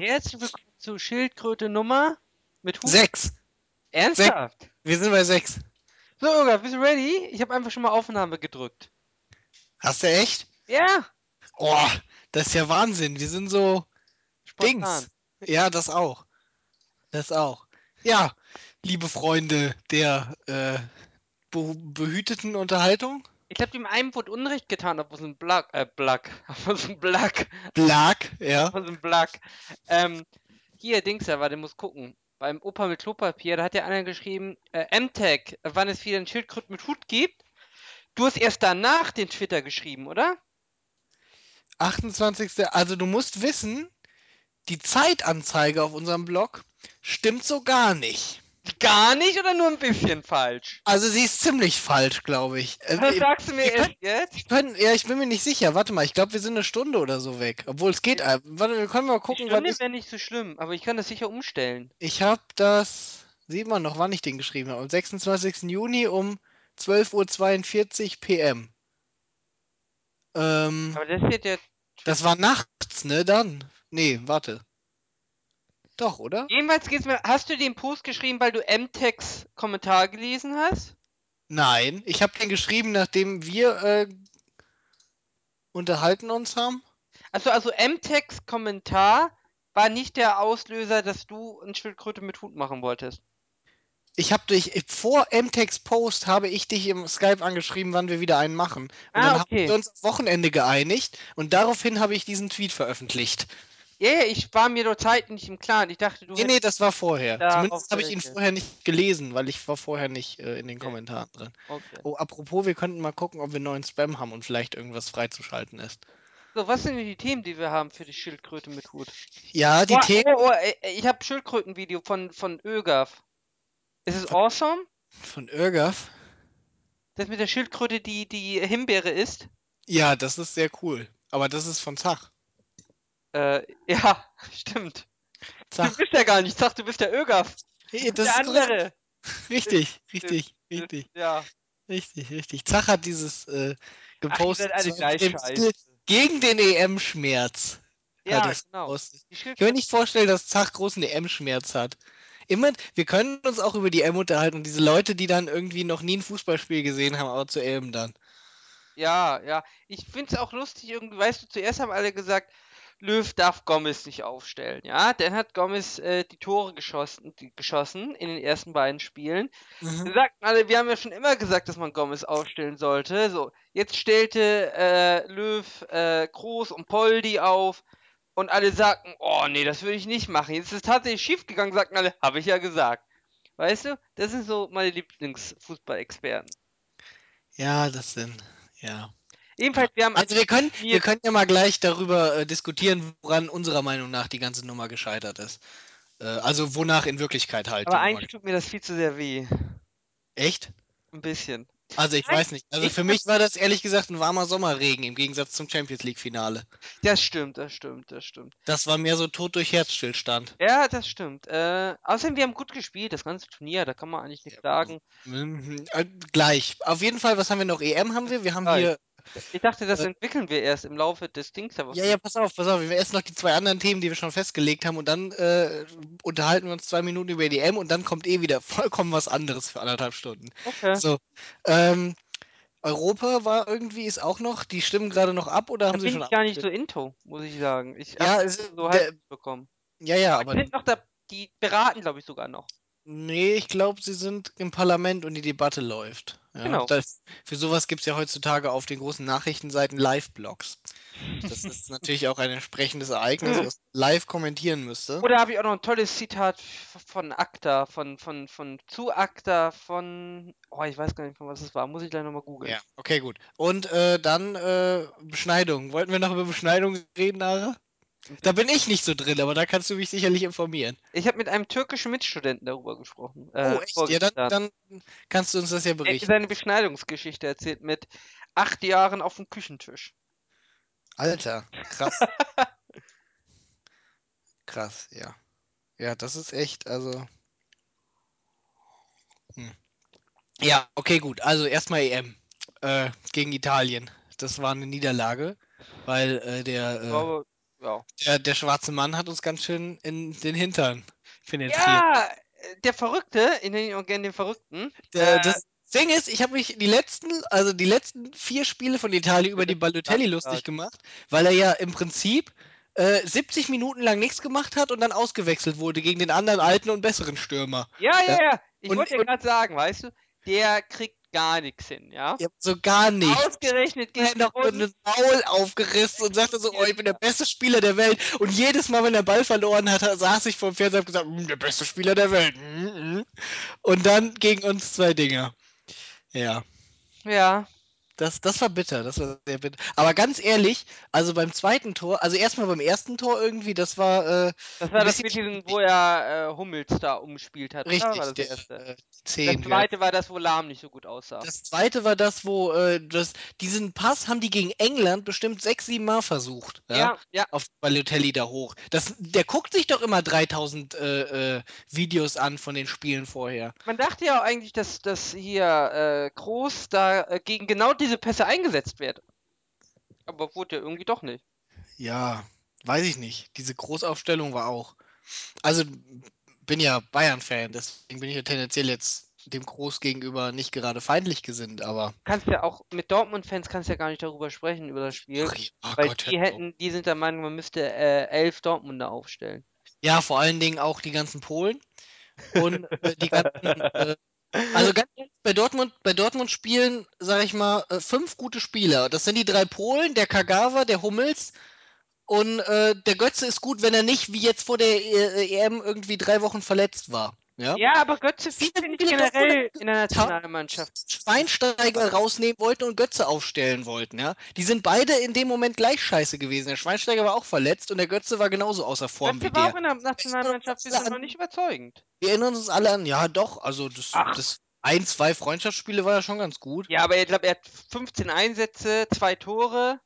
herzlich willkommen zu Schildkröte Nummer mit Hut. Sechs. Ernsthaft? Wir sind bei sechs. So, Irga, bist du ready? Ich habe einfach schon mal Aufnahme gedrückt. Hast du echt? Ja, Oh, das ist ja Wahnsinn. Wir sind so spontan. Dings. Ja, das auch. Das auch. Ja, liebe Freunde der äh, be behüteten Unterhaltung. Ich glaube, dem einen wurde Unrecht getan auf unserem Blog, äh, Blog, auf unserem Blog, Blag, ja. auf unserem Blog. Ähm, hier, Dings, da, warte, muss gucken. Beim Opa mit Klopapier, da hat der einer geschrieben, äh, MTech, wann es wieder ein Schildkröten mit Hut gibt. Du hast erst danach den Twitter geschrieben, oder? 28. Also du musst wissen, die Zeitanzeige auf unserem Blog stimmt so gar nicht. Gar nicht oder nur ein bisschen falsch? Also sie ist ziemlich falsch, glaube ich. Äh, Was wir sagst du mir wir erst jetzt? können, ja, ich bin mir nicht sicher. Warte mal, ich glaube, wir sind eine Stunde oder so weg. Obwohl es geht. äh, Warte, wir können mal Die gucken, was Stunde wäre nicht so schlimm, aber ich kann das sicher umstellen. Ich habe das, sieht man noch, wann ich den geschrieben habe, am 26. Juni um 12.42 Uhr PM. Ähm, Aber das wird ja. das war nachts, ne? Dann. Nee, warte. Doch, oder? Jedenfalls geht's mir. Hast du den Post geschrieben, weil du MTechs Kommentar gelesen hast? Nein, ich habe den geschrieben, nachdem wir äh, unterhalten uns haben. Also, also MTechs Kommentar war nicht der Auslöser, dass du ein Schildkröte mit Hut machen wolltest. Ich habe dich vor MTEX Post habe ich dich im Skype angeschrieben, wann wir wieder einen machen. Und Ah, dann haben okay. wir uns auf Wochenende geeinigt und daraufhin habe ich diesen Tweet veröffentlicht. Ja, ja, ich war mir nur Zeit nicht im Klaren. Ich dachte, du Nee, nee, das war vorher. darauf Zumindest habe ich ihn vorher nicht gelesen, weil ich war vorher nicht äh, in den Okay. Kommentaren drin. Okay. Oh, apropos, wir könnten mal gucken, ob wir neuen Spam haben und vielleicht irgendwas freizuschalten ist. So, was sind denn die Themen, die wir haben für die Schildkröte mit Hut? Ja, die oh, Themen oh, oh, äh, ich habe Schildkrötenvideo von, von Ögaf. Ist es awesome? von Irgaf. Das mit der Schildkröte, die die Himbeere isst? Ja, das ist sehr cool. Aber das ist von Zach. Äh, ja, stimmt. Zach. Du bist ja gar nicht, Zach, du bist der Ögaf. Hey, das der andere. richtig, richtig, richtig, Ja. richtig, richtig. Zach hat dieses äh, Ach, gepostet alle so gegen den EM-Schmerz. Ja, das genau. Ich kann mir nicht vorstellen, dass Zach großen EM-Schmerz hat. Immer, wir können uns auch über die EM unterhalten und diese Leute, die dann irgendwie noch nie ein Fußballspiel gesehen haben, aber zur EM dann. ja, ja. Ich find's auch lustig, irgendwie, weißt du, zuerst haben alle gesagt, Löw darf Gomez nicht aufstellen, ja. Dann hat Gomez äh, die Tore geschossen, die, geschossen in den ersten beiden Spielen. Mhm. Wir sagten alle, wir haben ja schon immer gesagt, dass man Gomez aufstellen sollte. So, jetzt stellte äh, Löw äh, Groß und Poldi auf und alle sagten, oh nee, das würde ich nicht machen. Jetzt ist es tatsächlich schief gegangen, sagten alle, habe ich ja gesagt. Weißt du, das sind so meine Lieblingsfußballexperten. Ja, das sind, ja. Ebenfalls, wir haben Also wir können, wir können ja mal gleich darüber äh, diskutieren, woran unserer Meinung nach die ganze Nummer gescheitert ist. Äh, also wonach in Wirklichkeit halt aber eigentlich tut mir das viel zu sehr weh. Echt? Ein bisschen. Also ich Nein, weiß nicht. Also für mich war das ehrlich gesagt ein warmer Sommerregen im Gegensatz zum Champions League Finale. Das stimmt, das stimmt, das stimmt. Das war mehr so Tod durch Herzstillstand. Ja, das stimmt. Äh, außerdem, wir haben gut gespielt, das ganze Turnier, da kann man eigentlich nicht sagen. Mhm, äh, gleich. Auf jeden Fall, was haben wir noch? EM haben wir. Wir haben Gleich. hier. Ich dachte, das Äh, entwickeln wir erst im Laufe des Dings. aber- Ja, ja, pass auf, pass auf. Wir erst noch die zwei anderen Themen, die wir schon festgelegt haben, und dann äh, unterhalten wir uns zwei Minuten über die EM und dann kommt eh wieder vollkommen was anderes für anderthalb Stunden. Okay. So. Ähm, Europa war irgendwie, ist auch noch, die stimmen gerade noch ab oder Da haben sie schon ich gar nicht so into, muss ich sagen. Ich Ja, hab es, so halb bekommen. ja, ja, Aber sind noch da, die beraten, glaube ich, sogar noch. Nee, ich glaube, sie sind im Parlament und die Debatte läuft. Ja, Genau. das, für sowas gibt es ja heutzutage auf den großen Nachrichtenseiten Live-Blogs. Das ist natürlich auch ein entsprechendes Ereignis, was live kommentieren müsste. Oder habe ich auch noch ein tolles Zitat von ACTA, von, von, von zu ACTA, von. Oh, ich weiß gar nicht, von was es war. Muss ich gleich nochmal googeln. Ja, okay, gut. Und äh, dann äh, Beschneidung. Wollten wir noch über Beschneidung reden, Nara? Da bin ich nicht so drin, aber da kannst du mich sicherlich informieren. Ich habe mit einem türkischen Mitstudenten darüber gesprochen. Äh, Oh, echt? Ja, dann, dann kannst du uns das ja Er hat berichten. seine Beschneidungsgeschichte erzählt mit acht Jahren auf dem Küchentisch. Alter, krass. Krass, ja. Ja, das ist echt, also. Hm. Ja, okay, gut. Also erstmal EM äh, gegen Italien. Das war eine Niederlage, weil äh, der. Äh, glaube, Ja. Der, der schwarze Mann hat uns ganz schön in den Hintern penetriert. Ja, der Verrückte, ihn auch gerne den Verrückten. Der, äh, das Ding ist, ich habe mich die letzten, also die letzten vier Spiele von Italien über die Balotelli Ja, lustig ja. gemacht, weil er ja im Prinzip äh, 70 Minuten lang nichts gemacht hat und dann ausgewechselt wurde gegen den anderen alten und besseren Stürmer. Ja, ja, Ja. ja. Ich wollte dir und- gerade sagen, weißt du, der kriegt gar nichts hin, ja? Ja, so gar nicht. Ausgerechnet Er gegen noch uns. Maul aufgerissen und sagte so, oh, ich bin der beste Spieler der Welt. Und jedes Mal, wenn er Ball verloren hat, saß ich vor dem Fernseher und gesagt, "Mm, der beste Spieler der Welt. Mm, mm." Und dann gegen uns zwei Dinger. Ja. Ja. Das, das war bitter, das war sehr bitter. Aber ganz ehrlich, also beim zweiten Tor, also erstmal beim ersten Tor irgendwie, das war äh, Das war das mit diesem, wo er äh, Hummels da umgespielt hat. richtig, oder? War das der, das erste? äh, die Das 10. ja. zweite war das, wo Lahm nicht so gut aussah. Das zweite war das, wo äh, das, diesen Pass haben die gegen England bestimmt sechs, sieben Mal versucht. Ja. ja, ja. Auf Balotelli da hoch. Das, der guckt sich doch immer 3000 äh, äh, Videos an von den Spielen vorher. Man dachte ja auch eigentlich, dass, dass hier äh, Groß da äh, gegen genau diese Pässe eingesetzt wird. Aber wurde ja irgendwie doch nicht. Ja, weiß ich nicht. Diese Großaufstellung war auch. Also bin ja Bayern-Fan, deswegen bin ich ja tendenziell jetzt dem Groß gegenüber nicht gerade feindlich gesinnt, aber. Kannst ja auch mit Dortmund-Fans kannst ja gar nicht darüber sprechen, über das Spiel. Ach, ja, weil Gott, die hätten, die sind der Meinung, man müsste äh, elf Dortmunder aufstellen. Ja, vor allen Dingen auch die ganzen Polen und äh, die ganzen. Äh, also ganz ehrlich, bei Dortmund, bei Dortmund spielen, sag ich mal, äh, fünf gute Spieler. Das sind die drei Polen, der Kagawa, der Hummels und äh, der Götze ist gut, wenn er nicht wie jetzt vor der äh, EM irgendwie drei Wochen verletzt war. Ja? Ja, aber Götze ich viele generell in der Nationalmannschaft. Schweinsteiger rausnehmen wollten und Götze aufstellen wollten, ja. Die sind beide in dem Moment gleich scheiße gewesen. Der Schweinsteiger war auch verletzt und der Götze war genauso außer Form Götze wie war der. auch in der Nationalmannschaft bisher an- noch nicht überzeugend. Wir erinnern uns alle an, ja doch, also das, Ach. das ein, zwei Freundschaftsspiele war ja schon ganz gut. Ja, aber ich glaube, er hat 15 Einsätze, zwei Tore.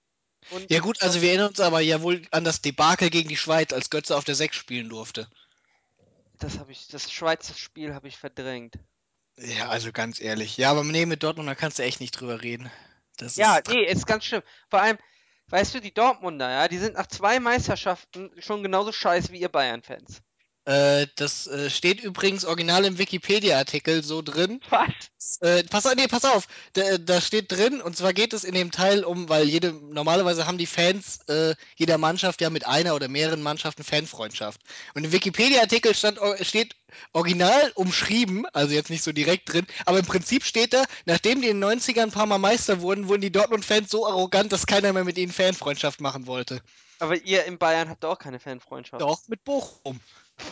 Und Ja gut, also wir erinnern uns aber ja wohl an das Debakel gegen die Schweiz, als Götze auf der 6 spielen durfte. Das habe ich, das Schweizer Spiel habe ich verdrängt. Ja, also ganz ehrlich. Ja, aber nee, mit Dortmund, da kannst du echt nicht drüber reden. Das Ja, ist, nee, ist ganz schlimm. Vor allem, weißt du, die Dortmunder, ja, die sind nach zwei Meisterschaften schon genauso scheiße wie ihr Bayern-Fans. Äh, das äh, steht übrigens original im Wikipedia-Artikel so drin. Was? Äh, pass, auf, nee, pass auf, da, da steht drin, und zwar geht es in dem Teil um, weil jede, normalerweise haben die Fans äh, jeder Mannschaft ja mit einer oder mehreren Mannschaften Fanfreundschaft. Und im Wikipedia-Artikel o- steht original umschrieben, also jetzt nicht so direkt drin, aber im Prinzip steht da, nachdem die in den 90ern ein paar Mal Meister wurden, wurden die Dortmund-Fans so arrogant, dass keiner mehr mit ihnen Fanfreundschaft machen wollte. Aber ihr in Bayern habt auch keine Fanfreundschaft. Doch, mit Bochum.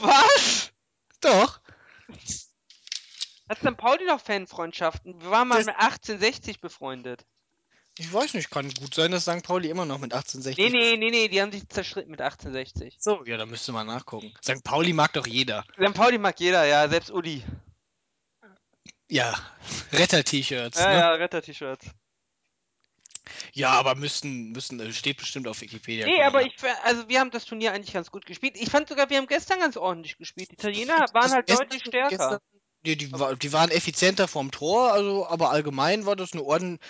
Was? Doch. Hat St. Pauli noch Fanfreundschaften? Wir waren mal Das- mit 1860 befreundet. Ich weiß nicht, kann gut sein, dass St. Pauli immer noch mit 1860. Nee, nee, nee, nee, die haben sich zerstritten mit 1860. So, ja, da müsste man nachgucken. St. Pauli mag doch jeder. St. Pauli mag jeder, ja, selbst Uli. Ja, Retter-T-Shirts. Ja, ne? ja, Retter-T-Shirts. Ja, aber müssen, müssen, äh, steht bestimmt auf Wikipedia. Nee, aber ich, also wir haben das Turnier eigentlich ganz gut gespielt. Ich fand sogar, wir haben gestern ganz ordentlich gespielt. Die Italiener waren Also halt deutlich stärker. Gestern, die, die, die waren effizienter vorm Tor, also, aber allgemein war das eine Orden.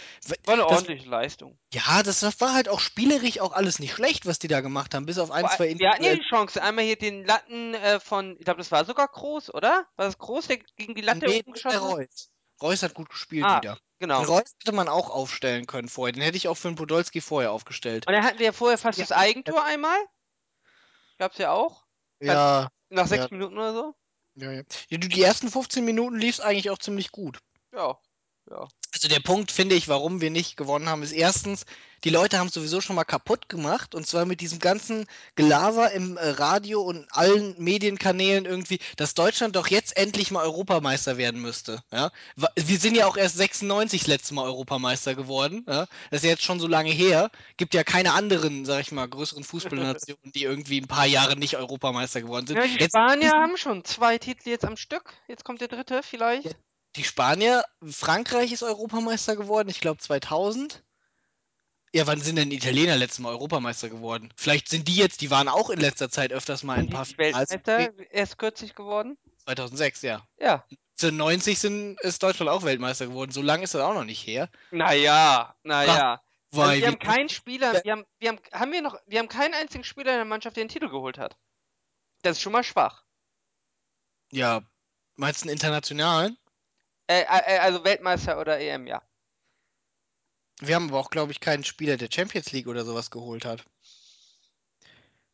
War eine das, ordentliche Leistung. Ja, das war halt auch spielerisch auch alles nicht schlecht, was die da gemacht haben, bis auf ein, zwei Wir hatten ja die Chance. Einmal hier den Latten äh, von, ich glaube, das war sogar Groß, oder? War das Groß, der gegen die Latte Nee, geschossen hat? Reus. Reus hat gut gespielt Ah, wieder. Genau. Den Reus hätte man auch aufstellen können vorher. Den hätte ich auch für den Podolski vorher aufgestellt. Und dann hatten wir ja vorher fast Ja. das Eigentor einmal. Gab's ja auch. Ja, Nach sechs Ja. Minuten oder so. ja, ja. die ersten 15 Minuten lief es eigentlich auch ziemlich gut. Ja. Ja. Also der Punkt, finde ich, warum wir nicht gewonnen haben, ist erstens, die Leute haben es sowieso schon mal kaputt gemacht und zwar mit diesem ganzen Gelaber im äh, Radio und allen Medienkanälen irgendwie, dass Deutschland doch jetzt endlich mal Europameister werden müsste. Ja? Wir sind ja auch erst 96 das letzte Mal Europameister geworden. Ja? Das ist jetzt schon so lange her. Gibt ja keine anderen, sag ich mal, größeren Fußballnationen, die irgendwie ein paar Jahre nicht Europameister geworden sind. ja die Spanier haben schon zwei Titel jetzt am Stück. Jetzt kommt der dritte vielleicht. Die Spanier, Frankreich ist Europameister geworden, ich glaube 2000. Ja, wann sind denn die Italiener letztes Mal Europameister geworden? Vielleicht sind die jetzt, die waren auch in letzter Zeit öfters mal in ein paar Die Finals. Weltmeister erst kürzlich geworden. 2006, ja. Ja. 1990 sind, ist Deutschland auch Weltmeister geworden. So lange ist das auch noch nicht her. Naja, naja. Also Weil wir haben keinen Spieler, Ja. wir haben, wir haben, haben wir noch, wir haben keinen einzigen Spieler in der Mannschaft, der den Titel geholt hat. Das ist schon mal schwach. Ja, meinst du einen internationalen? Äh, äh, also Weltmeister oder EM, ja. Wir haben aber auch, glaube ich, keinen Spieler, der Champions League oder sowas geholt hat.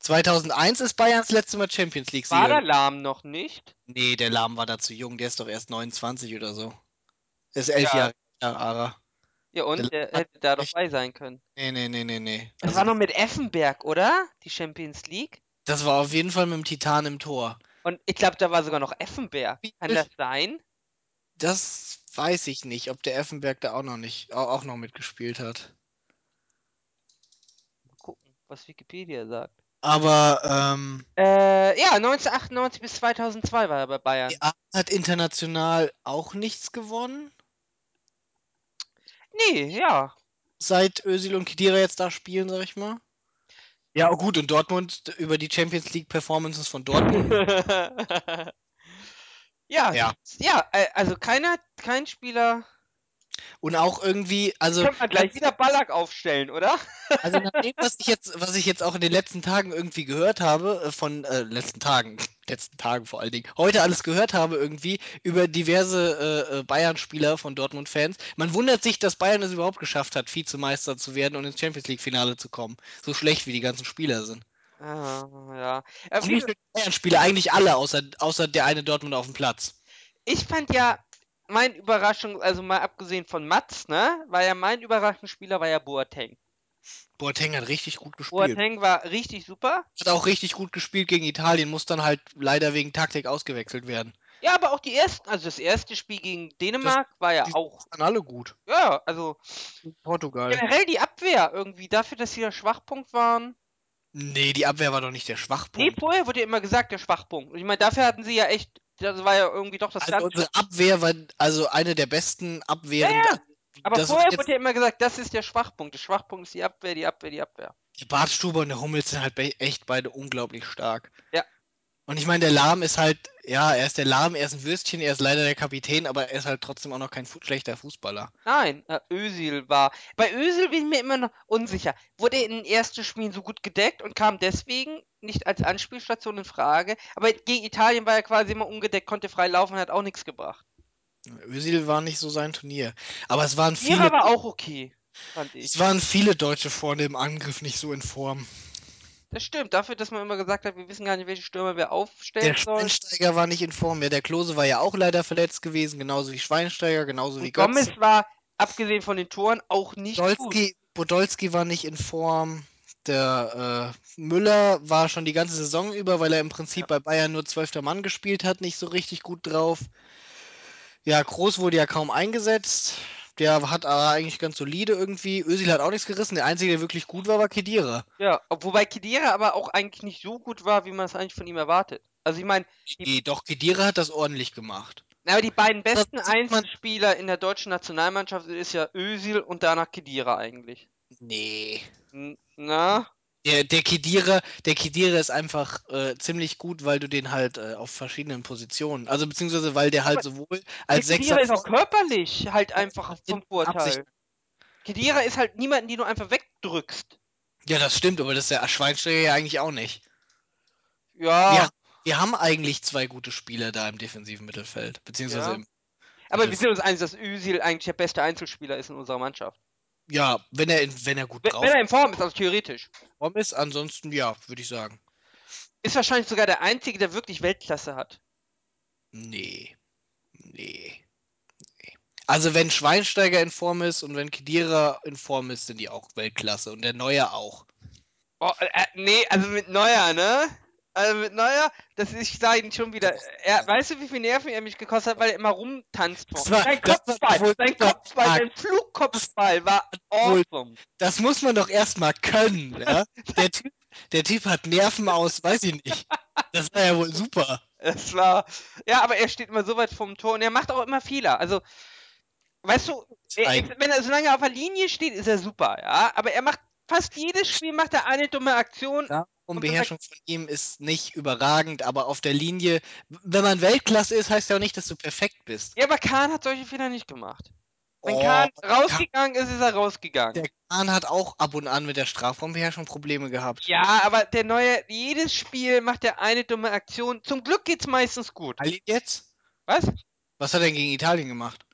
2001 ist Bayerns letzte Mal Champions League War der. Lahm noch nicht? Nee, der Lahm war da zu jung, der ist doch erst 29 oder so. Ist elf Ja. Jahre Ara. Ja, und? Der Der hätte da doch bei sein können. Nee, nee, nee, nee, nee. Das Also, war noch mit Effenberg, oder? Die Champions League? das war auf jeden Fall mit dem Titan im Tor. Und ich glaube, da war sogar noch Effenberg. Kann das sein? Das weiß ich nicht, ob der Effenberg da auch noch nicht, au- auch noch mitgespielt hat. Mal gucken, was Wikipedia sagt. Aber ähm, Äh, ja, 1998 bis 2002 war er bei Bayern. die A hat international auch nichts gewonnen, Nee, ja. seit Özil und Khedira jetzt da spielen, sag ich mal. Ja, gut, und Dortmund über die Champions League Performances von Dortmund. ja, Ja. ja, äh, also keiner, kein Spieler. und auch irgendwie, also, Können wir gleich wieder Ballack aufstellen, oder? also nach dem, was ich jetzt, was ich jetzt auch in den letzten Tagen irgendwie gehört habe, äh, von äh, letzten Tagen, letzten Tagen vor allen Dingen, heute alles gehört habe irgendwie über diverse äh, äh, Bayern-Spieler von Dortmund-Fans. Man wundert sich, dass Bayern es überhaupt geschafft hat, Vizemeister zu werden und ins Champions League-Finale zu kommen. So schlecht wie die ganzen Spieler sind. Ah, ja. Äh, Und wie die Bayern-Spieler, eigentlich alle, außer, außer der eine Dortmund auf dem Platz. Ich fand ja, mein Überraschung, also mal abgesehen von Mats, ne, war ja mein Überraschungsspieler war ja Boateng. Boateng hat richtig gut gespielt. Boateng war richtig super. Hat auch richtig gut gespielt gegen Italien, muss dann halt leider wegen Taktik ausgewechselt werden. Ja, aber auch die ersten, also das erste Spiel gegen Dänemark war ja die- auch, Waren alle gut. ja, also Portugal. generell die Abwehr irgendwie, dafür, dass sie der Schwachpunkt waren. Nee, die Abwehr war doch nicht der Nee, Schwachpunkt. vorher wurde ja immer gesagt, der Schwachpunkt. Und ich meine, dafür hatten sie ja echt, das war ja irgendwie doch das also unsere Abwehr war also eine der besten Abwehren. Ja, ja. Aber vorher wurde ja immer gesagt, das ist der Schwachpunkt. Der Schwachpunkt ist die Abwehr, die Abwehr, die Abwehr. der Bartstuber und der Hummels sind halt echt beide unglaublich stark. Ja. Und ich meine, der Lahm ist halt, ja, er ist der Lahm, er ist ein Würstchen, er ist leider der Kapitän, aber er ist halt trotzdem auch noch kein fu schlechter Fußballer. Nein, äh, Özil war. Bei Özil bin ich mir immer noch unsicher. Wurde er in den ersten Spielen so gut gedeckt und kam deswegen nicht als Anspielstation in Frage. Aber gegen Italien war er quasi immer ungedeckt, konnte frei laufen und hat auch nichts gebracht. Özil war nicht so sein Turnier. Aber es waren viele, war auch okay, fand ich. es waren viele Deutsche vorne im Angriff nicht so in Form. Das stimmt, dafür, dass man immer gesagt hat, wir wissen gar nicht, welche Stürmer wir Der aufstellen sollen. Schweinsteiger war nicht in Form mehr. Der Klose war ja auch leider verletzt gewesen, genauso wie Schweinsteiger, genauso wie Und Gomez Götze. war, abgesehen von den Toren, auch nicht gut. Podolski, Podolski war nicht in Form. Der äh, Müller war schon die ganze Saison über, weil er im Prinzip bei Bayern nur zwölfter Mann gespielt hat, nicht so richtig gut drauf. Ja, Groß wurde ja kaum eingesetzt. Der hat aber eigentlich ganz solide irgendwie. Özil hat auch nichts gerissen. Der einzige, der wirklich gut war, war Kedira. Ja, ob- wobei Kedira aber auch eigentlich nicht so gut war, wie man es eigentlich von ihm erwartet. Also ich meine, Nee, doch, Kedira hat das ordentlich gemacht. aber die beiden besten Einzelspieler in der deutschen Nationalmannschaft ist ja Özil und danach Kedira eigentlich. Nee. Na? Der, der Kedira, der Kedira ist einfach äh, ziemlich gut, weil du den halt äh, auf verschiedenen Positionen, also beziehungsweise weil der halt Aber sowohl als Kedira Sechser ist auch körperlich halt einfach vom hinten Vorteil. Absicht- Kedira ist halt niemanden, den du einfach wegdrückst. Ja, das stimmt, aber das ist der Schweinsteiger ja eigentlich auch nicht. Ja, Ja. Wir haben eigentlich zwei gute Spieler da im defensiven Mittelfeld, beziehungsweise Ja. im, aber das- wir sind uns einig, dass Özil eigentlich der beste Einzelspieler ist in unserer Mannschaft. Ja, wenn er in, wenn er gut Wenn, drauf wenn er in Form ist, also theoretisch. ist, ansonsten ja, würde ich sagen. Ist wahrscheinlich sogar der Einzige, der wirklich Weltklasse hat. Nee. Nee. nee. Also wenn Schweinsteiger in Form ist und wenn Kedira in Form ist, sind die auch Weltklasse und der Neuer auch. Oh, äh, nee, also mit Neuer, ne? Also Neuer, das ist, ich sage ihn schon wieder. Er, weißt du, wie viel Nerven er mich gekostet hat, weil er immer rumtanzt. Das war- sein das war Kopfball, wohl sein Kopfball, sein Flugkopfball war awesome. Das muss man doch erstmal können, ja? Der Typ, der Typ hat Nerven aus, weiß ich nicht. Das war ja wohl super. Es war, ja, aber er steht immer so weit vom Tor und er macht auch immer Fehler. Also, weißt du, er, wenn er, solange er auf der Linie steht, ist er super, ja. Aber er macht fast jedes Spiel macht er eine dumme Aktion. Ja, Und Beherrschung von ihm ist nicht überragend, aber auf der Linie, wenn man Weltklasse ist, heißt ja auch nicht, dass du perfekt bist. Ja, aber Kahn hat solche Fehler nicht gemacht. Wenn Oh, Kahn Kahn- rausgegangen ist, ist er rausgegangen. Der Kahn hat auch ab und an mit der Strafraumbeherrschung Probleme gehabt. Ja, aber der neue, jedes Spiel macht er eine dumme Aktion. Zum Glück geht's meistens gut. Jetzt? Was? Was hat er denn gegen Italien gemacht?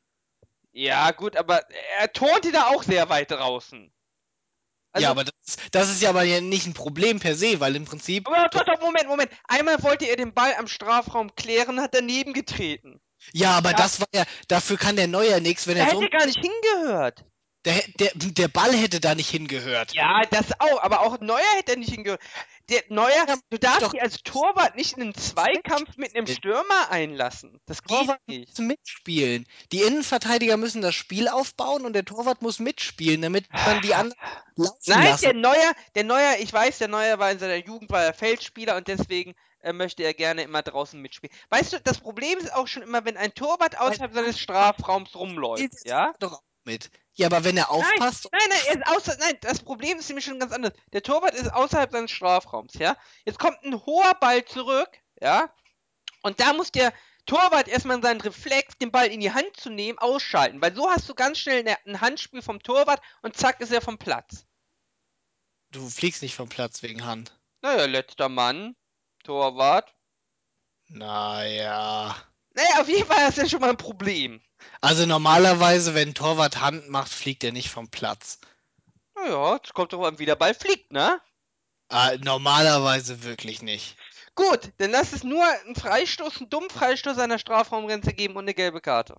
Ja, gut, aber er turnte da auch sehr weit draußen. Also, ja, aber das, das ist ja aber nicht ein Problem per se, weil im Prinzip. aber doch, doch, Moment, Moment. Einmal wollte er den Ball am Strafraum klären, hat daneben getreten. Ja, aber Ja. das war ja. Dafür kann der Neuer nichts, wenn Der er so. hätte gar nicht hingehört. Der, der, der Ball hätte da nicht hingehört. Ja, das auch, aber auch Neuer hätte nicht hingehört. Der Neuer, du darfst dich als Torwart nicht in einen Zweikampf mit einem Stürmer einlassen. Das geht Torwart nicht. muss mitspielen. Die Innenverteidiger müssen das Spiel aufbauen und der Torwart muss mitspielen, damit man die anderen laufen Nein, lassen. der Neuer, der Neuer, ich weiß, der Neuer war in seiner Jugend war er Feldspieler und deswegen äh, möchte er gerne immer draußen mitspielen. Weißt du, das Problem ist auch schon immer, wenn ein Torwart außerhalb seines Strafraums rumläuft, ja? doch mit. Ja, aber wenn er aufpasst. Nein, nein, er ist außer, nein, das Problem ist nämlich schon ganz anders. Der Torwart ist außerhalb seines Strafraums, ja? Jetzt kommt ein hoher Ball zurück, ja? Und da muss der Torwart erstmal seinen Reflex, den Ball in die Hand zu nehmen, ausschalten, weil so hast du ganz schnell ne- ein Handspiel vom Torwart und zack ist er vom Platz. Du fliegst nicht vom Platz wegen Hand. Naja, letzter Mann, Torwart. Naja. Naja, auf jeden Fall ist das schon mal ein Problem. Also normalerweise, wenn ein Torwart Hand macht, fliegt er nicht vom Platz. Naja, jetzt kommt doch an, wie der Ball fliegt, ne? Äh, normalerweise wirklich nicht. Gut, dann lass es nur einen Freistoß, einen dummen Freistoß an der Strafraumgrenze geben und eine gelbe Karte.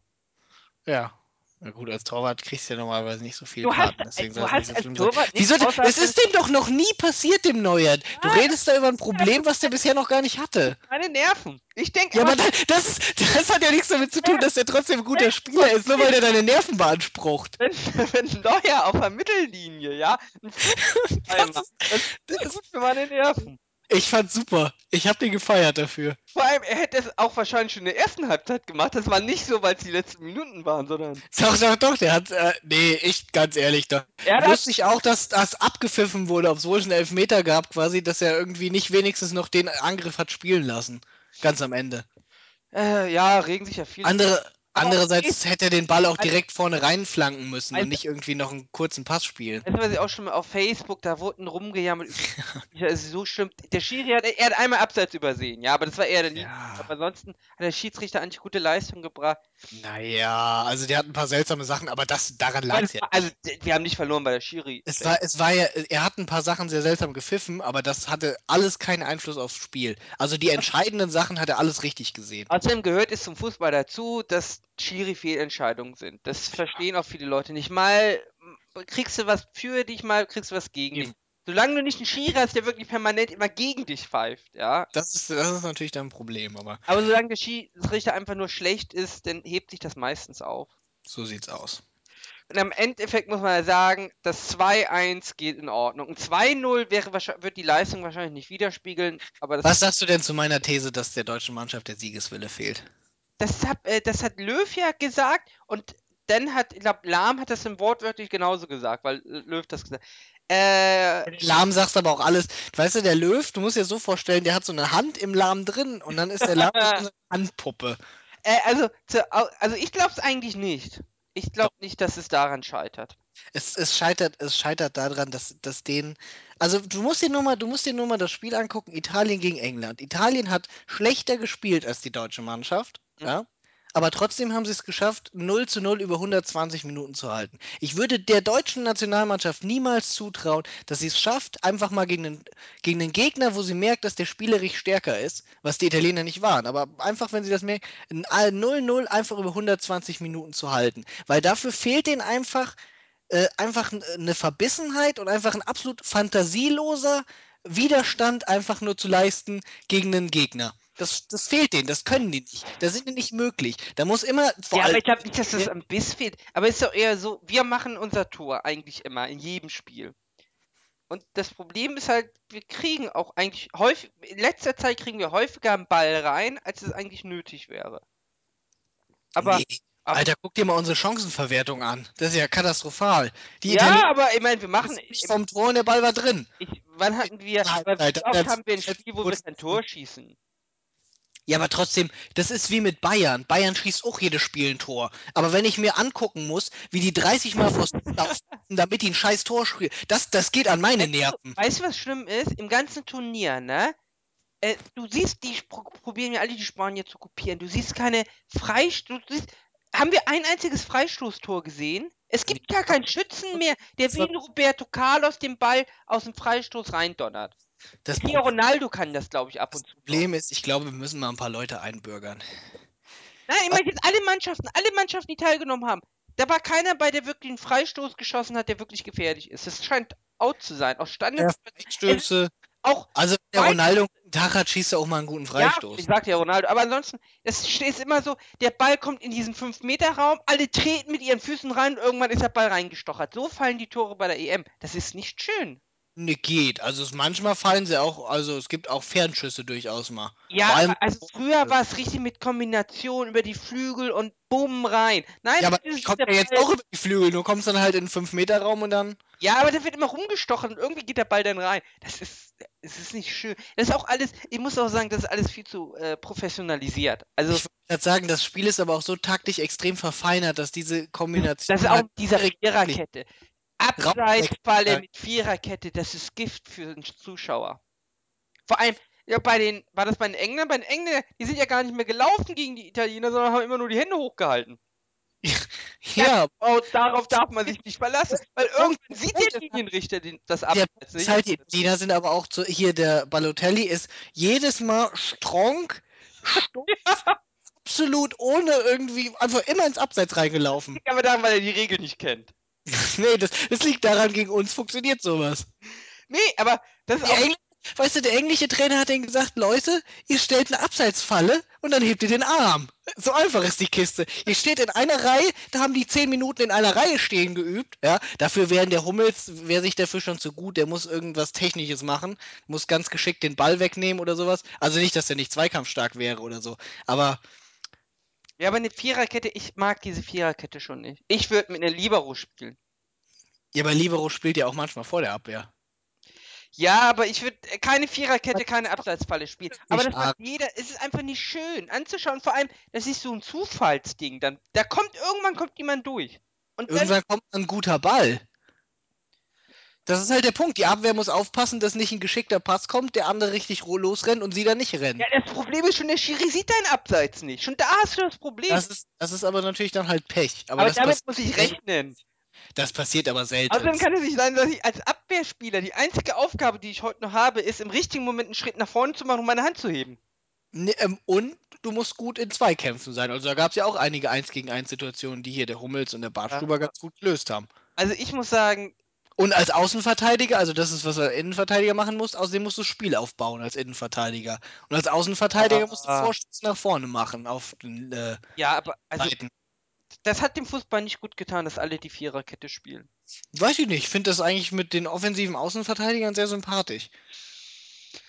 Ja. Na gut, als Torwart kriegst du ja normalerweise nicht so viel Du hast, Karten, deswegen du hast so als. Torwart Wieso? Es ist dem doch noch nie passiert, dem Neuer. Du Ah. redest da über ein Problem, was der bisher noch gar nicht hatte. meine Nerven. Ich denke, Ja, aber da- das, ist, das hat ja nichts damit zu tun, dass er trotzdem ein guter Spieler ist, nur weil er deine Nerven beansprucht. wenn, wenn Neuer auf der Mittellinie, ja, ein Das ist, das ist gut für meine Nerven. Ich fand's super. Ich hab den gefeiert dafür. Vor allem, er hätte es auch wahrscheinlich schon in der ersten Halbzeit gemacht. Das war nicht so, weil es die letzten Minuten waren, sondern Doch, doch, doch, der hat, äh, nee, ich, ganz ehrlich, doch. er hat Lustig auch, dass das abgepfiffen wurde, obwohl es einen Elfmeter gab, quasi, dass er irgendwie nicht wenigstens noch den Angriff hat spielen lassen. Ganz am Ende. äh, ja, regen sich ja viele. Andere, andererseits hätte er den Ball auch direkt vorne reinflanken müssen und nicht irgendwie noch einen kurzen Pass spielen. Das ich auch schon mal auf Facebook, da wurden rumgejammert. ja, ist so schlimm. Der Schiri hat, er hat einmal Abseits übersehen, ja, aber das war eher der. Ja. Aber ansonsten hat der Schiedsrichter eigentlich gute Leistung gebracht. Naja, also der hat ein paar seltsame Sachen, aber das, daran lag es ja. Also, wir haben nicht verloren, weil der Schiri. Es war, es war ja, er hat ein paar Sachen sehr seltsam gepfiffen, aber das hatte alles keinen Einfluss aufs Spiel. Also die entscheidenden Sachen hat er alles richtig gesehen. Außerdem gehört es zum Fußball dazu, dass Schiri-Fehlentscheidungen sind. Das verstehen auch viele Leute nicht. Mal kriegst du was für dich, mal kriegst du was gegen dich. Solange du nicht einen Schiri hast, der wirklich permanent immer gegen dich pfeift, ja. Das ist, das ist natürlich dann ein Problem, aber Aber solange der Schiedsrichter einfach nur schlecht ist, dann hebt sich das meistens auf. so sieht's aus. Und am Endeffekt muss man ja sagen, das 2-1 geht in Ordnung. Ein 2-0 wäre wird die Leistung wahrscheinlich nicht widerspiegeln, aber Was sagst du denn zu meiner These, dass der deutschen Mannschaft der Siegeswille fehlt? Das, hat, äh, das hat Löw ja gesagt und dann hat, ich glaube, Lahm hat das im wortwörtlich genauso gesagt, weil Löw das gesagt äh, Lahm sagst aber auch alles. Weißt du, der Löw, du musst dir so vorstellen, der hat so eine Hand im Lahm drin und dann ist der Lahm so eine Handpuppe. äh, also, zu, also ich glaube es eigentlich nicht. Ich glaube nicht, dass es daran scheitert. Es, es scheitert, es scheitert daran, dass, dass denen. Also du musst dir nur mal, du musst dir nur mal das Spiel angucken, Italien gegen England. Italien hat schlechter gespielt als die deutsche Mannschaft, Mhm. ja. Aber trotzdem haben sie es geschafft, 0 zu 0 über 120 Minuten zu halten. Ich würde der deutschen Nationalmannschaft niemals zutrauen, dass sie es schafft, einfach mal gegen einen, gegen einen Gegner, wo sie merkt, dass der spielerisch stärker ist, was die Italiener nicht waren. Aber einfach, wenn sie das merken, ein 0-0 einfach über 120 Minuten zu halten. Weil dafür fehlt denen einfach äh, einfach n- eine Verbissenheit und einfach ein absolut fantasieloser Widerstand einfach nur zu leisten gegen einen Gegner. Das, das fehlt denen, das können die nicht. Das sind die nicht möglich. Da muss immer vor Ja, aber ich glaube nicht, dass das am Biss fehlt. Aber es ist doch eher so, wir machen unser Tor eigentlich immer, in jedem Spiel. Und das Problem ist halt, wir kriegen auch eigentlich häufig, in letzter Zeit kriegen wir häufiger einen Ball rein, als es eigentlich nötig wäre. Aber, Nee. aber- Alter, guck dir mal unsere Chancenverwertung an. Das ist ja katastrophal. Die ja, Italiener aber ich meine, wir machen, nicht vom Tor und der Ball war drin. ich, wann hatten wir, Nein, nein, wie oft haben wir ein Spiel, wo wir kein Tor schießen? Ja, aber trotzdem, das ist wie mit Bayern. Bayern schießt auch jedes Spiel ein Tor. Aber wenn ich mir angucken muss, wie die 30 Mal Tor laufen, damit die ein scheiß Tor spielen, das, das geht an meine Nerven. Weißt du, was schlimm ist? Im ganzen Turnier, ne? Äh, du siehst, die pro probieren ja alle die Spanier zu kopieren. Du siehst keine Freistoß. Haben wir ein einziges Freistoßtor gesehen? Es gibt gar keinen Schützen mehr, der wie Roberto Carlos den Ball aus dem Freistoß reindonnert. Das Hier Ronaldo kann das, glaube ich, ab und zu. Problem ist, ich glaube, wir müssen mal ein paar Leute einbürgern. Nein, ich meine jetzt alle Mannschaften, alle Mannschaften, die teilgenommen haben. Da war keiner bei, der wirklich einen Freistoß geschossen hat, der wirklich gefährlich ist. Das scheint out zu sein. Aus Standard. Freistöße. Auch Also, wenn der Ronaldo einen Tag hat, schießt er auch mal einen guten ja, Freistoß. ich sagte ja Ronaldo, aber ansonsten, es steht immer so, der Ball kommt in diesen 5-Meter-Raum, alle treten mit ihren Füßen rein und irgendwann ist der Ball reingestochert. So fallen die Tore bei der EM. Das ist nicht schön. Ne, geht. Also, es, manchmal fallen sie auch, also es gibt auch Fernschüsse durchaus mal. Ja, Vor allem- aber also früher war es richtig mit Kombination über die Flügel und bumm rein. Nein, Ja, aber das ist ich komme der ja jetzt Ball- auch über die Flügel. Du kommst dann halt in den 5-Meter-Raum und dann. Ja, aber da wird immer rumgestochen und irgendwie geht der Ball dann rein. Das ist, es ist nicht schön. Das ist auch alles, ich muss auch sagen, das ist alles viel zu äh, professionalisiert. Also, Ich wollte gerade sagen, das Spiel ist aber auch so taktisch extrem verfeinert, dass diese Kombination. das ist auch halt dieser Viererkette. Abseitsfalle mit Viererkette, das ist Gift für den Zuschauer. Vor allem, ja, bei den, war das bei den Engländern? Bei den Engländern, die sind ja gar nicht mehr gelaufen gegen die Italiener, sondern haben immer nur die Hände hochgehalten. Ja, Oh, darauf darf man sich nicht verlassen, weil irgendwann sieht der Linienrichter den, das der Abseits ist nicht. halt, die Italiener sind aber auch zu, hier der Balotelli ist jedes Mal strong, stumpf, absolut ohne irgendwie, einfach immer ins Abseits reingelaufen. Aber daran, weil er die Regel nicht kennt. nee, das, das liegt daran, gegen uns funktioniert sowas. Nee, aber das ist auch Engl weißt du, der englische Trainer hat denen gesagt, Leute, ihr stellt eine Abseitsfalle und dann hebt ihr den Arm. So einfach ist die Kiste. Ihr steht in einer Reihe, da haben die zehn Minuten in einer Reihe stehen geübt. Ja, dafür wären der Hummels, wäre sich dafür schon zu gut, der muss irgendwas Technisches machen, muss ganz geschickt den Ball wegnehmen oder sowas. Also nicht, dass er nicht zweikampfstark wäre oder so. Aber Ja, aber eine Viererkette, ich mag diese Viererkette schon nicht. Ich würde mit einer Libero spielen. ja, bei Libero spielt ja auch manchmal vor der Abwehr. Ja, aber ich würde keine Viererkette, keine Abseitsfalle spielen. Aber das macht jeder, es ist einfach nicht schön anzuschauen. Vor allem, das ist so ein Zufallsding. Dann, da kommt irgendwann kommt jemand durch. Und dann, Irgendwann kommt ein guter Ball. Das ist halt der Punkt. Die Abwehr muss aufpassen, dass nicht ein geschickter Pass kommt, der andere richtig losrennt und sie dann nicht rennen. ja, das Problem ist schon, der Schiri sieht deinen Abseits nicht. Schon da hast du das Problem. Das ist, das ist aber natürlich dann halt Pech. Aber, aber damit muss ich rechnen. das passiert aber selten. Außerdem kann es nicht sein, dass ich als Abwehrspieler die einzige Aufgabe, die ich heute noch habe, ist, im richtigen Moment einen Schritt nach vorne zu machen und meine Hand zu heben. Ne, ähm, und du musst gut in Zweikämpfen sein. Also da gab es ja auch einige 1 gegen 1 Situationen, die hier der Hummels und der Bartstuber ganz gut gelöst haben. Also ich muss sagen, Und als Außenverteidiger, also das ist, was der Innenverteidiger machen muss, außerdem musst du Spiel aufbauen als Innenverteidiger. Und als Außenverteidiger musst du. Vorschuss nach vorne machen auf den äh, ja, aber also Seiten. das hat dem Fußball nicht gut getan, dass alle die Viererkette spielen. Weiß ich nicht, ich finde das eigentlich mit den offensiven Außenverteidigern sehr sympathisch.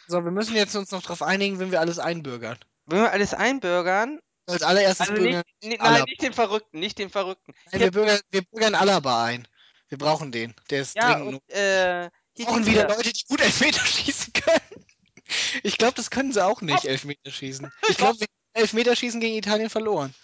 So, wir müssen jetzt uns noch darauf einigen, wenn wir alles einbürgern. Wenn wir alles einbürgern, Als allererstes also bürgern, nicht, nicht, Alaba. nein, nicht den Verrückten, nicht den Verrückten. nein, wir, bürgern, wir bürgern Alaba ein. Wir brauchen den. Der ist Ja, dringend. und äh, Wir hier brauchen wieder Leute, die gut Elfmeter schießen können. Ich glaube, das können sie auch nicht, Elfmeter schießen. Ich glaube, wir haben Elfmeterschießen gegen Italien verloren.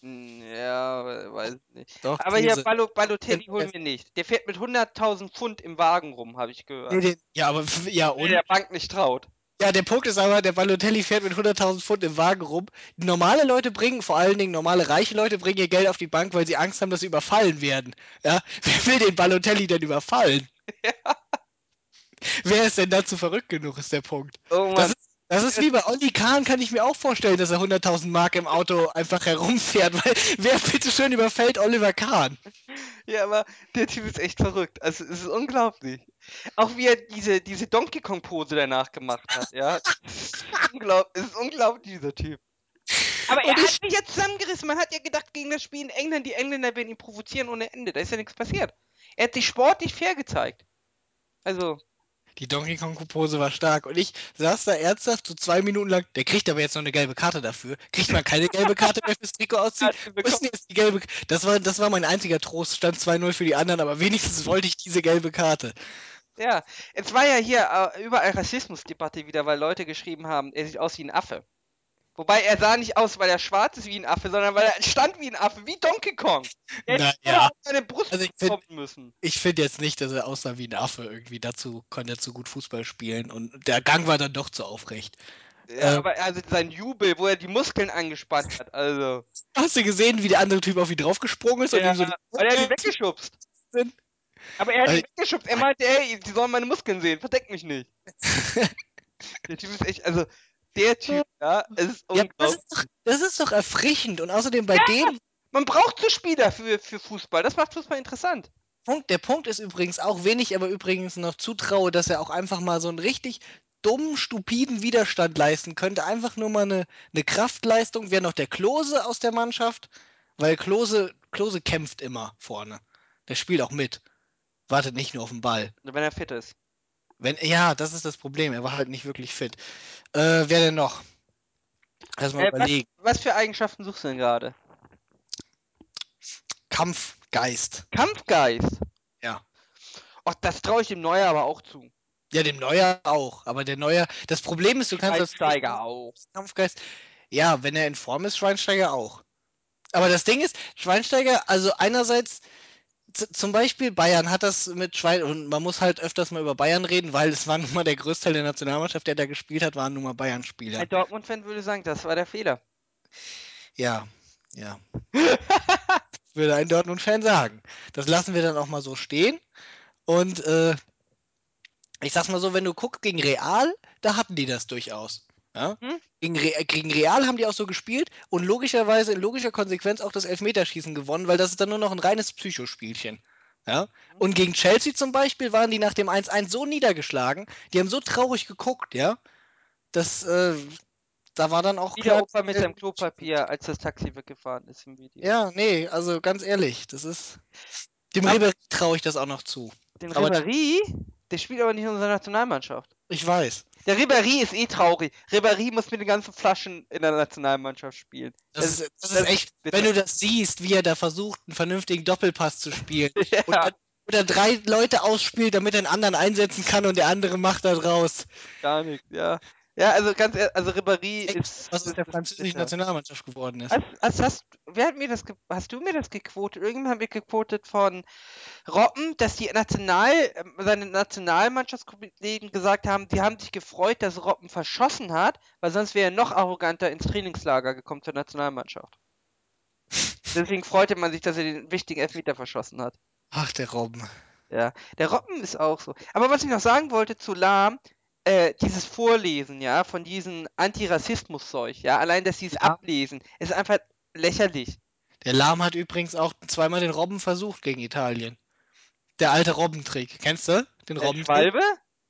Hm, Ja, we- weiß nicht. Doch, Aber hier These. Ballo, Balotelli holen wir nicht. Der fährt mit 100.000 Pfund im Wagen rum, habe ich gehört. Ja, aber ja, und? der Bank nicht traut. Ja, der Punkt ist aber, der Balotelli fährt mit 100.000 Pfund im Wagen rum. Normale Leute bringen, vor allen Dingen normale reiche Leute, bringen ihr Geld auf die Bank, weil sie Angst haben, dass sie überfallen werden. Ja? Wer will den Balotelli denn überfallen? Wer ist denn dazu verrückt genug, ist der Punkt. Oh Das Mann. ist, das ist wie bei Olli Kahn, kann ich mir auch vorstellen, dass er 100.000 Mark im Auto einfach herumfährt, weil wer bitteschön überfällt Oliver Kahn? Ja, aber der Typ ist echt verrückt. Also es ist unglaublich. Auch wie er diese, diese Donkey Kong Pose danach gemacht hat, ja. Es ist unglaublich, es ist unglaublich, dieser Typ. Aber er Und hat sich ja zusammengerissen. Man hat ja gedacht, gegen das Spiel in England, die Engländer werden ihn provozieren ohne Ende. Da ist ja nichts passiert. Er hat sich sportlich fair gezeigt. Also, Die Donkey Kong Pose war stark und ich saß da ernsthaft so zwei Minuten lang. Der kriegt aber jetzt noch eine gelbe Karte dafür. Kriegt man keine gelbe Karte mehr fürs Trikot ausziehen? denn jetzt die gelbe? Das war, das war mein einziger Trost. Stand 2-0 für die anderen, aber wenigstens wollte ich diese gelbe Karte. Ja. Es war ja hier äh, überall Rassismusdebatte wieder, weil Leute geschrieben haben, er sieht aus wie ein Affe. Wobei er sah nicht aus, weil er schwarz ist wie ein Affe, sondern weil er stand wie ein Affe, wie Donkey Kong. Er hätte Naja, seine Brust also ich find- kommen müssen. ich finde jetzt nicht, dass er aussah wie ein Affe irgendwie. Dazu konnte er zu gut Fußball spielen und der Gang war dann doch zu aufrecht. Ja, Ähm. aber also sein Jubel, wo er die Muskeln angespannt hat, also. Hast du gesehen, wie der andere Typ auf ihn draufgesprungen ist und Ja, ihm so weil er hat ihn weggeschubst. sind? Aber er hat ihn weggeschubst. Er meinte, ey, die sollen meine Muskeln sehen, verdeck mich nicht. der Typ ist echt, also, der Typ, ja, ist Ja, das ist, doch, das ist doch erfrischend und außerdem bei dem Man braucht so Spieler für, für Fußball, das macht Fußball interessant. Punkt, der Punkt ist übrigens auch, wen ich aber übrigens noch zutraue, dass er auch einfach mal so einen richtig dummen, stupiden Widerstand leisten könnte. Einfach nur mal eine, eine Kraftleistung. Wäre noch der Klose aus der Mannschaft, weil Klose, Klose kämpft immer vorne. Der spielt auch mit. Wartet nicht nur auf den Ball. Wenn er fit ist. Wenn, ja, das ist das Problem. Er war halt nicht wirklich fit. Äh, wer denn noch? Lass mal Äh, was, überlegen. was für Eigenschaften suchst du denn gerade? Kampfgeist. Kampfgeist. Ja. Ach, das traue ich dem Neuer aber auch zu. Ja, dem Neuer auch. Aber der Neuer. Das Problem ist, du kannst das. Schweinsteiger auch. Kampfgeist. Ja, wenn er in Form ist, Schweinsteiger auch. Aber das Ding ist, Schweinsteiger, also einerseits, zum Beispiel Bayern hat das mit Schwein, und man muss halt öfters mal über Bayern reden, weil es war nun mal der Großteil der Nationalmannschaft, der da gespielt hat, waren nun mal Bayern-Spieler. Ein Dortmund-Fan würde sagen, das war der Fehler. Ja, ja. würde ein Dortmund-Fan sagen. Das lassen wir dann auch mal so stehen. Und äh, ich sag's mal so, wenn du guckst gegen Real, da hatten die das durchaus. Ja? Hm? Gegen, Re gegen Real haben die auch so gespielt und logischerweise in logischer Konsequenz auch das Elfmeterschießen gewonnen, weil das ist dann nur noch ein reines Psychospielchen. Ja? Und gegen Chelsea zum Beispiel waren die nach dem 1-1 so niedergeschlagen, die haben so traurig geguckt, ja, dass äh, da war dann auch Wie der klar. Opa mit seinem Klopapier, als das Taxi weggefahren ist im Video. Ja, nee, also ganz ehrlich, das ist. Dem Ribéry traue ich das auch noch zu. Den Aber- Ribéry, der spielt aber nicht in unserer Nationalmannschaft. Ich weiß. Der Ribéry ist eh traurig. Ribéry muss mit den ganzen Flaschen in der Nationalmannschaft spielen. Das, Das- ist, das ist echt, bitter. wenn du das siehst, wie er da versucht, einen vernünftigen Doppelpass zu spielen. Ja, Oder, oder drei Leute ausspielt, damit er einen anderen einsetzen kann und der andere macht da draus. gar nichts, ja. Ja, also ganz ehrlich, also Ribéry ist. Was der ist französischen bitter. Nationalmannschaft geworden ist. Hast, hast, hast, wer hat mir das, hast du mir das gequotet? Irgendjemand hat mir gequotet von Robben, dass die National, ähm, seine Nationalmannschaftskollegen gesagt haben, die haben sich gefreut, dass Robben verschossen hat, weil sonst wäre er noch arroganter ins Trainingslager gekommen zur Nationalmannschaft. Deswegen freute man sich, dass er den wichtigen Elfmeter verschossen hat. Ach, der Robben. Ja, der Robben ist auch so. Aber was ich noch sagen wollte zu Lahm, äh, dieses Vorlesen, ja, von diesem Antirassismus-Zeug, ja, allein, dass sie es Ja. ablesen, ist einfach lächerlich. Der Lahm hat übrigens auch zweimal den Robben versucht gegen Italien. Der alte Robbentrick. Kennst du? Den Robbentrick? Schwalbe?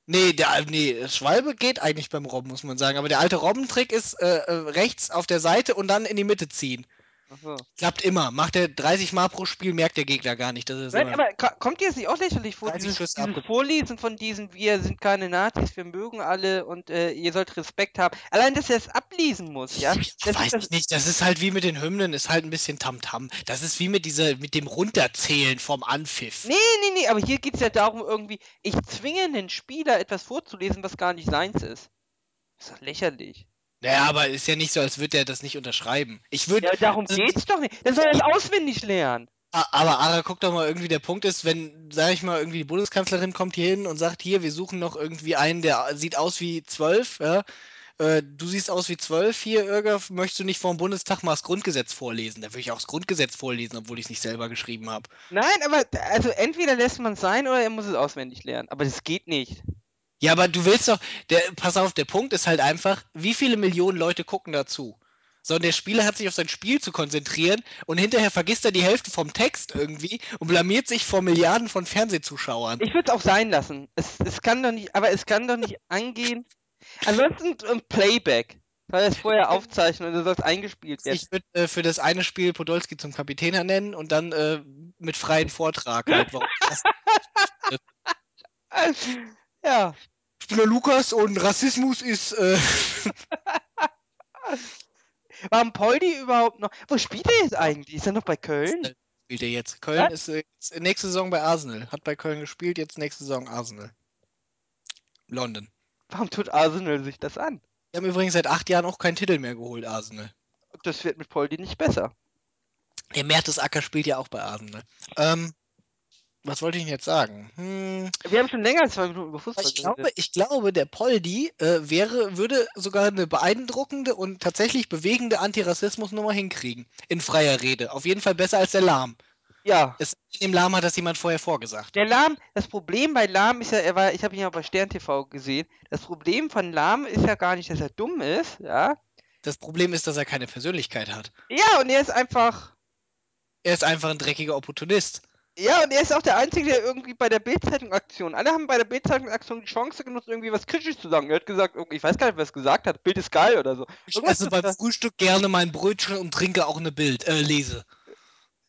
Nee, der, nee, Schwalbe geht eigentlich beim Robben, muss man sagen. Aber der alte Robbentrick ist äh, äh, rechts auf der Seite und dann in die Mitte ziehen. Achso. Klappt immer. Macht er 30 Mal pro Spiel, merkt der Gegner gar nicht. Das ist Nein, aber ko- kommt dir das nicht auch lächerlich vor, 30 dieses, Vorlesen von diesen, wir sind keine Nazis, wir mögen alle und äh, ihr sollt Respekt haben. Allein, dass er es ablesen muss, ja. Das weiß ist ich nicht, das ist halt wie mit den Hymnen, ist halt ein bisschen Tamtam. Das ist wie mit dieser, mit dem Runterzählen vom Anpfiff. nee, nee, nee, aber hier geht es ja darum, irgendwie, ich zwinge einen Spieler etwas vorzulesen, was gar nicht seins ist. Das ist doch lächerlich. Naja, aber ist ja nicht so, als würde er das nicht unterschreiben. Ich würde. Ja, darum geht's doch nicht. Der soll das auswendig lernen. Aber Ara, guck doch mal, irgendwie der Punkt ist, wenn, sag ich mal, irgendwie die Bundeskanzlerin kommt hier hin und sagt, hier, wir suchen noch irgendwie einen, der sieht aus wie zwölf, ja. Äh, du siehst aus wie zwölf hier, Irger, möchtest du nicht vor dem Bundestag mal das Grundgesetz vorlesen? Da würde ich auch das Grundgesetz vorlesen, obwohl ich es nicht selber geschrieben habe. Nein, aber also entweder lässt man es sein oder er muss es auswendig lernen. Aber das geht nicht. Ja, aber du willst doch, der, pass auf, der Punkt ist halt einfach, wie viele Millionen Leute gucken dazu? Sondern der Spieler hat sich auf sein Spiel zu konzentrieren und hinterher vergisst er die Hälfte vom Text irgendwie und blamiert sich vor Milliarden von Fernsehzuschauern. Ich würde es auch sein lassen. Es, es kann doch nicht, aber es kann doch nicht angehen. Ansonsten ein Playback. Soll er es vorher aufzeichnen und dann soll es eingespielt werden. Ich würde äh, für das eine Spiel Podolski zum Kapitän ernennen und dann äh, mit freiem Vortrag halt. Warum das Ja. ich bin der Lukas und Rassismus ist. Äh, Warum Poldi überhaupt noch? Wo spielt er jetzt eigentlich? Ist er noch bei Köln? spielt er jetzt. Köln ist äh, nächste Saison bei Arsenal. Hat bei Köln gespielt, jetzt nächste Saison Arsenal. London. Warum tut Arsenal sich das an? Die haben übrigens seit acht Jahren auch keinen Titel mehr geholt, Arsenal. Das wird mit Poldi nicht besser. Der Mertesacker spielt ja auch bei Arsenal. Ähm, was wollte ich denn jetzt sagen? Hm, Wir haben schon länger als zwei Minuten über Fußball ich, geredet. glaube, ich glaube, der Poldi äh, wäre, würde sogar eine beeindruckende und tatsächlich bewegende Antirassismusnummer hinkriegen. In freier Rede. Auf jeden Fall besser als der Lahm. Ja. Es, dem Lahm hat das jemand vorher vorgesagt. Der Lahm, das Problem bei Lahm ist ja, er war, ich habe ihn ja bei Stern TV gesehen. Das Problem von Lahm ist ja gar nicht, dass er dumm ist, ja. Das Problem ist, dass er keine Persönlichkeit hat. Ja, und er ist einfach. Er ist einfach ein dreckiger Opportunist. Ja, und er ist auch der Einzige, der irgendwie bei der Bildzeitung-Aktion. Alle haben bei der Bildzeitung-Aktion die Chance genutzt, irgendwie was Kritisches zu sagen. Er hat gesagt, ich weiß gar nicht, was er gesagt hat. Bild ist geil oder so. Ich Irgendwas esse beim das- Frühstück gerne mein Brötchen und trinke auch eine Bild, äh, lese.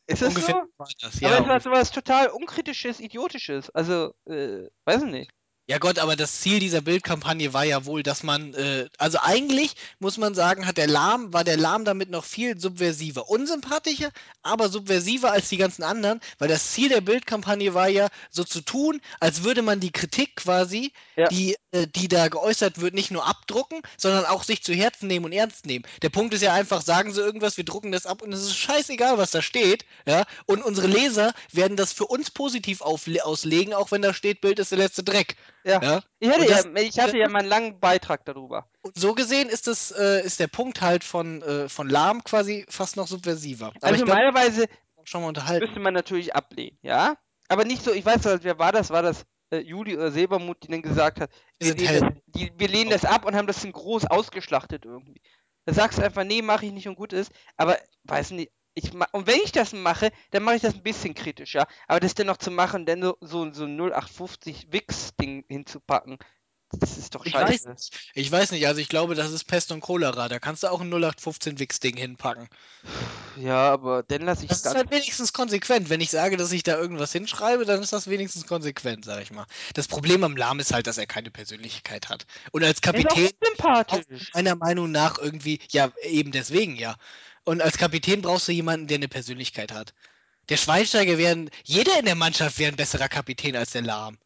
Ist das ungefähr so? das. Aber Ja, es war sowas total unkritisches, idiotisches. Also, äh, weiß ich nicht. Ja Gott, aber das Ziel dieser Bildkampagne war ja wohl, dass man, äh, also eigentlich muss man sagen, hat der Lahm, war der Lahm damit noch viel subversiver. Unsympathischer, aber subversiver als die ganzen anderen, weil das Ziel der Bildkampagne war ja, so zu tun, als würde man die Kritik quasi, Ja. die, äh, die da geäußert wird, nicht nur abdrucken, sondern auch sich zu Herzen nehmen und ernst nehmen. Der Punkt ist ja einfach, sagen sie irgendwas, wir drucken das ab und es ist scheißegal, was da steht, ja, und unsere Leser werden das für uns positiv auslegen, auch wenn da steht, Bild ist der letzte Dreck. Ja. Ja? Ich hatte, Und ja, das- ich hatte ja mal einen langen Beitrag darüber. Und so gesehen ist das, äh, ist der Punkt halt von, äh, von Lahm quasi fast noch subversiver. Aber Also normalerweise schon mal unterhalten. müsste man natürlich ablehnen, ja? Aber nicht so, ich weiß nicht, wer war das? War das äh, Juli oder Silbermut, die dann gesagt hat, Wir wir lehnen, das, die, wir lehnen das ab und haben das in groß ausgeschlachtet irgendwie. Da sagst du einfach, nee, mache ich nicht und gut ist. Aber, weiß nicht, ich und wenn ich das mache, dann mache ich das ein bisschen kritischer. Aber das dann noch zu machen, dann so, so, so ein 0850 Wix-Ding hinzupacken, das ist doch Ich weiß scheiße. nicht. Ich weiß nicht, also ich glaube, das ist Pest und Cholera. Da kannst du auch ein 0815 Wix-Ding hinpacken. Ja, aber dann lasse ich Das ist ganz. halt wenigstens konsequent. Wenn ich sage, dass ich da irgendwas hinschreibe, dann ist das wenigstens konsequent, sag ich mal. Das Problem am Lahm ist halt, dass er keine Persönlichkeit hat. Und als Er ist auch Kapitän sympathisch. meiner Meinung nach irgendwie, ja, eben deswegen ja. Und als Kapitän brauchst du jemanden, der eine Persönlichkeit hat. Der Schweinsteiger wäre, ein- jeder in der Mannschaft wäre ein besserer Kapitän als der Lahm.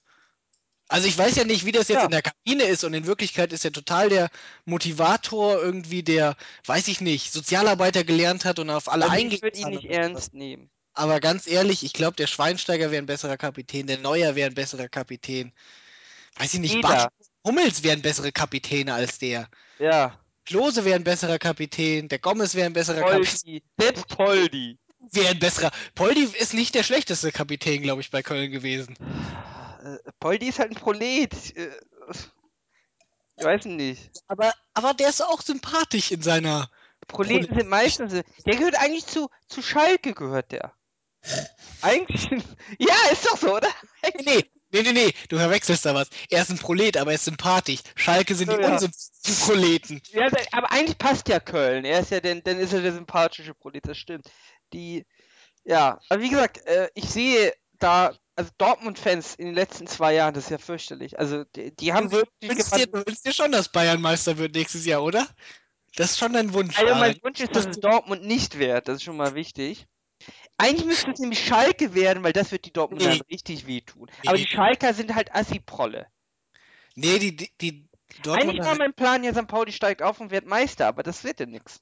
Also ich weiß ja nicht, wie das jetzt Ja. in der Kabine ist und in Wirklichkeit ist er total der Motivator irgendwie, der, weiß ich nicht, Sozialarbeiter gelernt hat und auf alle Also eingeht. ich würde ihn nicht ernst nehmen. Aber ganz ehrlich, ich glaube, der Schweinsteiger wäre ein besserer Kapitän, der Neuer wäre ein besserer Kapitän. Weiß ich nicht, Hummels wären bessere Kapitäne als der. Ja. Klose wäre ein besserer Kapitän, der Gomez wäre ein besserer Kapitän, Poldi. Selbst Poldi. wäre ein besserer. Poldi ist nicht der schlechteste Kapitän, glaube ich, bei Köln gewesen. Äh, Poldi ist halt ein Prolet. Ich weiß nicht. Aber, aber der ist auch sympathisch in seiner. Proleten Prolet- sind meistens. Der gehört eigentlich zu, zu Schalke, gehört der. Eigentlich. Ja, ist doch so, oder? Nee, nee, nee, nee, du verwechselst da was. Er ist ein Prolet, aber er ist sympathisch. Schalke sind Oh, die ja. unsympathischen Proleten. Ja, aber eigentlich passt ja Köln. Er ist ja denn, dann ist er der sympathische Prolet, das stimmt. Die. Ja, aber wie gesagt, äh, ich sehe da. Also Dortmund-Fans in den letzten zwei Jahren, das ist ja fürchterlich. Also die, die haben Du wirklich wünschst dir, du wünschst dir schon, dass Bayern Meister wird nächstes Jahr, oder? Das ist schon dein Wunsch. Also mein. Wunsch ist, dass es Dortmund nicht wird. Das ist schon mal wichtig. Eigentlich müsste es nämlich Schalke werden, weil das wird die Dortmunder Nee. richtig wehtun. Aber die. Schalker sind halt Assi-Prolle. Nee, die, die, die Eigentlich Dortmunder war mein Plan, ja, St. Pauli steigt auf und wird Meister, aber das wird ja nix.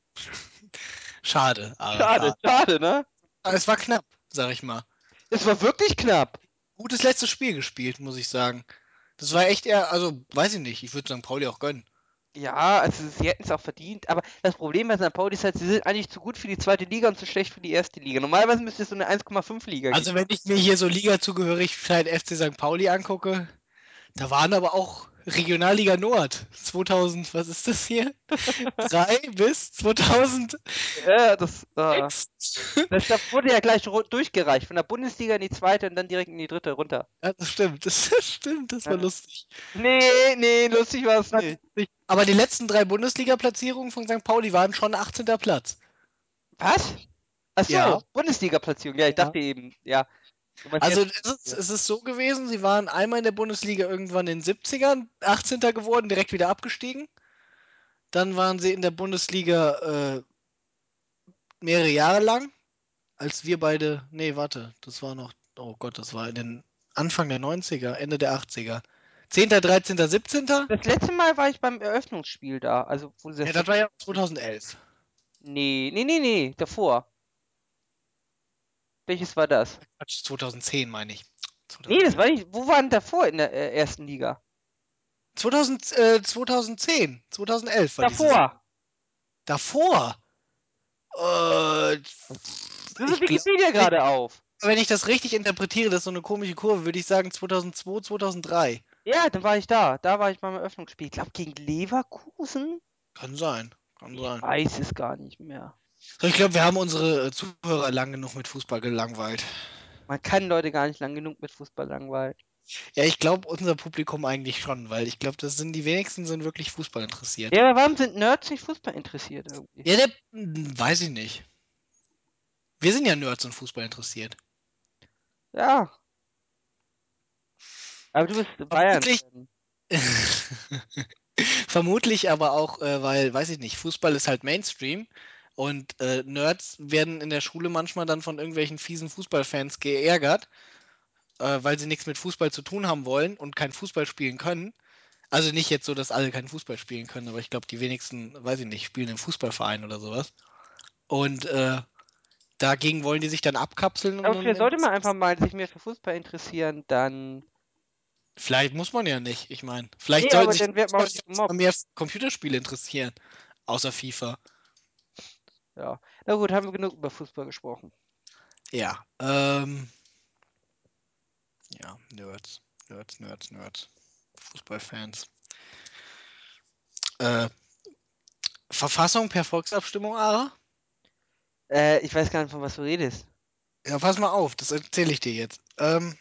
schade. Aber Schade, schade, ne? schade. Es war knapp, sag ich mal. Es war wirklich knapp. Gutes letztes Spiel gespielt, muss ich sagen. Das war echt eher, also, weiß ich nicht, ich würde St. Pauli auch gönnen. Ja, also sie hätten es auch verdient, aber das Problem bei St. Pauli ist halt, sie sind eigentlich zu gut für die zweite Liga und zu schlecht für die erste Liga. Normalerweise müsste es so eine 1,5 Liga Also, wenn ich mir hier so Liga-Zugehörigkeit FC St. Pauli angucke, da waren aber auch Regionalliga Nord 2000, was ist das hier? 3 bis 2006. geben. Ja, das, äh, das, wurde ja gleich durchgereicht. Von der Bundesliga in die zweite und dann direkt in die dritte runter. Ja, das stimmt, das stimmt, das war Ja. lustig. Nee, nee, lustig war es nicht. Aber die letzten drei Bundesliga-Platzierungen von St. Pauli waren schon 18. Platz. Was? Achso, Ja. Bundesliga-Platzierung. Ja, ich Ja. dachte eben, ja. Also es ist, es ist so gewesen, sie waren einmal in der Bundesliga irgendwann in den 70ern, 18. geworden, direkt wieder abgestiegen. Dann waren sie in der Bundesliga äh, mehrere Jahre lang, als wir beide, nee, warte, das war noch, oh Gott, das war in den Anfang der 90er, Ende der 80er. 10., 13., 17.? Das letzte Mal war ich beim Eröffnungsspiel da. Also, wo Ja, das war ja 2011. Nee, nee, nee, nee, davor. Welches war das? Quatsch, 2010 meine ich. Nee, das war nicht. Wo waren davor in der äh, ersten Liga? 2000, äh, 2010, 2011 war dieses. Davor. Davor? Äh, Das ist ich Wikipedia gerade auf. wenn ich das richtig interpretiere, das ist so eine komische Kurve, würde ich sagen 2002, 2003. Ja, dann war ich da. Da war ich beim Eröffnungsspiel. Ich glaube gegen Leverkusen. Kann sein, kann Ich sein. weiß es gar nicht mehr. Ich glaube, wir haben unsere äh, Zuhörer lang genug mit Fußball gelangweilt. Man kann Leute gar nicht lang genug mit Fußball langweilen. Ja, ich glaube, unser Publikum eigentlich schon, weil ich glaube, das sind die wenigsten sind wirklich Fußball interessiert. Ja, aber warum sind Nerds nicht Fußball interessiert irgendwie? Ja, der, hm, weiß ich nicht. Wir sind ja Nerds und Fußball interessiert. Ja. Aber du bist Bayern. Vermutlich- Vermutlich aber auch, äh, weil, weiß ich nicht, Fußball ist halt Mainstream und äh, Nerds werden in der Schule manchmal dann von irgendwelchen fiesen Fußballfans geärgert, äh, weil sie nichts mit Fußball zu tun haben wollen und kein Fußball spielen können. Also nicht jetzt so, dass alle keinen Fußball spielen können, aber ich glaube, die wenigsten, weiß ich nicht, spielen im Fußballverein oder sowas. Und äh, dagegen wollen die sich dann abkapseln. und- Aber vielleicht sollte man einfach mal sich mehr für Fußball interessieren, dann. Vielleicht muss man ja nicht, ich meine. Vielleicht Nee, sollten sich mehr für Computerspiele interessieren. Außer FIFA. Ja. Na gut, haben wir genug über Fußball gesprochen. Ja. Ähm, ja, Nerds. Nerds, Nerds, Nerds. Fußballfans. Äh, Verfassung per Volksabstimmung, Ara? Äh, ich weiß gar nicht, von was du redest. Ja, pass mal auf, das erzähle ich dir jetzt. Ähm,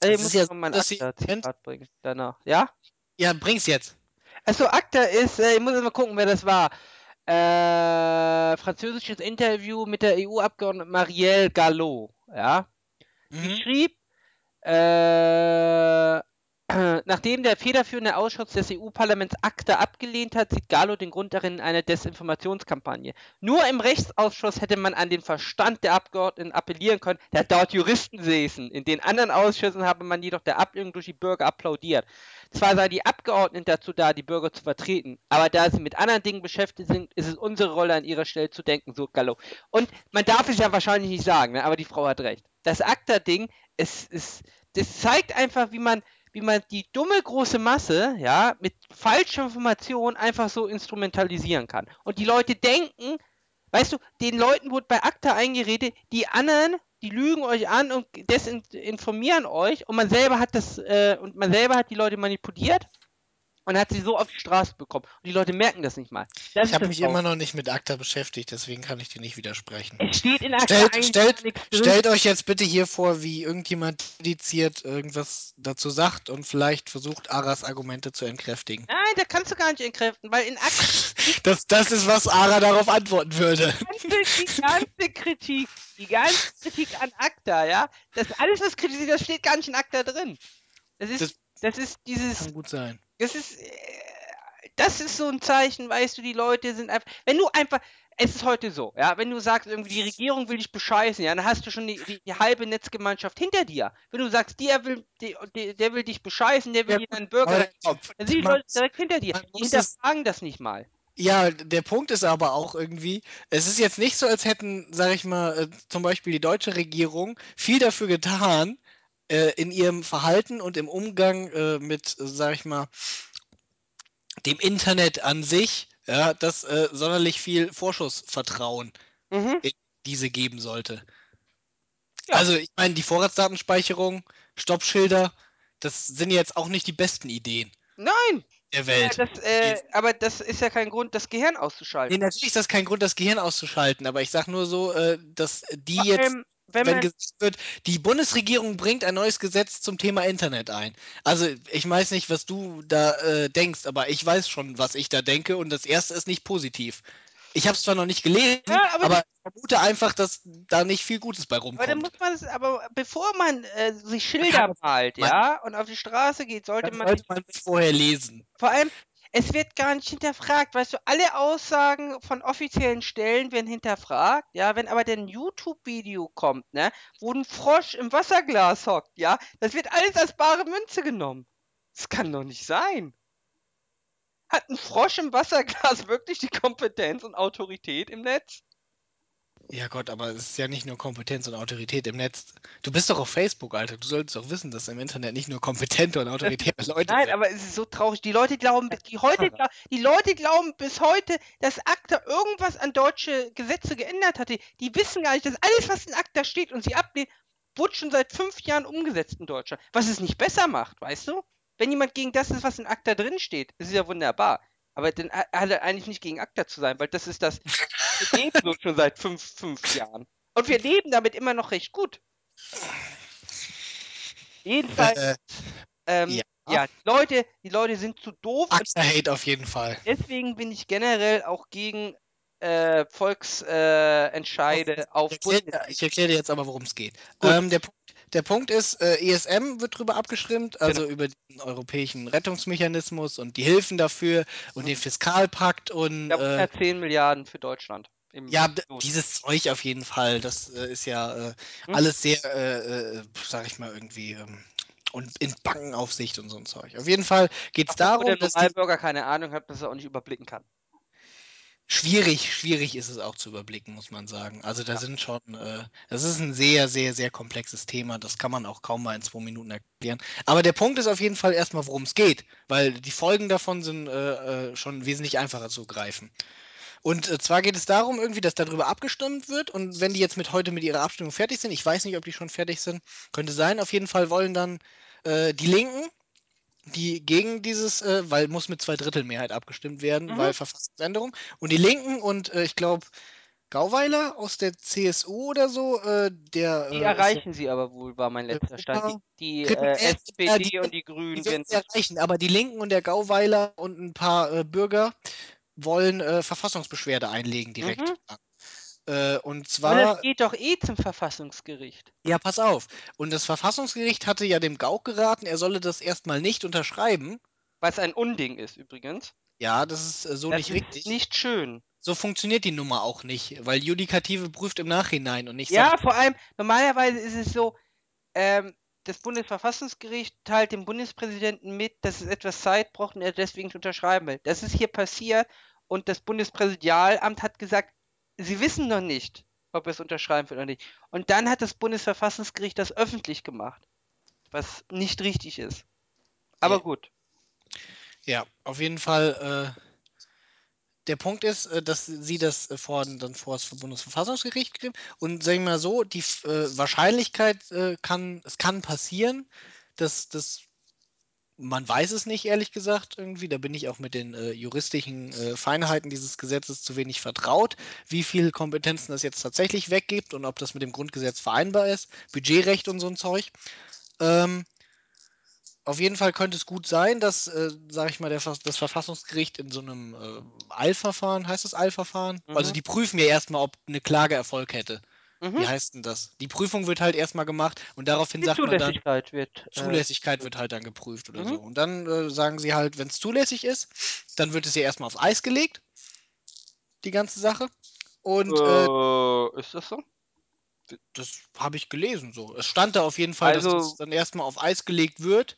Es ich muss ja mein Akta-Zitat bringen. Danach. Ja? ja, bring's jetzt. Achso, Akta ist, äh, ich muss jetzt mal gucken, wer das war. Äh, französisches Interview mit der EU-Abgeordneten Marielle Gallo. Ja? Mhm. schrieb, äh, nachdem der federführende Ausschuss des EU-Parlaments ACTA abgelehnt hat, sieht Gallo den Grund darin in einer Desinformationskampagne. Nur im Rechtsausschuss hätte man an den Verstand der Abgeordneten appellieren können, da dort Juristen säßen. In den anderen Ausschüssen habe man jedoch der Ablehnung durch die Bürger applaudiert. Zwar sei die Abgeordneten dazu da, die Bürger zu vertreten, aber da sie mit anderen Dingen beschäftigt sind, ist es unsere Rolle, an ihrer Stelle zu denken, so Gallo. Und man darf es ja wahrscheinlich nicht sagen, ne? aber die Frau hat recht. Das ACTA-Ding, es, es, das zeigt einfach, wie man, wie man die dumme große Masse, ja, mit falscher Information einfach so instrumentalisieren kann. Und die Leute denken, weißt du, den Leuten wurde bei ACTA eingeredet, die anderen, die lügen euch an und desinformieren euch und man selber hat das, äh, und man selber hat die Leute manipuliert und hat sie so auf die Straße bekommen. Und die Leute merken das nicht mal. Das Ich habe mich immer noch nicht mit ACTA beschäftigt, deswegen kann ich dir nicht widersprechen. Es steht in ACTA Stellt, stellt, stellt euch jetzt bitte hier vor, wie irgendjemand dediziert irgendwas dazu sagt und vielleicht versucht, Aras Argumente zu entkräftigen. Nein, da kannst du gar nicht entkräften, weil in ACTA Das, das ist, was Ara darauf antworten würde. ganze, die ganze Kritik, die ganze Kritik an ACTA, ja, das alles, was kritisiert, das steht gar nicht in ACTA drin. Das ist, Das- das, ist dieses, Kann gut sein. Das ist, äh, das ist so ein Zeichen, weißt du, die Leute sind einfach, wenn du einfach, es ist heute so, ja, wenn du sagst, irgendwie die Regierung will dich bescheißen, ja, dann hast du schon die, die, die halbe Netzgemeinschaft hinter dir. Wenn du sagst, der will, der, der, will dich bescheißen, der will Ja, dir deinen Bürger, aber dann sind die Leute direkt hinter dir. Die hinterfragen das nicht mal. Ja, der Punkt ist aber auch irgendwie, es ist jetzt nicht so, als hätten, sag ich mal, äh, zum Beispiel die deutsche Regierung viel dafür getan, äh, in ihrem Verhalten und im Umgang äh, mit, sag ich mal, dem Internet an sich, ja, dass äh, sonderlich viel Vorschussvertrauen Mhm. diese geben sollte. Ja. Also, ich meine, die Vorratsdatenspeicherung, Stoppschilder, das sind jetzt auch nicht die besten Ideen Nein, der ja, Welt. das, äh, aber das ist ja kein Grund, das Gehirn Nee, auszuschalten. natürlich ist das kein Grund, das Gehirn auszuschalten, aber ich sag nur so, äh, dass die Vor jetzt, allem, wenn wenn man, gesagt wird, die Bundesregierung bringt ein neues Gesetz zum Thema Internet ein. Also, ich weiß nicht, was du da äh, denkst, aber ich weiß schon, was ich da denke und das erste ist nicht positiv. Ich habe es zwar noch nicht gelesen, Ja, aber aber, ich vermute einfach, dass da nicht viel Gutes bei aber dann rumkommt. muss man es, aber bevor man äh, sich Schilder malt, ja, und auf die Straße geht, sollte man sollte man vorher lesen. Vor allem, es wird gar nicht hinterfragt. Weißt du, alle Aussagen von offiziellen Stellen werden hinterfragt. Ja, wenn aber dann ein YouTube-Video kommt, ne, wo ein Frosch im Wasserglas hockt, ja, das wird alles als bare Münze genommen. Das kann doch nicht sein. Hat ein Frosch im Wasserglas wirklich die Kompetenz und Autorität im Netz? Ja Gott, aber es ist ja nicht nur Kompetenz und Autorität im Netz. Du bist doch auf Facebook, Alter. Du solltest doch wissen, dass im Internet nicht nur kompetente und autoritäre Leute Nein, sind. aber es ist so traurig. Die Leute glauben, die, heute, die Leute glauben bis heute, dass ACTA irgendwas an deutsche Gesetze geändert hatte. Die wissen gar nicht, dass alles, was in ACTA steht und sie ablehnen, wurde schon seit fünf Jahren umgesetzt in Deutschland. Was es nicht besser macht, weißt du? Wenn jemand gegen das ist, was in ACTA drin steht, ist es ja wunderbar. Aber dann ha- hat er eigentlich nicht gegen ACTA zu sein, weil das ist das, leben so schon seit fünf, fünf Jahren. Und wir leben damit immer noch recht gut. Jedenfalls, Äh, ähm, ja. ja, die Leute, die Leute sind zu doof und Akta-Hate auf jeden Fall. deswegen bin ich generell auch gegen äh, Volksentscheide äh, auf Ich erkläre, ich erkläre dir jetzt aber, worum es geht. Ähm, der, Punkt, der Punkt ist, äh, ESM wird drüber abgestimmt, also Genau. über den europäischen Rettungsmechanismus und die Hilfen dafür und Mhm. den Fiskalpakt und ja, äh, 110 Milliarden für Deutschland. Ja, dieses Zeug auf jeden Fall. Das äh, ist ja äh, Hm? alles sehr, äh, äh, sag ich mal, irgendwie ähm, und in Bankenaufsicht und so ein Zeug. Auf jeden Fall geht es darum, der dass die, Normalbürger keine Ahnung hat, dass er auch nicht überblicken kann. Schwierig, schwierig ist es auch zu überblicken, muss man sagen. Also da Ja. sind schon, äh, das ist ein sehr, sehr, sehr komplexes Thema. Das kann man auch kaum mal in zwei Minuten erklären. Aber der Punkt ist auf jeden Fall erstmal, worum es geht, weil die Folgen davon sind äh, äh, schon wesentlich einfacher zu greifen. Und äh, zwar geht es darum, irgendwie, dass darüber abgestimmt wird. Und wenn die jetzt mit heute mit ihrer Abstimmung fertig sind, ich weiß nicht, ob die schon fertig sind, könnte sein. Auf jeden Fall wollen dann äh, die Linken, die gegen dieses, äh, weil muss mit Zweidrittelmehrheit abgestimmt werden, Mhm. weil Verfassungsänderung. Und die Linken und äh, ich glaube Gauweiler aus der CSU oder so, äh, der Die äh, erreichen sie aber wohl, war mein letzter Stand. Europa- Die, die äh, äh, SPD die- und die die Grünen werden werden es erreichen, aber die Linken und der Gauweiler und ein paar äh, Bürger wollen äh, Verfassungsbeschwerde einlegen direkt. Mhm. Äh, und Aber zwar das geht doch eh zum Verfassungsgericht. Ja, pass auf. Und das Verfassungsgericht hatte ja dem Gauck geraten, er solle das erstmal nicht unterschreiben. Was ein Unding ist übrigens. Ja, das ist äh, so das nicht ist richtig. nicht schön. So funktioniert die Nummer auch nicht, weil Judikative prüft im Nachhinein und nicht Ja, sagt, vor allem, normalerweise ist es so, ähm, das Bundesverfassungsgericht teilt dem Bundespräsidenten mit, dass es etwas Zeit braucht und er deswegen nicht unterschreiben will. Das ist hier passiert und das Bundespräsidialamt hat gesagt, sie wissen noch nicht, ob er es unterschreiben will oder nicht. Und dann hat das Bundesverfassungsgericht das öffentlich gemacht, was nicht richtig ist. Aber Ja. gut. ja, auf jeden Fall. Äh, der Punkt ist, äh, dass sie das äh, vor, dann vor das Bundesverfassungsgericht geben und sagen wir mal so, die äh, Wahrscheinlichkeit äh, kann, es kann passieren, dass das man weiß es nicht, ehrlich gesagt, irgendwie. Da bin ich auch mit den äh, juristischen äh, Feinheiten dieses Gesetzes zu wenig vertraut, wie viel Kompetenzen das jetzt tatsächlich weggibt und ob das mit dem Grundgesetz vereinbar ist. Budgetrecht und so ein Zeug. Ähm, auf jeden Fall könnte es gut sein, dass, äh, sage ich mal, der, das Verfassungsgericht in so einem äh, Eilverfahren, heißt das Eilverfahren? Also Mhm. die prüfen ja erstmal, ob eine Klage Erfolg hätte. Mhm. Wie heißt denn das? Die Prüfung wird halt erstmal gemacht und daraufhin Die sagt man dann, Zulässigkeit wird. Äh, Zulässigkeit wird halt dann geprüft oder Mhm. so. Und dann äh, sagen sie halt, wenn es zulässig ist, dann wird es ja erstmal auf Eis gelegt, die ganze Sache. Und äh, äh, ist das so? das habe ich gelesen so. Es stand da auf jeden Fall, dass Also- es dann erstmal auf Eis gelegt wird,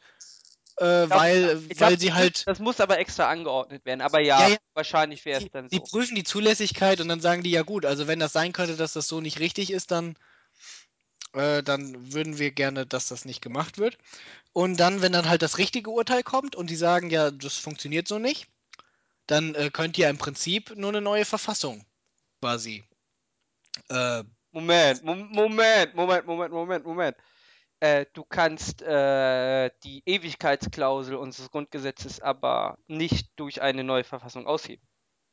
äh, glaub, weil, Ich weil glaub, sie halt. Das muss aber extra angeordnet werden. Aber ja, Ja, ja. wahrscheinlich wäre es Die, dann die so. prüfen die Zulässigkeit und dann sagen die, ja gut, also wenn das sein könnte, dass das so nicht richtig ist, dann, äh, dann würden wir gerne, dass das nicht gemacht wird. Und dann, wenn dann halt das richtige Urteil kommt und die sagen, ja, das funktioniert so nicht, dann äh, könnt ihr im Prinzip nur eine neue Verfassung quasi. Äh, Moment, Mom- Moment, Moment, Moment, Moment, Moment. Äh, du kannst äh, die Ewigkeitsklausel unseres Grundgesetzes aber nicht durch eine neue Verfassung ausheben.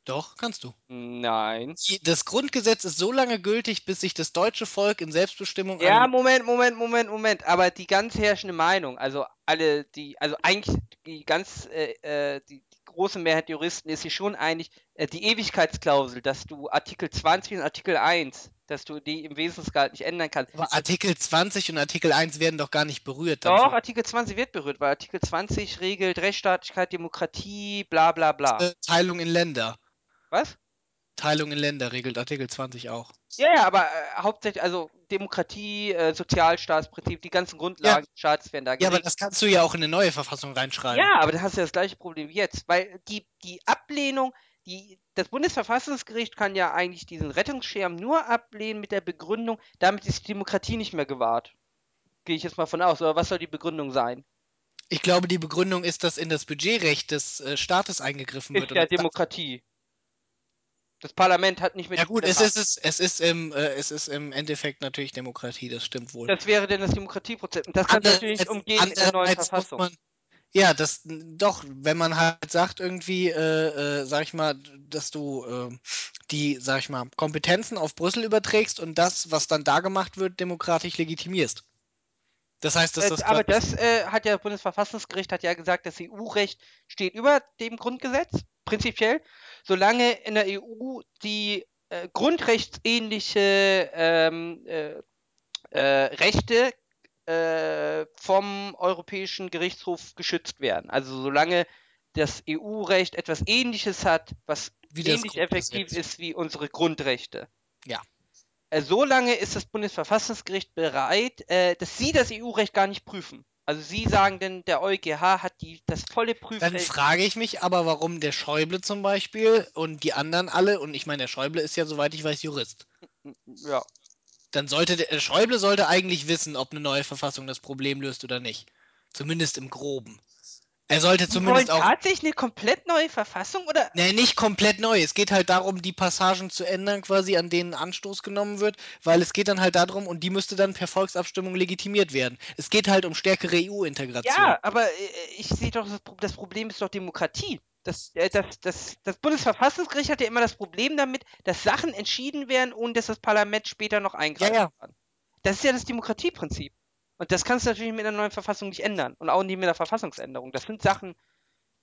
doch, kannst du. Nein. Das Grundgesetz ist so lange gültig, bis sich das deutsche Volk in Selbstbestimmung Ja, Moment, Moment, Moment, Moment. Aber die ganz herrschende Meinung, also alle, die, also eigentlich die ganz, äh, äh, die, die große Mehrheit der Juristen ist sich schon einig, äh, die Ewigkeitsklausel, dass du Artikel 20 und Artikel 1, dass du die im Wesensgehalt nicht ändern kannst. Aber Artikel 20 und Artikel 1 werden doch gar nicht berührt. Doch, von- Artikel 20 wird berührt, weil Artikel 20 regelt Rechtsstaatlichkeit, Demokratie, bla bla bla. Äh, Teilung in Länder. Was? Teilung in Länder regelt Artikel 20 auch. Ja, ja, aber äh, hauptsächlich, also Demokratie, äh, Sozialstaatsprinzip, die ganzen Grundlagen des Staates werden da Ja, aber geregelt. das kannst du ja auch in eine neue Verfassung reinschreiben. Ja, aber da hast du ja das gleiche Problem wie jetzt, weil die, die Ablehnung, das Bundesverfassungsgericht kann ja eigentlich diesen Rettungsschirm nur ablehnen mit der Begründung, damit ist die Demokratie nicht mehr gewahrt. Gehe ich jetzt mal von aus. Oder was soll die Begründung sein? Ich glaube, die Begründung ist, dass in das Budgetrecht des äh, Staates eingegriffen wird. Ist ja und das- Demokratie. Das Parlament hat nicht mehr ja gut, es ist, es, es, ist im, äh, es ist im Endeffekt natürlich Demokratie, das stimmt wohl. Das wäre denn das Demokratieprozess. Und das kannst du natürlich umgehen mit der neuen Verfassung. Man, ja, das doch, wenn man halt sagt, irgendwie, äh, äh, sag ich mal, dass du äh, die, sag ich mal, Kompetenzen auf Brüssel überträgst und das, was dann da gemacht wird, demokratisch legitimierst. Das heißt, dass Äh, das. aber das äh, hat ja das Bundesverfassungsgericht hat ja gesagt, das EU-Recht steht über dem Grundgesetz, prinzipiell, solange in der EU die äh, grundrechtsähnliche ähm, äh, äh, Rechte äh, vom Europäischen Gerichtshof geschützt werden. Also solange das EU-Recht etwas Ähnliches hat, was Wie ähnlich effektiv ist wie unsere Grundrechte. Ja. Äh, solange ist das Bundesverfassungsgericht bereit, äh, dass sie das EU-Recht gar nicht prüfen. Also sie sagen denn, der EuGH hat die, das volle Dann Prüfrecht. frage ich mich aber, warum der Schäuble zum Beispiel und die anderen alle, und ich meine, der Schäuble ist ja, soweit ich weiß, Jurist. Ja. Dann sollte der, der Schäuble sollte eigentlich wissen, ob eine neue Verfassung das Problem löst oder nicht. Zumindest im Groben. Er sollte wollen zumindest auch. tatsächlich eine komplett neue Verfassung oder? Nee, nicht komplett neu. Es geht halt darum, die Passagen zu ändern, quasi, an denen Anstoß genommen wird, weil es geht dann halt darum, und die müsste dann per Volksabstimmung legitimiert werden. Es geht halt um stärkere EU-Integration. Ja, aber äh, ich sehe doch, das Problem ist doch Demokratie. Das, äh, das, das, das Bundesverfassungsgericht hat ja immer das Problem damit, dass Sachen entschieden werden, ohne dass das Parlament später noch eingreifen Ja, ja. kann. Das ist ja das Demokratieprinzip. Und das kannst du natürlich mit einer neuen Verfassung nicht ändern. Und auch nicht mit einer Verfassungsänderung. Das sind Sachen,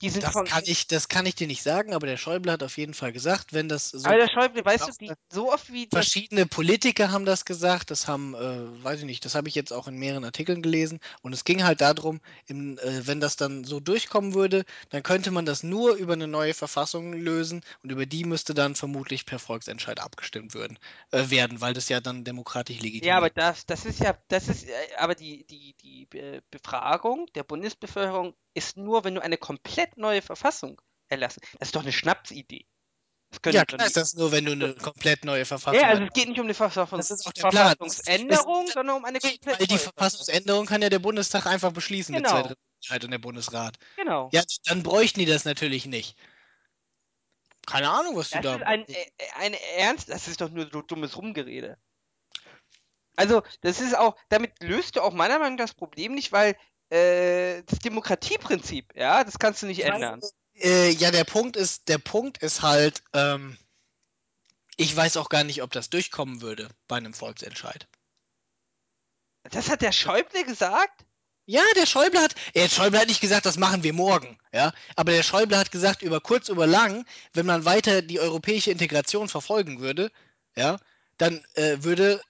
die sind Das von. kann, ich, das kann ich dir nicht sagen, aber der Schäuble hat auf jeden Fall gesagt, wenn das so. aber der Schäuble, weißt du, die, so oft wie Verschiedene Politiker haben das gesagt, das haben, äh, weiß ich nicht, das habe ich jetzt auch in mehreren Artikeln gelesen. Und es ging halt darum, im, äh, wenn das dann so durchkommen würde, dann könnte man das nur über eine neue Verfassung lösen und über die müsste dann vermutlich per Volksentscheid abgestimmt würden, äh, werden, weil das ja dann demokratisch legitim Ja, aber das, das ist ja, das ist, äh, aber die, die, die Be- Befragung der Bundesbevölkerung ist nur, wenn du eine komplett neue Verfassung erlassen. Das ist doch eine Schnapsidee. Ja, klar ist das nur, wenn du eine komplett neue Verfassung Ja, also hast. es geht nicht um eine ist. Verfassungsänderung, Es- sondern um eine komplett Weil die Verfassungsänderung kann ja der Bundestag einfach beschließen mit Genau. zwei Drittel und der Bundesrat. Genau. Ja, dann bräuchten die das natürlich nicht. Keine Ahnung, was du Das da. ist ein, äh, ein Ernst, das ist doch nur so dummes Rumgerede. Also, das ist auch, damit löst du auch meiner Meinung nach das Problem nicht, weil äh, das Demokratieprinzip, ja, das kannst du nicht ändern. Äh, ja, der Punkt ist, der Punkt ist halt, ähm, ich weiß auch gar nicht, ob das durchkommen würde bei einem Volksentscheid. Das hat der Schäuble gesagt? Ja, der Schäuble hat, der Schäuble hat nicht gesagt, das machen wir morgen, ja. Aber der Schäuble hat gesagt, über kurz, über lang, wenn man weiter die europäische Integration verfolgen würde, ja, dann äh, würde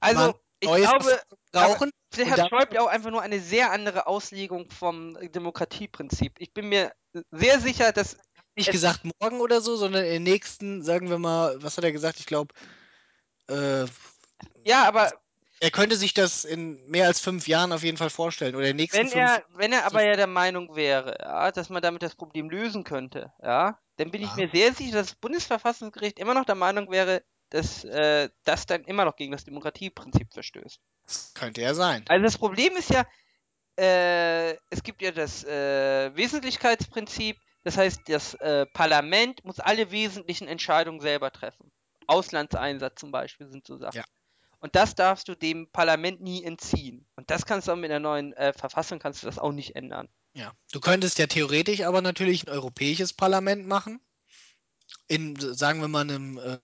Also, man ich neue glaube, brauchen. Vielleicht hat Schäuble auch einfach nur eine sehr andere Auslegung vom Demokratieprinzip. Ich bin mir sehr sicher, dass nicht es- gesagt morgen oder so, sondern in den nächsten, sagen wir mal, was hat er gesagt? Ich glaube, äh, ja, aber er könnte sich das in mehr als fünf Jahren auf jeden Fall vorstellen. Oder in den nächsten wenn fünf er, wenn er aber ja der Meinung wäre, ja, dass man damit das Problem lösen könnte, ja, dann bin ich Ja. mir sehr sicher, dass das Bundesverfassungsgericht immer noch der Meinung wäre, dass äh, das dann immer noch gegen das Demokratieprinzip verstößt. Könnte er sein. Also das Problem ist ja, äh, es gibt ja das äh, Wesentlichkeitsprinzip, das heißt, das äh, Parlament muss alle wesentlichen Entscheidungen selber treffen. Auslandseinsatz zum Beispiel sind so Sachen. Ja. Und das darfst du dem Parlament nie entziehen. Und das kannst du auch mit der neuen äh, Verfassung kannst du das auch nicht ändern. Ja. Du könntest ja theoretisch aber natürlich ein europäisches Parlament machen. In, sagen wir mal, einem, äh,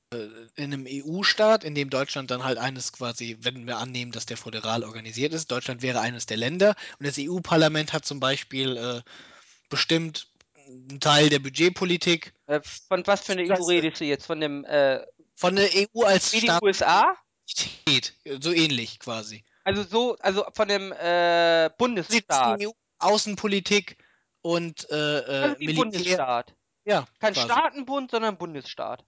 in einem EU-Staat, in dem Deutschland dann halt eines quasi, wenn wir annehmen, dass der föderal organisiert ist, Deutschland wäre eines der Länder und das EU-Parlament hat zum Beispiel äh, bestimmt einen Teil der Budgetpolitik Äh, von was für einer EU redest du jetzt? Von dem äh, von der EU als wie die Staat USA? steht. So ähnlich quasi. Also so, also von dem äh, Bundesstaat. EU, Außenpolitik und äh, äh, Also wie Militär. Bundesstaat. Ja, Kein quasi. Staatenbund, sondern Bundesstaat.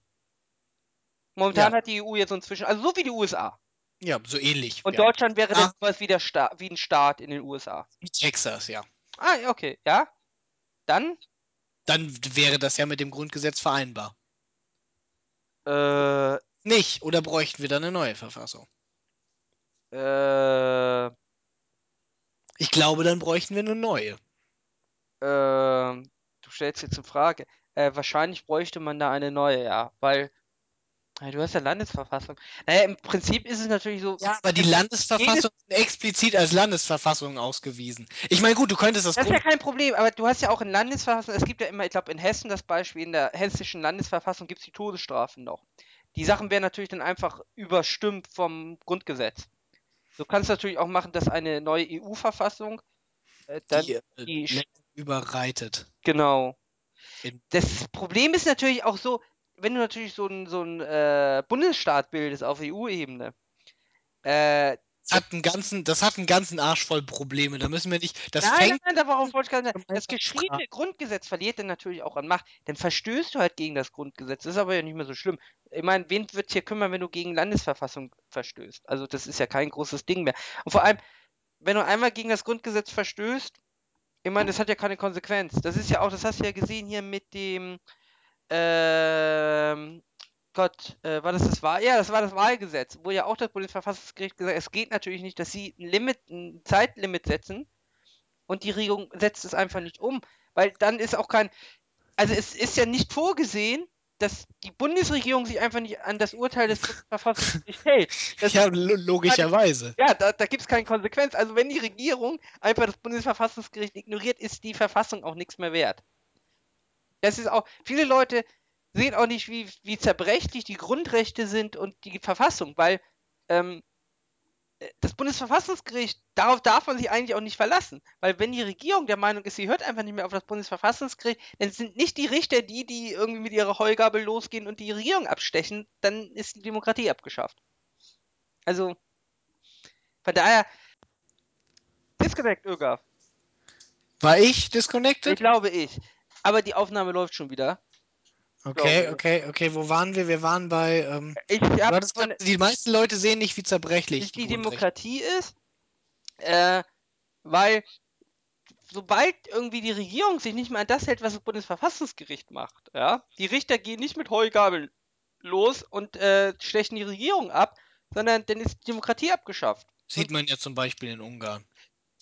Momentan Ja. hat die EU jetzt so inzwischen, also so wie die USA. Ja, so ähnlich. Und ja. Deutschland wäre dann Ah. sowas wie, der Sta wie ein Staat in den USA. Wie Texas, ja. Ah, okay, ja. Dann, Dann wäre das ja mit dem Grundgesetz vereinbar. äh, Nicht, oder bräuchten wir dann eine neue Verfassung? äh, Ich glaube, dann bräuchten wir eine neue. ähm, du stellst jetzt eine Frage. Äh, wahrscheinlich bräuchte man da eine neue, ja, weil ja, du hast ja Landesverfassung. Naja, im Prinzip ist es natürlich so, Ja, aber die Landesverfassung ist explizit als Landesverfassung ausgewiesen. Ich meine, gut, du könntest das, das ist ja kein Problem, aber du hast ja auch in Landesverfassung, es gibt ja immer, ich glaube in Hessen das Beispiel, in der hessischen Landesverfassung gibt es die Todesstrafen noch. Die Sachen werden natürlich dann einfach überstimmt vom Grundgesetz. Du kannst natürlich auch machen, dass eine neue EU-Verfassung äh, dann die, äh, die überreitet. Genau. Das Problem ist natürlich auch so, wenn du natürlich so einen so einen, äh, Bundesstaat bildest auf EU-Ebene, äh, Das hat einen ganzen, das hat einen ganzen Arsch voll Probleme. Da müssen wir nicht. Das nein, fängt. nein, darauf wollte ich sagen, das geschriebene Grundgesetz verliert dann natürlich auch an Macht. Dann verstößt du halt gegen das Grundgesetz. Das ist aber ja nicht mehr so schlimm. Ich meine, wen wird hier kümmern, wenn du gegen Landesverfassung verstößt? Also das ist ja kein großes Ding mehr. Und vor allem, wenn du einmal gegen das Grundgesetz verstößt, ich meine, das hat ja keine Konsequenz. Das ist ja auch, das hast du ja gesehen hier mit dem, ähm, Gott, äh, war das das Wahl? Ja, das war das Wahlgesetz, wo ja auch das Bundesverfassungsgericht gesagt hat, es geht natürlich nicht, dass sie ein Limit, ein Zeitlimit setzen und die Regierung setzt es einfach nicht um, weil dann ist auch kein, also es ist ja nicht vorgesehen, dass die Bundesregierung sich einfach nicht an das Urteil des Bundesverfassungsgerichts hält. Das Ja, lo- logischerweise. ja, da, da gibt es keine Konsequenz. Also wenn die Regierung einfach das Bundesverfassungsgericht ignoriert, ist die Verfassung auch nichts mehr wert. Das ist auch, viele Leute sehen auch nicht, wie, wie zerbrechlich die Grundrechte sind und die Verfassung, weil ähm, äh, das Bundesverfassungsgericht, darauf darf man sich eigentlich auch nicht verlassen. Weil wenn die Regierung der Meinung ist, sie hört einfach nicht mehr auf das Bundesverfassungsgericht, dann sind nicht die Richter die, die irgendwie mit ihrer Heugabel losgehen und die Regierung abstechen, dann ist die Demokratie abgeschafft. Also, von daher, Disconnect, Ögaf. War ich Ich disconnected? glaube ich. Aber die Aufnahme läuft schon wieder. Okay, okay, okay. Wo waren wir? Wir waren bei. Ähm, Ich hattest gesagt, die meisten Leute sehen nicht, wie zerbrechlich die, die Demokratie ist, äh, weil sobald irgendwie die Regierung sich nicht mehr an das hält, was das Bundesverfassungsgericht macht, ja, die Richter gehen nicht mit Heugabeln los und äh, stechen die Regierung ab, sondern dann ist die Demokratie abgeschafft. Sieht man ja zum Beispiel in Ungarn.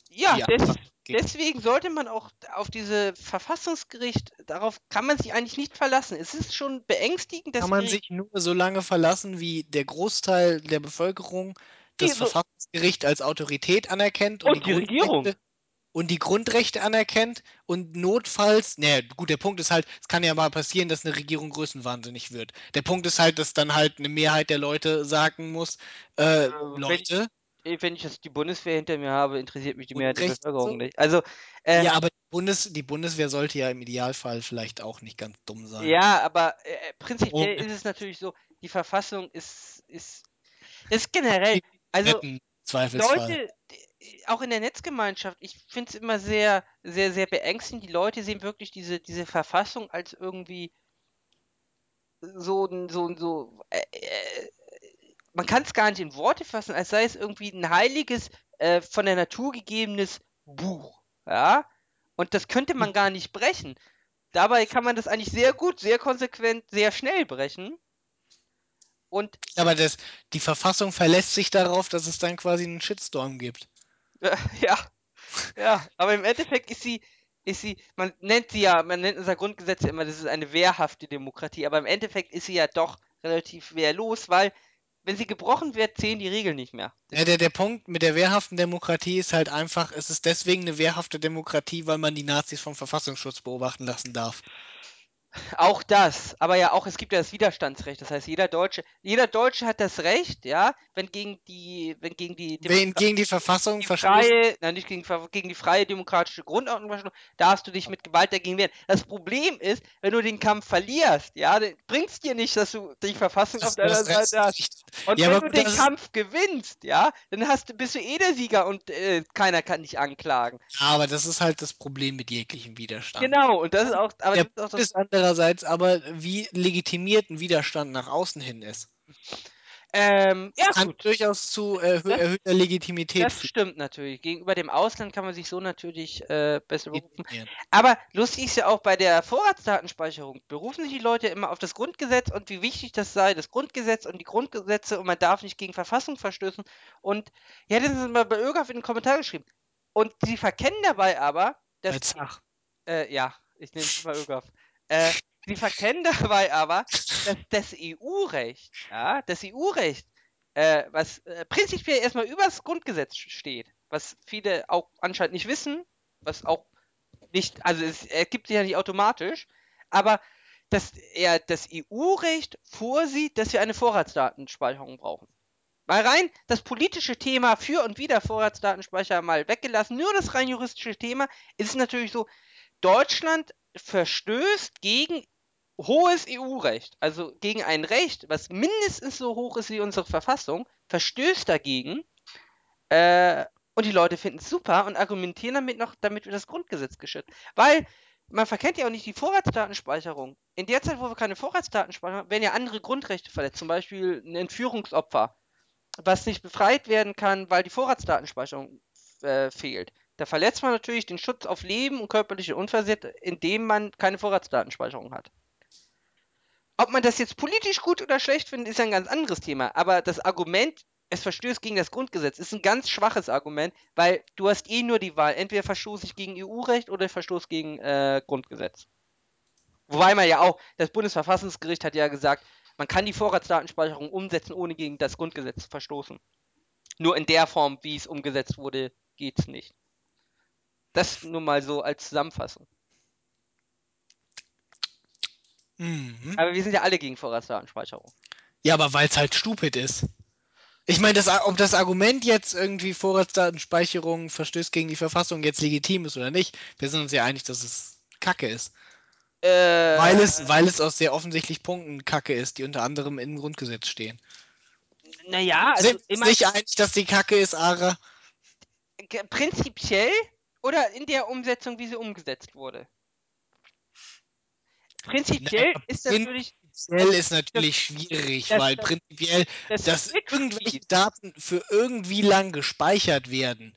Ja, Die des, deswegen sollte man auch auf diese Verfassungsgericht, darauf kann man sich eigentlich nicht verlassen. Es ist schon beängstigend, dass Kann man die- sich nur so lange verlassen, wie der Großteil der Bevölkerung das Die so- Verfassungsgericht als Autorität anerkennt Und die Regierung. Grundrechte- und die Grundrechte anerkennt und notfalls, naja, gut, der Punkt ist halt, es kann ja mal passieren, dass eine Regierung größenwahnsinnig wird. Der Punkt ist halt, dass dann halt eine Mehrheit der Leute sagen muss, äh, wenn Leute, wenn ich jetzt die Bundeswehr hinter mir habe, interessiert mich die Mehrheit der Bevölkerung so? nicht. Also, äh, ja, aber die, Bundes, die Bundeswehr sollte ja im Idealfall vielleicht auch nicht ganz dumm sein. ja, aber äh, prinzipiell Oh. ist es natürlich so, die Verfassung ist, ist, ist generell, also. Leute, auch in der Netzgemeinschaft, ich finde es immer sehr, sehr, sehr beängstigend. Die Leute sehen wirklich diese, diese Verfassung als irgendwie so, so, so, äh, äh, man kann es gar nicht in Worte fassen, als sei es irgendwie ein heiliges, äh, von der Natur gegebenes Buch. Ja? Und das könnte man gar nicht brechen. Dabei kann man das eigentlich sehr gut, sehr konsequent, sehr schnell brechen. Und Aber das, die Verfassung verlässt sich darauf, dass es dann quasi einen Shitstorm gibt. Ja, ja, aber im Endeffekt ist sie, ist sie, man nennt sie ja, man nennt unser Grundgesetz ja immer, das ist eine wehrhafte Demokratie, aber im Endeffekt ist sie ja doch relativ wehrlos, weil wenn sie gebrochen wird, zählen die Regeln nicht mehr. Ja, der, der Punkt mit der wehrhaften Demokratie ist halt einfach, es ist deswegen eine wehrhafte Demokratie, weil man die Nazis vom Verfassungsschutz beobachten lassen darf. Auch das, aber ja auch, es gibt ja das Widerstandsrecht, das heißt, jeder Deutsche, jeder Deutsche hat das Recht, ja, wenn gegen die, wenn gegen die Wen gegen die Verfassung die freie, nein, nicht gegen, gegen die freie demokratische Grundordnung verstoßen, darfst du dich mit Gewalt dagegen wehren. Das Problem ist, wenn du den Kampf verlierst, ja, dann bringt's dir nicht, dass du die Verfassung auf das- deiner das Seite hast. Und Ja, wenn du den Kampf gewinnst, ja, dann hast du, bist du eh der Sieger und äh, keiner kann dich anklagen. Ja, aber das ist halt das Problem mit jeglichem Widerstand. Genau, und das ist auch, aber Der das ist auch das, andererseits aber, wie legitimiert ein Widerstand nach außen hin ist. Ähm, ja, Das kann gut. durchaus zu erhö Das- erhöhter Legitimität Das stimmt natürlich. Gegenüber dem Ausland kann man sich so natürlich äh, besser berufen. Aber lustig ist ja auch bei der Vorratsdatenspeicherung, berufen sich die Leute immer auf das Grundgesetz und wie wichtig das sei, das Grundgesetz und die Grundgesetze und man darf nicht gegen Verfassung verstößen. Und ja, das ist mal bei ÖGAF in den Kommentar geschrieben. Und sie verkennen dabei aber, dass. Zach. Äh, ja, ich nehme es mal ÖGAF. Äh, sie verkennen dabei aber, dass das EU-Recht, ja, das EU-Recht, äh, was äh, prinzipiell erstmal übers Grundgesetz steht, was viele auch anscheinend nicht wissen, was auch nicht, also es ergibt sich ja nicht automatisch, aber dass er das EU-Recht vorsieht, dass wir eine Vorratsdatenspeicherung brauchen. Mal rein das politische Thema für und wider Vorratsdatenspeicher mal weggelassen, nur das rein juristische Thema ist natürlich so, Deutschland verstößt gegen hohes EU-Recht, also gegen ein Recht, was mindestens so hoch ist wie unsere Verfassung, verstößt dagegen. Äh, und die Leute finden es super und argumentieren damit noch, damit wir das Grundgesetz geschützt. Weil man verkennt ja auch nicht die Vorratsdatenspeicherung. In der Zeit, wo wir keine Vorratsdatenspeicherung haben, werden ja andere Grundrechte verletzt. Zum Beispiel ein Entführungsopfer, was nicht befreit werden kann, weil die Vorratsdatenspeicherung äh, fehlt. Da verletzt man natürlich den Schutz auf Leben und körperliche Unversehrtheit, indem man keine Vorratsdatenspeicherung hat. Ob man das jetzt politisch gut oder schlecht findet, ist ein ganz anderes Thema. Aber das Argument, es verstößt gegen das Grundgesetz, ist ein ganz schwaches Argument, weil du hast eh nur die Wahl, entweder verstoße ich gegen EU-Recht oder verstoße gegen äh, Grundgesetz. Wobei man ja auch, das Bundesverfassungsgericht hat ja gesagt, man kann die Vorratsdatenspeicherung umsetzen, ohne gegen das Grundgesetz zu verstoßen. Nur in der Form, wie es umgesetzt wurde, geht es nicht. Das nur mal so als Zusammenfassung. Mhm. Aber wir sind ja alle gegen Vorratsdatenspeicherung. Ja, aber weil es halt stupid ist. Ich meine, das, ob das Argument jetzt irgendwie Vorratsdatenspeicherung verstößt gegen die Verfassung jetzt legitim ist oder nicht, wir sind uns ja einig, dass es Kacke ist. Äh, Weil es, weil es aus sehr offensichtlich Punkten Kacke ist, die unter anderem im Grundgesetz stehen. naja, also sind wir ich uns mein, nicht einig, dass die Kacke ist, Ara? prinzipiell oder in der Umsetzung, wie sie umgesetzt wurde? Prinzipiell Na, ist prin- natürlich Prinzipiell ist natürlich schwierig, das- weil das- prinzipiell, das dass irgendwelche. Daten für irgendwie lang gespeichert werden.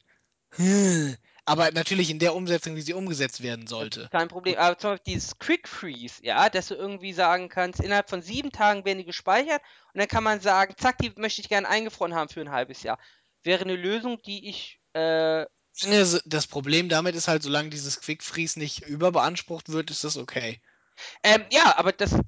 Hm. Aber natürlich in der Umsetzung, wie sie umgesetzt werden sollte. Kein Problem. Aber zum Beispiel dieses Quick Freeze, ja, dass du irgendwie sagen kannst, innerhalb von sieben Tagen werden die gespeichert und dann kann man sagen, zack, die möchte ich gerne eingefroren haben für ein halbes Jahr. Wäre eine Lösung, die ich äh, So- Das Problem damit ist halt, solange dieses Quick Freeze nicht überbeansprucht wird, ist das okay. Ähm, ja, aber das, äh,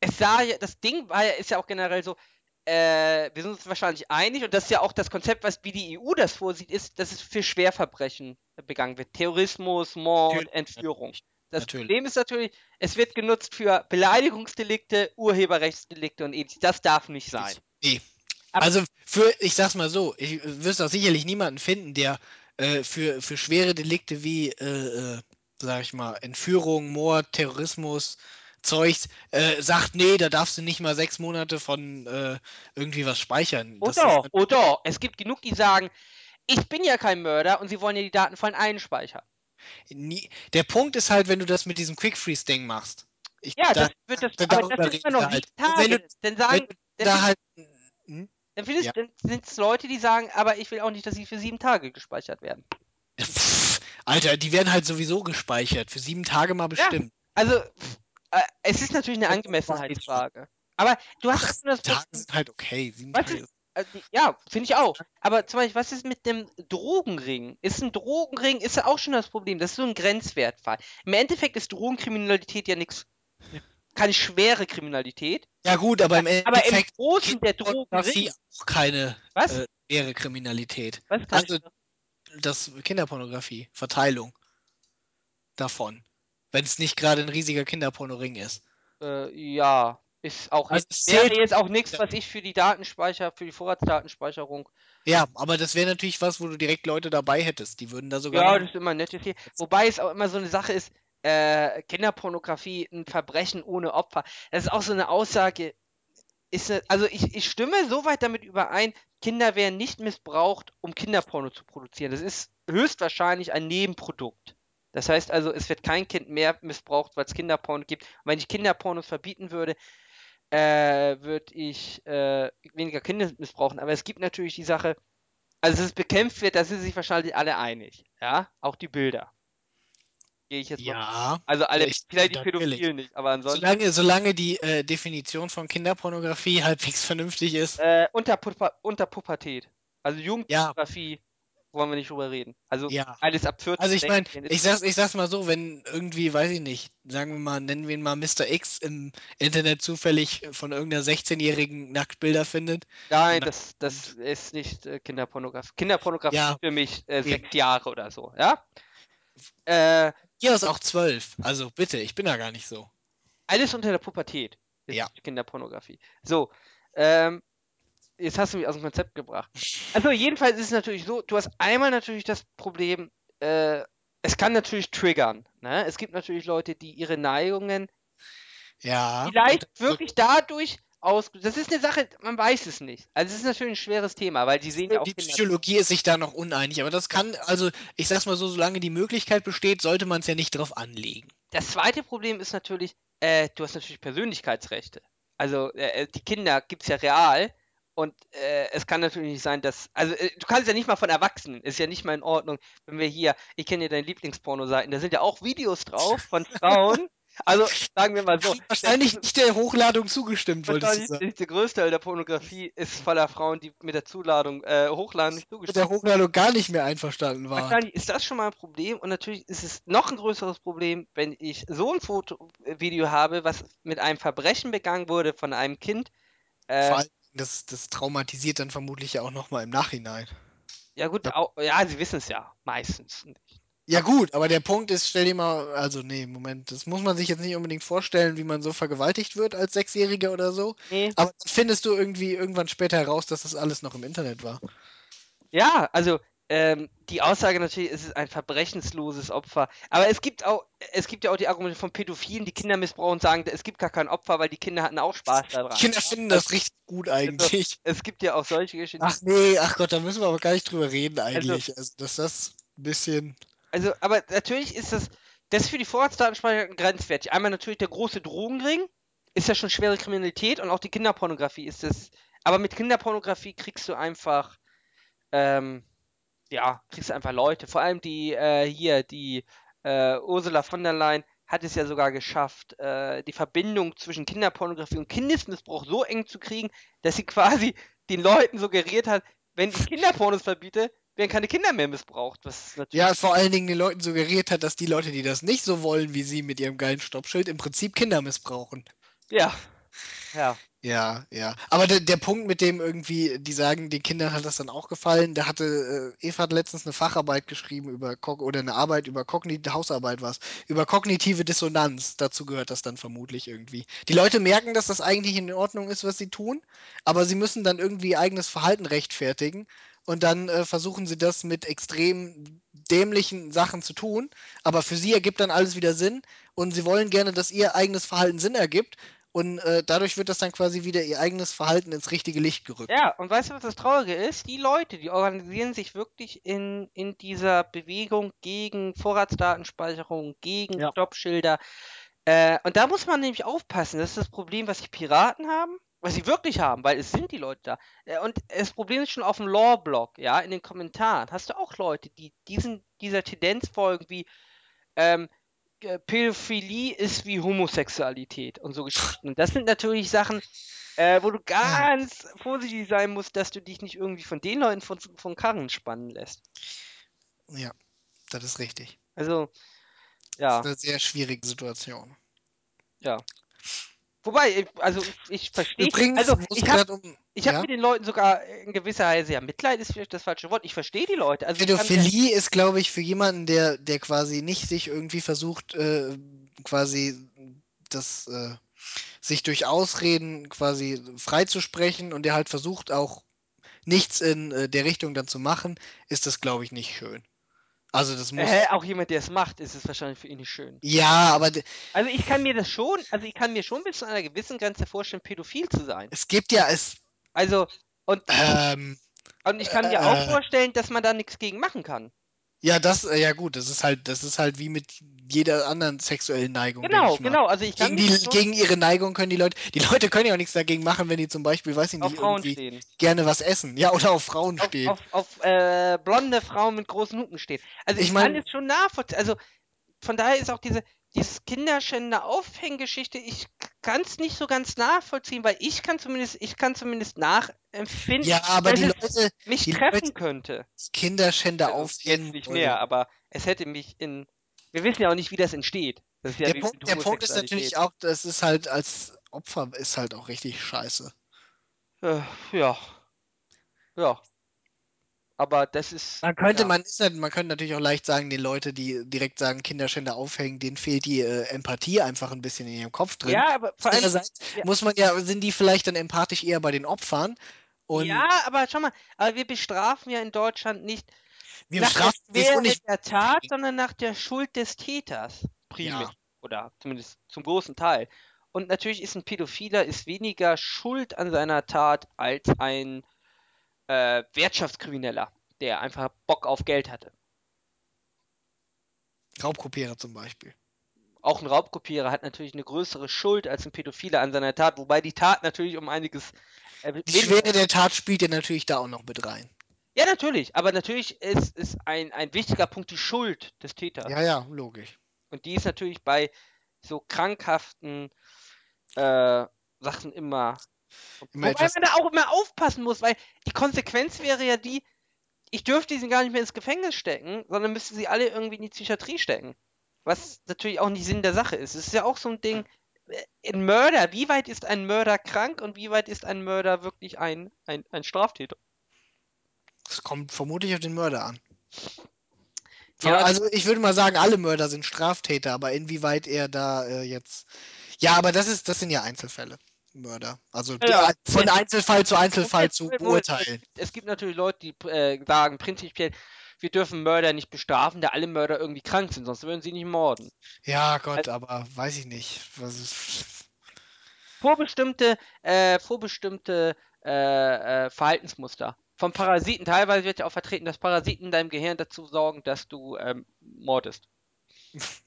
es sah ja, das Ding war ist ja auch generell so, äh, wir sind uns wahrscheinlich einig und das ist ja auch das Konzept, was wie die EU das vorsieht, ist, dass es für Schwerverbrechen begangen wird. Terrorismus, Mord, Entführung. Das natürlich. Problem ist natürlich, es wird genutzt für Beleidigungsdelikte, Urheberrechtsdelikte und ähnliches. Das darf nicht sein. Nee. Aber- Also für, ich sag's mal so, ich wirst auch sicherlich niemanden finden, der äh, für, für schwere Delikte wie, äh, äh, sag ich mal, Entführung, Mord, Terrorismus, Zeugs, äh, sagt, nee, da darfst du nicht mal sechs Monate von äh, irgendwie was speichern. Das Oder, ist, oder, es gibt genug, die sagen, ich bin ja kein Mörder und sie wollen ja die Daten von allen speichern. nie, der Punkt ist halt, wenn du das mit diesem Quick Freeze Ding machst. Ich, Ja, da, das wird das, da- aber das reden immer noch wir halt. wenn du- Dann wenn sagen, du dann da halt. Dann, Ja. dann sind es Leute, die sagen, aber ich will auch nicht, dass sie für sieben Tage gespeichert werden. Pff, Alter, die werden halt sowieso gespeichert. Für sieben Tage mal bestimmt. Also, pff, äh, es ist natürlich eine Ja, Angemessenheitsfrage. Aber du hast Ach, auch nur das Tage Problem, sind halt okay. Sieben Tage ist- die- ja, finde ich auch. Aber zum Beispiel, was ist mit dem Drogenring? Ist ein Drogenring, ist ja auch schon das Problem. Das ist so ein Grenzwertfall. Im Endeffekt ist Drogenkriminalität ja nichts, keine schwere Kriminalität. Ja gut, aber im Aber im Endeffekt Großen der Drogenring. auch keine Was? äh, schwere Kriminalität. was Also das Kinderpornografie, Verteilung davon. Wenn es nicht gerade ein riesiger Kinderpornoring ist. Äh, ja, ist auch Also jetzt, wäre jetzt auch nichts, was ich für die Datenspeicher, für die Vorratsdatenspeicherung. Ja, aber das wäre natürlich was, wo du direkt Leute dabei hättest. Die würden da sogar. Ja, das ist immer nett hier. Wobei es auch immer so eine Sache ist, äh, Kinderpornografie, ein Verbrechen ohne Opfer. Das ist auch so eine Aussage. Ist also ich, ich stimme soweit damit überein, Kinder werden nicht missbraucht, um Kinderporno zu produzieren. Das ist höchstwahrscheinlich ein Nebenprodukt. Das heißt also, es wird kein Kind mehr missbraucht, weil es Kinderporno gibt. Und wenn ich Kinderpornos verbieten würde, äh, würde ich äh, weniger Kinder missbrauchen. Aber es gibt natürlich die Sache, also dass es bekämpft wird, da sind sich wahrscheinlich alle einig. Ja, auch die Bilder. Gehe ich jetzt mal. Ja, Also alle, ich- vielleicht die. Pädophilen nicht, aber ansonsten. solange, solange die äh, Definition von Kinderpornografie halbwegs vernünftig ist. Äh, unter, unter Pubertät. Also Jugendpornografie wollen wir nicht drüber reden. Also Ja. alles ab 14. Also ich meine, 16 ich sag's, ich sag's mal so, wenn irgendwie, weiß ich nicht, sagen wir mal, nennen wir ihn mal Mr. X im Internet zufällig von irgendeiner 16-jährigen Nacktbilder findet. Nein, das, das ist nicht äh, Kinderpornografie. Kinderpornografie Ja. ist für mich äh, sechs Jahre oder so, ja? Äh, Hier ist auch zwölf. Also bitte, ich bin da gar nicht so. alles unter der Pubertät ist Ja. Kinderpornografie. So, ähm, jetzt hast du mich aus dem Konzept gebracht. Also jedenfalls ist es natürlich so, du hast einmal natürlich das Problem, äh, es kann natürlich triggern. Ne? Es gibt natürlich Leute, die ihre Neigungen Ja. vielleicht wirklich dadurch aus. Das ist eine Sache, man weiß es nicht. Also es ist natürlich ein schweres Thema, weil die sehen ja auch Die. Psychologie ist sich da noch uneinig, aber das kann, also ich sag's mal so, solange die Möglichkeit besteht, sollte man es ja nicht drauf anlegen. Das zweite Problem ist natürlich, äh, du hast natürlich Persönlichkeitsrechte. Also äh, die Kinder gibt es ja real und äh, es kann natürlich nicht sein, dass. Also äh, du kannst ja nicht mal von Erwachsenen, ist ja nicht mal in Ordnung, wenn wir hier, ich kenne ja deine Lieblingspornoseiten, da sind ja auch Videos drauf von Frauen. Also sagen wir mal so. Wahrscheinlich der, nicht der Hochladung zugestimmt, wolltest du sagen. der größte Teil der Pornografie ist voller Frauen, die mit der Zuladung äh, hochladen nicht Mit zugestimmt der Hochladung gar nicht mehr einverstanden waren. Wahrscheinlich ist das schon mal ein Problem und natürlich ist es noch ein größeres Problem, wenn ich so ein Foto, äh, Video habe, was mit einem Verbrechen begangen wurde von einem Kind. Äh, Vor allem, das, das traumatisiert dann vermutlich ja auch nochmal im Nachhinein. ja gut, au, ja, sie wissen es ja meistens. Ja gut, aber der Punkt ist, stell dir mal, also nee, Moment, das muss man sich jetzt nicht unbedingt vorstellen, wie man so vergewaltigt wird als Sechsjähriger oder so. Nee. Aber dann findest du irgendwie irgendwann später heraus, dass das alles noch im Internet war. Ja, also ähm, die Aussage natürlich, es ist ein verbrechensloses Opfer. Aber es gibt auch, es gibt ja auch die Argumente von Pädophilen, die Kinder missbrauchen und sagen, es gibt gar kein Opfer, weil die Kinder hatten auch Spaß daran. Kinder finden das richtig gut eigentlich. Es gibt ja auch solche Geschichten. Ach nee, ach Gott, da müssen wir aber gar nicht drüber reden eigentlich. Also, dass das ein bisschen. Also, aber natürlich ist das, das ist für die Vorratsdatenspeicherung grenzwertig. Einmal natürlich der große Drogenring, ist ja schon schwere Kriminalität und auch die Kinderpornografie ist das. Aber mit Kinderpornografie kriegst du einfach, ähm, ja, kriegst du einfach Leute. Vor allem die, äh, hier, die äh, Ursula von der Leyen hat es ja sogar geschafft, äh, die Verbindung zwischen Kinderpornografie und Kindesmissbrauch so eng zu kriegen, dass sie quasi den Leuten suggeriert hat, wenn ich Kinderpornos verbiete, werden keine Kinder mehr missbraucht. Was natürlich Ja, vor allen Dingen den Leuten suggeriert hat, dass die Leute, die das nicht so wollen wie sie mit ihrem geilen Stoppschild, im Prinzip Kinder missbrauchen. Ja. Ja. Ja, ja. Aber der, der Punkt mit dem irgendwie, die sagen, den Kindern hat das dann auch gefallen, da hatte, äh, Eva hat letztens eine Facharbeit geschrieben über, Kog oder eine Arbeit über kognitive, Hausarbeit war über kognitive Dissonanz. Dazu gehört das dann vermutlich irgendwie. Die Leute merken, dass das eigentlich in Ordnung ist, was sie tun, aber sie müssen dann irgendwie ihr eigenes Verhalten rechtfertigen und dann äh, versuchen sie das mit extrem dämlichen Sachen zu tun, aber für sie ergibt dann alles wieder Sinn und sie wollen gerne, dass ihr eigenes Verhalten Sinn ergibt und äh, dadurch wird das dann quasi wieder ihr eigenes Verhalten ins richtige Licht gerückt. Ja, und weißt du, was das Traurige ist? Die Leute, die organisieren sich wirklich in, in dieser Bewegung gegen Vorratsdatenspeicherung, gegen Ja. Stoppschilder. Äh, und da muss man nämlich aufpassen. Das ist das Problem, was die Piraten haben, was sie wirklich haben, weil es sind die Leute da. Äh, und das Problem ist schon auf dem Lore-Blog, ja, in den Kommentaren. Hast du auch Leute, die diesen, dieser Tendenz folgen, wie ähm, äh, Pädophilie ist wie Homosexualität und so Geschichten. Und das sind natürlich Sachen, äh, wo du ganz vorsichtig sein musst, dass du dich nicht irgendwie von den Leuten von, von Karren spannen lässt. Ja, das ist richtig. Also, Das ja, ist eine sehr schwierige Situation. ja. Wobei, ich- also ich, verstehe. Übrigens, Also, ich habe um ich hab ja? mit den Leuten sogar in gewisser Weise, ja, Mitleid ist vielleicht das falsche Wort. Ich verstehe die Leute. Also, Pädophilie ist, glaube ich, für jemanden, der, der quasi nicht sich irgendwie versucht, äh, quasi das, äh, sich durch Ausreden quasi freizusprechen und der halt versucht auch nichts in äh, der Richtung dann zu machen, ist das, glaube ich, nicht schön. Also das muss. äh, auch jemand, der es macht, ist es wahrscheinlich für ihn nicht schön. Ja, aber Also ich kann mir das schon, also ich kann mir schon bis zu einer gewissen Grenze vorstellen, pädophil zu sein. es gibt ja es. Also, und, Ähm, und ich kann mir auch äh. vorstellen, dass man da nichts gegen machen kann. Ja, das, äh, ja gut, das ist halt, das ist halt wie mit jeder anderen sexuellen Neigung, Genau, genau. Also ich kann Gegen, die, schon gegen ihre Neigung können die Leute, die Leute können ja auch nichts dagegen machen, wenn die zum Beispiel, weiß ich nicht, Frauen irgendwie stehen. gerne was essen. Ja, oder auf Frauen Auf, stehen. auf, auf äh, blonde Frauen mit großen Hupen stehen. Also Ich ich, kann mein- es schon nachvollziehen. Also von daher ist auch diese dieses Kinderschänder-Aufhänggeschichte, ich kann es nicht so ganz nachvollziehen, weil ich kann zumindest, ich kann zumindest nachempfinden, Ja, aber dass die es Leute, mich die treffen Leute, könnte. Kinderschänder Also aufhängen. nicht oder- mehr, aber es hätte mich in. Wir wissen ja auch nicht, wie das entsteht. Das ist ja Der Punkt, der Punkt ist natürlich auch, das ist halt als Opfer ist halt auch richtig scheiße. Äh, ja. Ja. Aber das ist. Man könnte, ja. man ist halt, man könnte natürlich auch leicht sagen, die Leute, die direkt sagen, Kinderschänder aufhängen, denen fehlt die äh, Empathie einfach ein bisschen in ihrem Kopf drin. Ja, aber vor allem. Ja. muss man ja, sind die vielleicht dann empathisch eher bei den Opfern und Ja, aber schau mal, aber wir bestrafen ja in Deutschland nicht wir nach der nicht. der Tat, sondern nach der Schuld des Täters. Primär. Ja. Oder zumindest zum großen Teil. Und natürlich ist ein Pädophiler ist weniger schuld an seiner Tat als ein äh, Wirtschaftskrimineller, der einfach Bock auf Geld hatte. Raubkopierer zum Beispiel. Auch ein Raubkopierer hat natürlich eine größere Schuld als ein Pädophiler an seiner Tat, wobei die Tat natürlich um einiges. Äh, Die Schwere der Tat spielt ja natürlich da auch noch mit rein. Ja, natürlich, aber natürlich ist, ist ein, ein wichtiger Punkt die Schuld des Täters. Ja, ja, logisch. Und die ist natürlich bei so krankhaften äh, Sachen immer. Immer Wobei man da auch immer aufpassen muss, weil die Konsequenz wäre ja die, ich dürfte sie gar nicht mehr ins Gefängnis stecken, sondern müsste sie alle irgendwie in die Psychiatrie stecken. Was natürlich auch nicht Sinn der Sache ist. Es ist ja auch so ein Ding, äh, ein Mörder, wie weit ist ein Mörder krank und wie weit ist ein Mörder wirklich ein, ein, ein Straftäter? Es kommt vermutlich auf den Mörder an. Ja, also ich würde mal sagen, alle Mörder sind Straftäter, aber inwieweit er da äh, jetzt. Ja, aber das ist, das sind ja Einzelfälle. Mörder. Also die, Ja. von Einzelfall zu Einzelfall zu beurteilen. Es gibt natürlich Leute, die äh, sagen prinzipiell, wir dürfen Mörder nicht bestrafen, da alle Mörder irgendwie krank sind, sonst würden sie nicht morden. Ja, Gott, aber weiß ich nicht. Was ist, Vorbestimmte, äh, vorbestimmte äh, äh, Verhaltensmuster. Von Parasiten, teilweise wird ja auch vertreten, dass Parasiten in deinem Gehirn dazu sorgen, dass du ähm, mordest.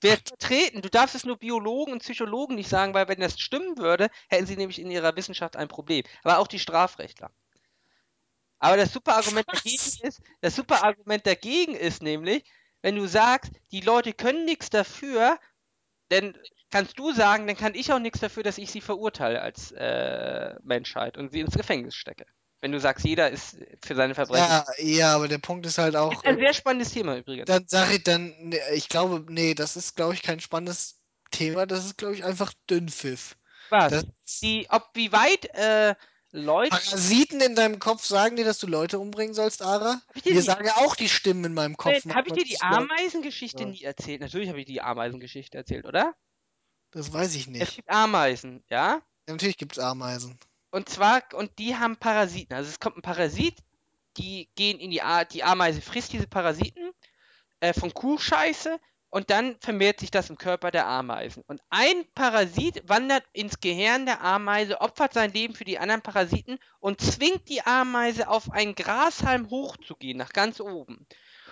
Vertreten, du darfst es nur Biologen und Psychologen nicht sagen, weil wenn das stimmen würde, hätten sie nämlich in ihrer Wissenschaft ein Problem. Aber auch die Strafrechtler. Aber das super Argument dagegen ist, das super Argument dagegen ist nämlich, wenn du sagst, die Leute können nichts dafür, dann kannst du sagen, dann kann ich auch nichts dafür, dass ich sie verurteile als äh, Menschheit und sie ins Gefängnis stecke. Wenn du sagst, jeder ist für seine Verbrechen. ja, ja, aber der Punkt ist halt auch. Ist ein äh, sehr spannendes Thema übrigens. Dann sage ich dann, ne, ich glaube, nee, das ist, glaube ich, kein spannendes Thema. Das ist, glaube ich, einfach Dünnpfiff. Was? Das, Die, ob wie weit äh, Leute. Parasiten in deinem Kopf sagen dir, dass du Leute umbringen sollst, Ara? Die- sagen ja auch die Stimmen in meinem Kopf. Habe ich dir die Ameisengeschichte Ja. nie erzählt? Natürlich habe ich die Ameisengeschichte erzählt, oder? Das weiß ich Es nicht. gibt Ameisen, ja? Ja, natürlich gibt es Ameisen. Und zwar, und die haben Parasiten. Also es kommt ein Parasit, die gehen in die A die Ameise frisst diese Parasiten äh, von Kuhscheiße und dann vermehrt sich das im Körper der Ameisen. Und ein Parasit wandert ins Gehirn der Ameise, opfert sein Leben für die anderen Parasiten und zwingt die Ameise auf einen Grashalm hochzugehen, nach ganz oben.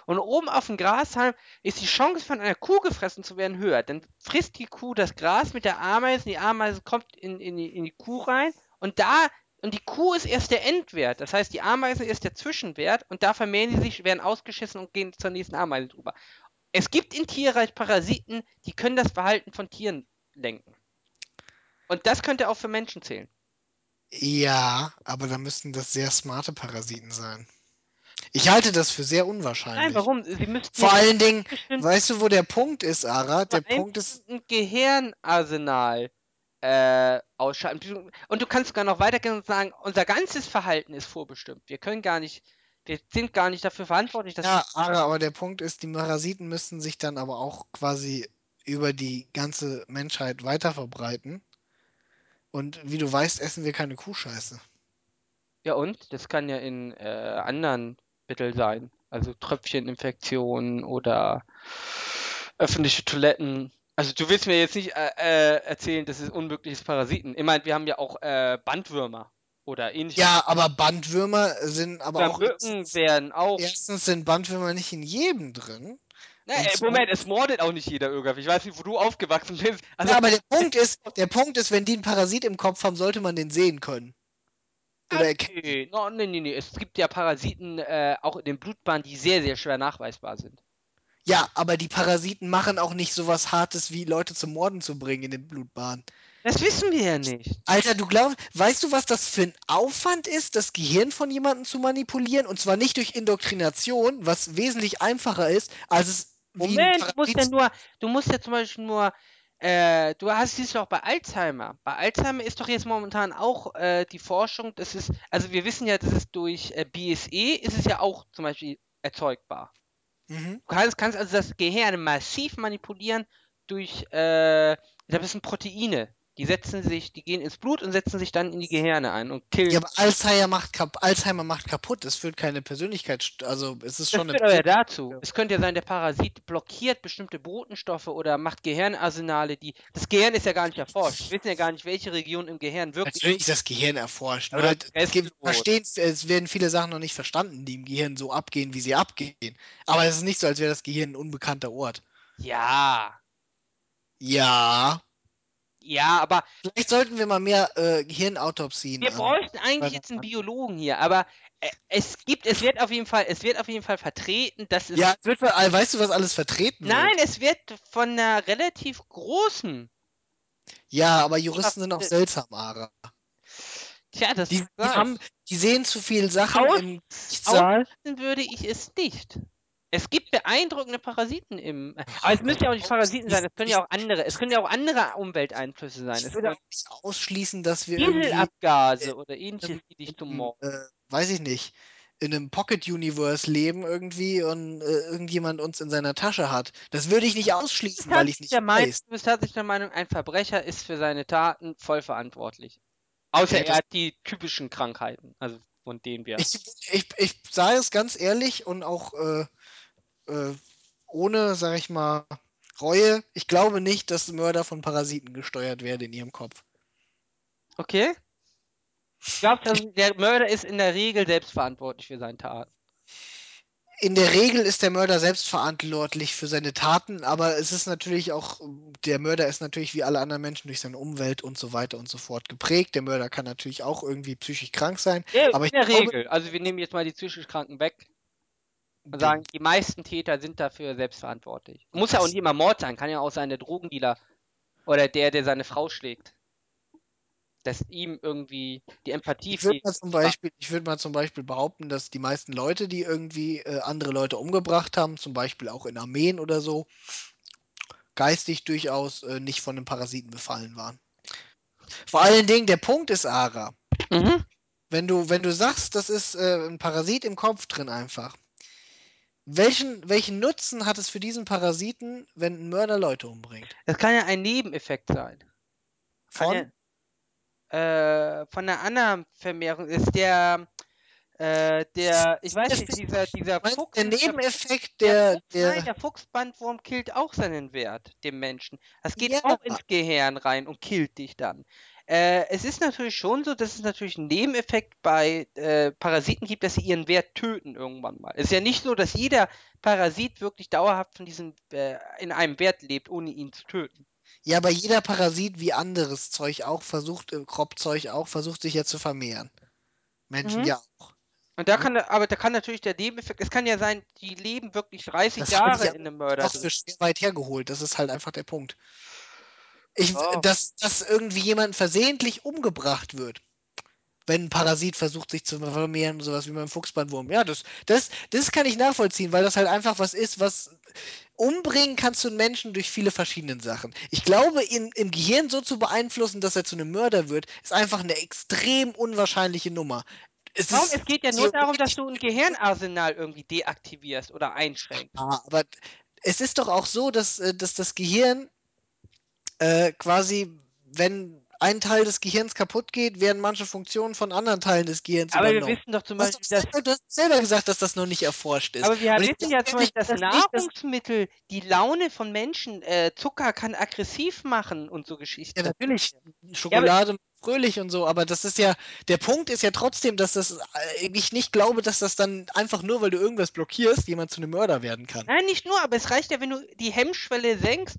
Und oben auf dem Grashalm ist die Chance von einer Kuh gefressen zu werden höher. Dann frisst die Kuh das Gras mit der Ameise, die Ameise kommt in, in, in die Kuh rein und da, und die Kuh ist erst der Endwert. Das heißt, die Ameise ist der Zwischenwert und da vermehren sie sich, werden ausgeschissen und gehen zur nächsten Ameise drüber. Es gibt in Tierreich Parasiten, die können das Verhalten von Tieren lenken. Und das könnte auch für Menschen zählen. Ja, aber da müssten das sehr smarte Parasiten sein. Ich halte das für sehr unwahrscheinlich. Nein, warum? Sie müssten Vor allen Dingen, weißt du, wo der Punkt ist, Ara? Der Punkt ist, ein Gehirnarsenal äh, ausschalten. Und du kannst sogar noch weitergehen und sagen, unser ganzes Verhalten ist vorbestimmt. Wir können gar nicht, wir sind gar nicht dafür verantwortlich, dass ja, Ara, aber der Punkt ist, die Parasiten müssten sich dann aber auch quasi über die ganze Menschheit weiter verbreiten. Und wie du weißt, essen wir keine Kuhscheiße. Ja, und? Das kann ja in äh, anderen Mitteln sein. Also Tröpfcheninfektionen oder öffentliche Toiletten. Also du willst mir jetzt nicht äh, äh, erzählen, das ist unmögliches Parasiten. Ich meine, wir haben ja auch äh, Bandwürmer oder ähnliches. Ja, aber Bandwürmer sind aber Oder auch. Mücken werden auch. Erstens sind Bandwürmer nicht in jedem drin. Na, und äh, Moment, es mordet auch nicht jeder irgendwie. Ich weiß nicht, wo du aufgewachsen bist. Also, ja, aber der Punkt ist, der Punkt ist, wenn die einen Parasit im Kopf haben, sollte man den sehen können. Oder erkennen. nee, no, nee, nee, nee. Es gibt ja Parasiten äh, auch in den Blutbahnen, die sehr, sehr schwer nachweisbar sind. Ja, aber die Parasiten machen auch nicht sowas Hartes wie Leute zum Morden zu bringen in den Blutbahnen. Das wissen wir ja nicht. Alter, du glaubst, weißt du, was das für ein Aufwand ist, das Gehirn von jemandem zu manipulieren? Und zwar nicht durch Indoktrination, was wesentlich einfacher ist, als es Moment, du musst ja nur, du musst ja zum Beispiel nur, äh, du hast du auch bei Alzheimer. Bei Alzheimer ist doch jetzt momentan auch äh, die Forschung, das ist, also wir wissen ja, das ist durch äh, BSE ist es ja auch zum Beispiel erzeugbar. Mhm. Du kannst, kannst also das Gehirn massiv manipulieren durch, äh, das sind Proteine. Die setzen sich, die gehen ins Blut und setzen sich dann in die Gehirne ein und killen. Ja, aber Alzheimer macht, kap Alzheimer macht kaputt. Es führt keine Persönlichkeit, also es ist das schon führt eine aber ja dazu. Es könnte ja sein, der Parasit blockiert bestimmte Botenstoffe oder macht Gehirnarsenale, die. Das Gehirn ist ja gar nicht erforscht. Wir wissen ja gar nicht, welche Region im Gehirn wirklich. Natürlich ist das Gehirn erforscht. Aber das es, gibt, verstehen, es werden viele Sachen noch nicht verstanden, die im Gehirn so abgehen, wie sie abgehen. Aber es ist nicht so, als wäre das Gehirn ein unbekannter Ort. Ja. Ja. Ja, aber Vielleicht sollten wir mal mehr äh, Gehirnautopsien. wir ähm, bräuchten eigentlich jetzt einen Biologen hier. Aber äh, es gibt, es wird auf jeden Fall, es wird auf jeden Fall vertreten, dass es. Ja, es wird, äh, weißt du, was alles vertreten Nein, wird? es wird von einer relativ großen. Ja, aber Juristen sind auch seltsam, Ara. Tja, das Die, die, haben, die sehen zu viel Sachen Aus- im. Ausschließen würde ich es nicht. Es gibt beeindruckende Parasiten im. Aber es müssen ja auch nicht Parasiten sein, es können ja auch andere, es können ja auch andere Umwelteinflüsse sein. Ich würde auch nicht ausschließen, dass wir irgendwie, Dieselabgase oder ähnliches, die dich zum Mord. äh, weiß ich nicht, in einem Pocket-Universe leben irgendwie und äh, irgendjemand uns in seiner Tasche hat. Das würde ich nicht ausschließen, weil ich nicht der Meinung, weiß. du bist tatsächlich der Meinung, ein Verbrecher ist für seine Taten voll verantwortlich. Außer er hat die typischen Krankheiten, also von denen wir. Ich, ich, ich sage es ganz ehrlich und auch äh, äh, ohne, sag ich mal, Reue. Ich glaube nicht, dass Mörder von Parasiten gesteuert werden in ihrem Kopf. Okay? Du, also, der Mörder ist in der Regel selbstverantwortlich für seine Taten? In der Regel ist der Mörder selbst verantwortlich für seine Taten, aber es ist natürlich auch, der Mörder ist natürlich wie alle anderen Menschen durch seine Umwelt und so weiter und so fort geprägt. Der Mörder kann natürlich auch irgendwie psychisch krank sein. Ja, Aber in ich der glaube- Regel. Also wir nehmen jetzt mal die psychisch Kranken weg und sagen, die meisten Täter sind dafür selbstverantwortlich. Muss ja auch nicht immer Mord sein, kann ja auch sein der Drogendealer oder der, der seine Frau schlägt. Dass ihm irgendwie die Empathie Ich würde fehlt. mal, zum Beispiel, ich würd mal zum Beispiel behaupten, dass die meisten Leute, die irgendwie äh, andere Leute umgebracht haben, zum Beispiel auch in Armeen oder so, geistig durchaus äh, nicht von einem Parasiten befallen waren. Vor allen Dingen, der Punkt ist, Ara, Mhm. wenn du, wenn du sagst, das ist äh, ein Parasit im Kopf drin einfach, welchen, welchen Nutzen hat es für diesen Parasiten, wenn ein Mörder Leute umbringt? Das kann ja ein Nebeneffekt sein. Von? ja- äh, von einer anderen Vermehrung ist der, äh, der, ich weiß nicht, dieser, dieser Meinst Fuchs, der Nebeneffekt, Der, der, der, nein, der Fuchsbandwurm killt auch seinen Wert, dem Menschen. Das geht Ja. auch ins Gehirn rein und killt dich dann. Äh, es ist natürlich schon so, dass es natürlich einen Nebeneffekt bei äh, Parasiten gibt, dass sie ihren Wert töten irgendwann mal. Es ist ja nicht so, dass jeder Parasit wirklich dauerhaft von diesem äh, in einem Wert lebt, ohne ihn zu töten. Ja, aber jeder Parasit wie anderes Zeug auch versucht, äh, Kropfzeug auch, versucht sich ja zu vermehren. Menschen Mhm. ja auch. Und da kann, aber da kann natürlich der Nebeneffekt, es kann ja sein, die leben wirklich 30 Das Jahre aber in einem Mörder. Drin. für schwer weit hergeholt. Das ist halt einfach der Punkt. Ich, Oh. dass, dass irgendwie jemand versehentlich umgebracht wird, wenn ein Parasit versucht, sich zu vermehren, sowas wie beim Fuchsbandwurm. Ja, das, das, das kann ich nachvollziehen, weil das halt einfach was ist, was umbringen kannst du einen Menschen durch viele verschiedene Sachen. Ich glaube, ihn im Gehirn so zu beeinflussen, dass er zu einem Mörder wird, ist einfach eine extrem unwahrscheinliche Nummer. Es Warum? Es geht ja nur darum, dass du ein Gehirnarsenal irgendwie deaktivierst oder einschränkst. Ja, aber es ist doch auch so, dass, äh, dass das Gehirn äh, quasi, wenn ein Teil des Gehirns kaputt geht, werden manche Funktionen von anderen Teilen des Gehirns Aber wir übernommen. wissen doch zum Beispiel, dass selber, du hast selber gesagt, dass das noch nicht erforscht ist. Aber wir Und wissen ja zum Beispiel, dass dass- Nahrungsmittel die Laune von Menschen, äh, Zucker kann aggressiv machen und so Geschichten. Ja, natürlich. Schokolade macht fröhlich und so, aber das ist ja, der Punkt ist ja trotzdem, dass das, äh, ich nicht glaube, dass das dann einfach nur, weil du irgendwas blockierst, jemand zu einem Mörder werden kann. Nein, nicht nur, aber es reicht ja, wenn du die Hemmschwelle senkst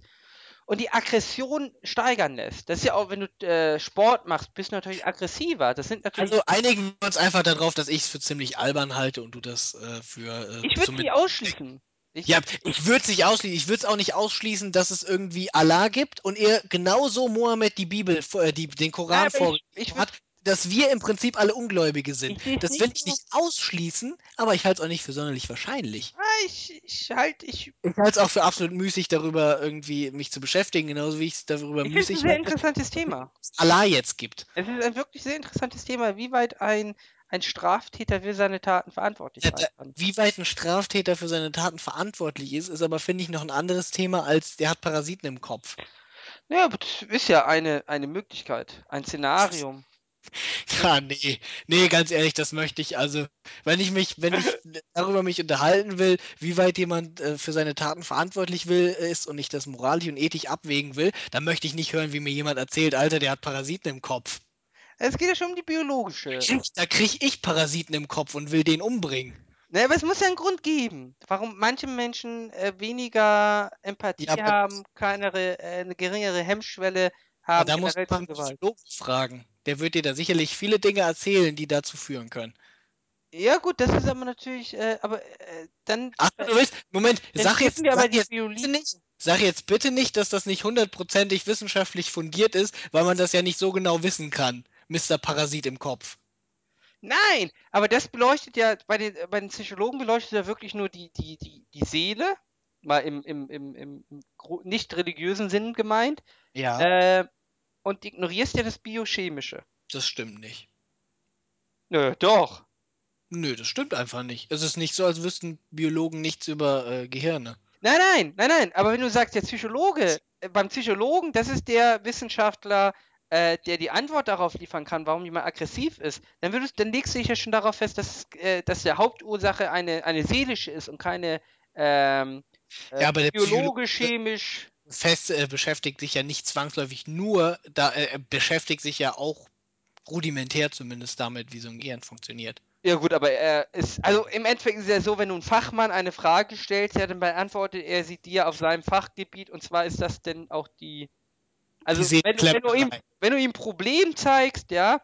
und die Aggression steigern lässt. Das ist ja auch, wenn du äh, Sport machst, bist du natürlich aggressiver. Das sind natürlich. Also einigen wir uns einfach darauf, dass ich es für ziemlich albern halte und du das äh, für. Äh, ich würde nicht ausschließen. Ich, ja, ich würde es nicht ausschließen. Ich würde es auch nicht ausschließen, dass es irgendwie Allah gibt und er genauso Mohammed die Bibel, äh, die, den Koran ja, vorgelegt hat, dass wir im Prinzip alle Ungläubige sind. das will ich nicht ausschließen, aber ich halte es auch nicht für sonderlich wahrscheinlich. Ah, ich, ich halte ich. Ich halte es auch für absolut müßig, darüber irgendwie mich zu beschäftigen, genauso wie ich es darüber ich müßig Es ist ein sehr interessantes Thema. Allah jetzt gibt. Es ist ein wirklich sehr interessantes Thema, wie weit ein ein Straftäter für seine Taten verantwortlich ja, sein Wie weit ein Straftäter für seine Taten verantwortlich ist, ist aber, finde ich, noch ein anderes Thema, als der hat Parasiten im Kopf. Ja, das ist ja eine, eine Möglichkeit, ein Szenarium. Ja, nee, nee, ganz ehrlich, das möchte ich. Also, wenn ich mich, wenn ich darüber mich unterhalten will, wie weit jemand äh, für seine Taten verantwortlich will, ist und ich das moralisch und ethisch abwägen will, dann möchte ich nicht hören, wie mir jemand erzählt, Alter, der hat Parasiten im Kopf. Es geht ja schon um die biologische. Da kriege ich Parasiten im Kopf und will den umbringen. Ne, aber es muss ja einen Grund geben, warum manche Menschen äh, weniger Empathie ja, haben, keine, äh, eine geringere Hemmschwelle haben. Da muss man einen Psychologen fragen. Der wird dir da sicherlich viele Dinge erzählen, die dazu führen können. Ja gut, das ist aber natürlich, äh, aber äh, dann... Ach, du willst, Moment, sag jetzt, sag jetzt nicht, sag jetzt bitte nicht, dass das nicht hundertprozentig wissenschaftlich fundiert ist, weil man das ja nicht so genau wissen kann. Mr. Parasit im Kopf. Nein, aber das beleuchtet ja, bei den, bei den Psychologen beleuchtet ja wirklich nur die, die, die, die Seele, mal im, im, im, im nicht religiösen Sinn gemeint. Ja. Äh, und ignorierst ja das Biochemische. Das stimmt nicht. Nö, doch. Nö, das stimmt einfach nicht. Es ist nicht so, als wüssten Biologen nichts über äh, Gehirne. Nein, nein, nein, nein. Aber wenn du sagst, der Psychologe, äh, beim Psychologen, das ist der Wissenschaftler, äh, der die Antwort darauf liefern kann, warum jemand aggressiv ist, dann, würdest, dann legst du dich ja schon darauf fest, dass, äh, dass der Hauptursache eine, eine seelische ist und keine ähm, äh, ja, aber biologisch, chemisch. Fest äh, beschäftigt sich ja nicht zwangsläufig nur, da äh, beschäftigt sich ja auch rudimentär zumindest damit, wie so ein Gehirn funktioniert. Ja gut, aber er ist, also im Endeffekt ist es ja so, wenn du einen Fachmann eine Frage stellst, ja, dann beantwortet er sie dir auf seinem Fachgebiet und zwar ist das denn auch die also wenn du, wenn, du ihm, wenn du ihm ein Problem zeigst, ja,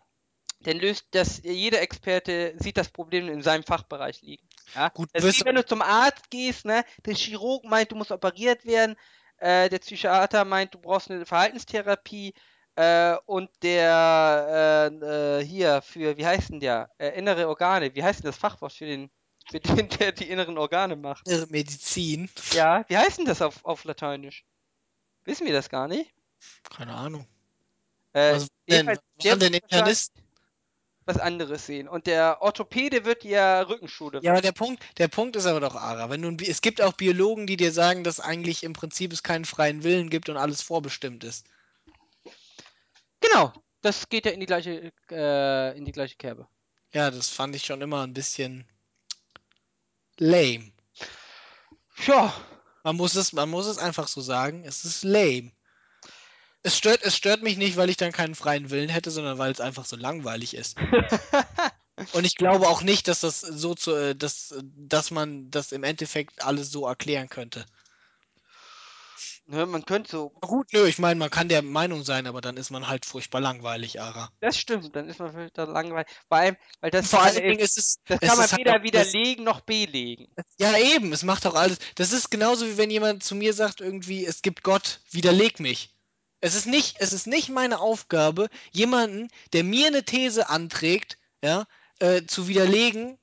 dann löst das, jeder Experte sieht das Problem in seinem Fachbereich liegen. Ja? Gut, das ist wie wenn du zum Arzt gehst, ne? Der Chirurg meint, du musst operiert werden, äh, der Psychiater meint, du brauchst eine Verhaltenstherapie äh, und der äh, äh hier für, wie heißt denn der? Äh, innere Organe, wie heißt denn das Fachwort für den, für den, der die inneren Organe macht? Innere Medizin. Ja, wie heißt denn das auf, auf Lateinisch? Wissen wir das gar nicht? Keine Ahnung. Äh, was denn? Was denn Internist? Was anderes sehen. Und der Orthopäde wird ja Rückenschule. Ja, aber der Punkt, der Punkt ist aber doch, Ara, wenn du, es gibt auch Biologen, die dir sagen, dass eigentlich im Prinzip es keinen freien Willen gibt und alles vorbestimmt ist. Genau, das geht ja in die gleiche, äh, in die gleiche Kerbe. Ja, das fand ich schon immer ein bisschen lame. Ja. Man muss es, man muss es einfach so sagen, es ist lame. Es stört, es stört mich nicht, weil ich dann keinen freien Willen hätte, sondern weil es einfach so langweilig ist. Und ich glaube auch nicht, dass das so zu, äh, dass, dass man das im Endeffekt alles so erklären könnte. Ne, man könnte so. Gut, nö, ich meine, man kann der Meinung sein, aber dann ist man halt furchtbar langweilig, Ara. Das stimmt, dann ist man furchtbar langweilig. Vor allem, weil das, Vor allen Dingen ist es. Das kann man weder halt widerlegen noch belegen. Ja, eben, es macht auch alles. Das ist genauso wie wenn jemand zu mir sagt, irgendwie, es gibt Gott, widerleg mich. Es ist nicht, es ist nicht meine Aufgabe, jemanden, der mir eine These anträgt, ja, äh, zu widerlegen,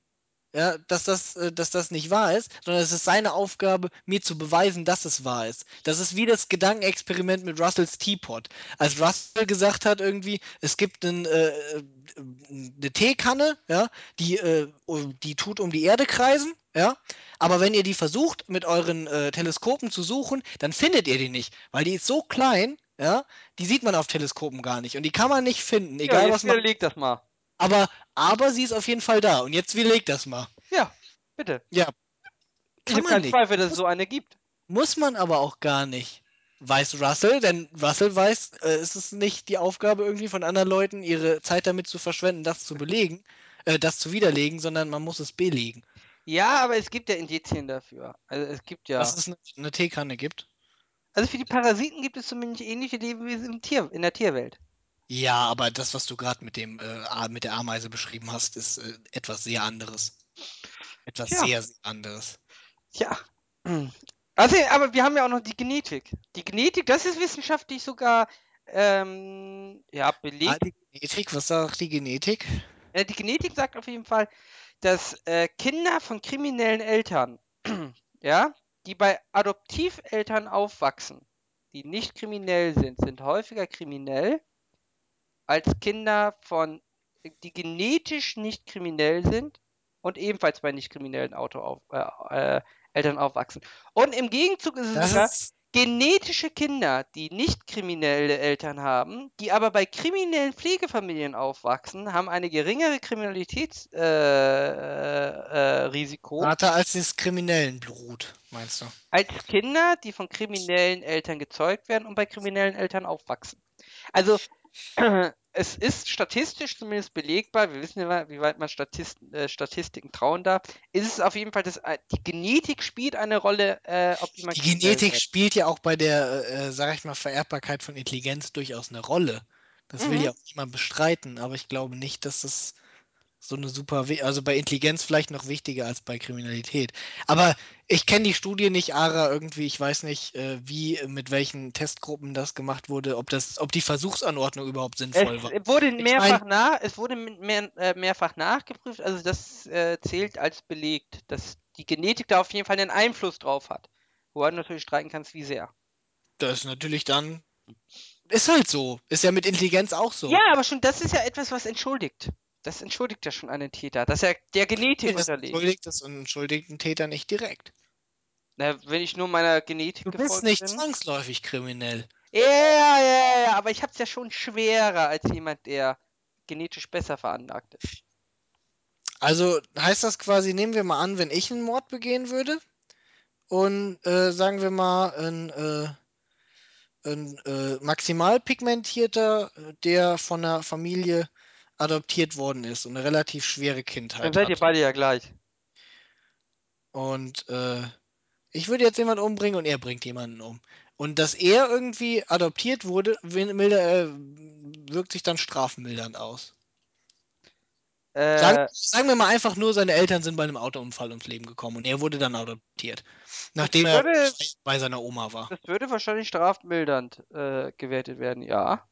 ja, dass das, äh, dass das nicht wahr ist, sondern es ist seine Aufgabe, mir zu beweisen, dass es wahr ist. Das ist wie das Gedankenexperiment mit Russells Teapot. Als Russell gesagt hat, irgendwie, es gibt einen, äh, eine Teekanne, ja, die, äh, die tut um die Erde kreisen, ja, aber wenn ihr die versucht, mit euren äh, Teleskopen zu suchen, dann findet ihr die nicht, weil die ist so klein, ja, die sieht man auf Teleskopen gar nicht und die kann man nicht finden, egal ja, was man. Widerleg das mal. Aber, aber sie ist auf jeden Fall da und jetzt widerleg das mal. Ja, bitte. Ja. ich habe keinen Zweifel, dass es so eine gibt. Muss man aber auch gar nicht. weiß Russell, denn Russell weiß, äh, es ist nicht die Aufgabe irgendwie von anderen Leuten, ihre Zeit damit zu verschwenden, das zu belegen, äh, das zu widerlegen, sondern man muss es belegen. Ja, aber es gibt ja Indizien dafür. Also es gibt ja. Dass es eine, eine Teekanne gibt. Also für die Parasiten gibt es zumindest ähnliche Lebewesen im Tier, in der Tierwelt. Ja, aber das, was du gerade mit dem äh, mit der Ameise beschrieben hast, ist äh, etwas sehr anderes. Etwas Tja. sehr, sehr anderes. Tja. Also, aber wir haben ja auch noch die Genetik. Die Genetik, das ist wissenschaftlich sogar ähm, ja, Ah, belegt. die Genetik, was sagt die Genetik? Äh, die Genetik sagt auf jeden Fall, dass äh, Kinder von kriminellen Eltern, ja, die bei Adoptiveltern aufwachsen, die nicht kriminell sind, sind häufiger kriminell als Kinder von, die genetisch nicht kriminell sind und ebenfalls bei nicht kriminellen Auto auf, äh, äh, Eltern aufwachsen. Und im Gegenzug ist es Das sogar, ist, genetische Kinder, die nicht kriminelle Eltern haben, die aber bei kriminellen Pflegefamilien aufwachsen, haben eine geringere Kriminalitätsrisiko. Äh, äh, Risiko Vater als des kriminellen Blut, meinst du? als Kinder, die von kriminellen Eltern gezeugt werden und bei kriminellen Eltern aufwachsen. Also es ist statistisch zumindest belegbar, wir wissen ja, wie weit man Statist, äh, Statistiken trauen darf, ist es auf jeden Fall, dass äh, die Genetik spielt eine Rolle, äh, ob Die Genetik spielt ja auch bei der, äh, sag ich mal, Vererbbarkeit von Intelligenz durchaus eine Rolle. Das will Mhm. ja auch niemand bestreiten, aber ich glaube nicht, dass das so eine super, also bei Intelligenz vielleicht noch wichtiger als bei Kriminalität. Aber ich kenne die Studie nicht, Ara, irgendwie, ich weiß nicht, äh, wie, mit welchen Testgruppen das gemacht wurde, ob das, ob die Versuchsanordnung überhaupt Es sinnvoll war. wurde Ich mehrfach mein- nach, es wurde mehr, äh, mehrfach nachgeprüft, also das äh, zählt als belegt, dass die Genetik da auf jeden Fall einen Einfluss drauf hat. Wo du natürlich streiten kannst, wie sehr. Das ist natürlich dann, ist halt so. Ist ja mit Intelligenz auch so. Ja, aber schon das ist ja etwas, was entschuldigt. Das entschuldigt ja schon einen Täter, dass er der Genetik das unterliegt. entschuldigt das und entschuldigt den Täter nicht direkt. Na, wenn ich nur meiner Genetik Du bist nicht bin. zwangsläufig kriminell. Ja, ja, ja, ja, aber ich hab's ja schon schwerer als jemand, der genetisch besser veranlagt ist. Also heißt das quasi, nehmen wir mal an, wenn ich einen Mord begehen würde und äh, sagen wir mal ein, äh, ein äh, maximal pigmentierter, äh, der von einer Familie adoptiert worden ist und eine relativ schwere Dann Kindheit seid ihr hat. beide ja gleich. Und äh, ich würde jetzt jemanden umbringen und er bringt jemanden um. Und dass er irgendwie adoptiert wurde, milder, äh, wirkt sich dann strafmildernd aus. Sagen, Äh, sagen wir mal einfach nur, seine Eltern sind bei einem Autounfall ums Leben gekommen und er wurde dann adoptiert. Nachdem er würde- bei seiner Oma war. das würde wahrscheinlich strafmildernd äh, gewertet werden, ja.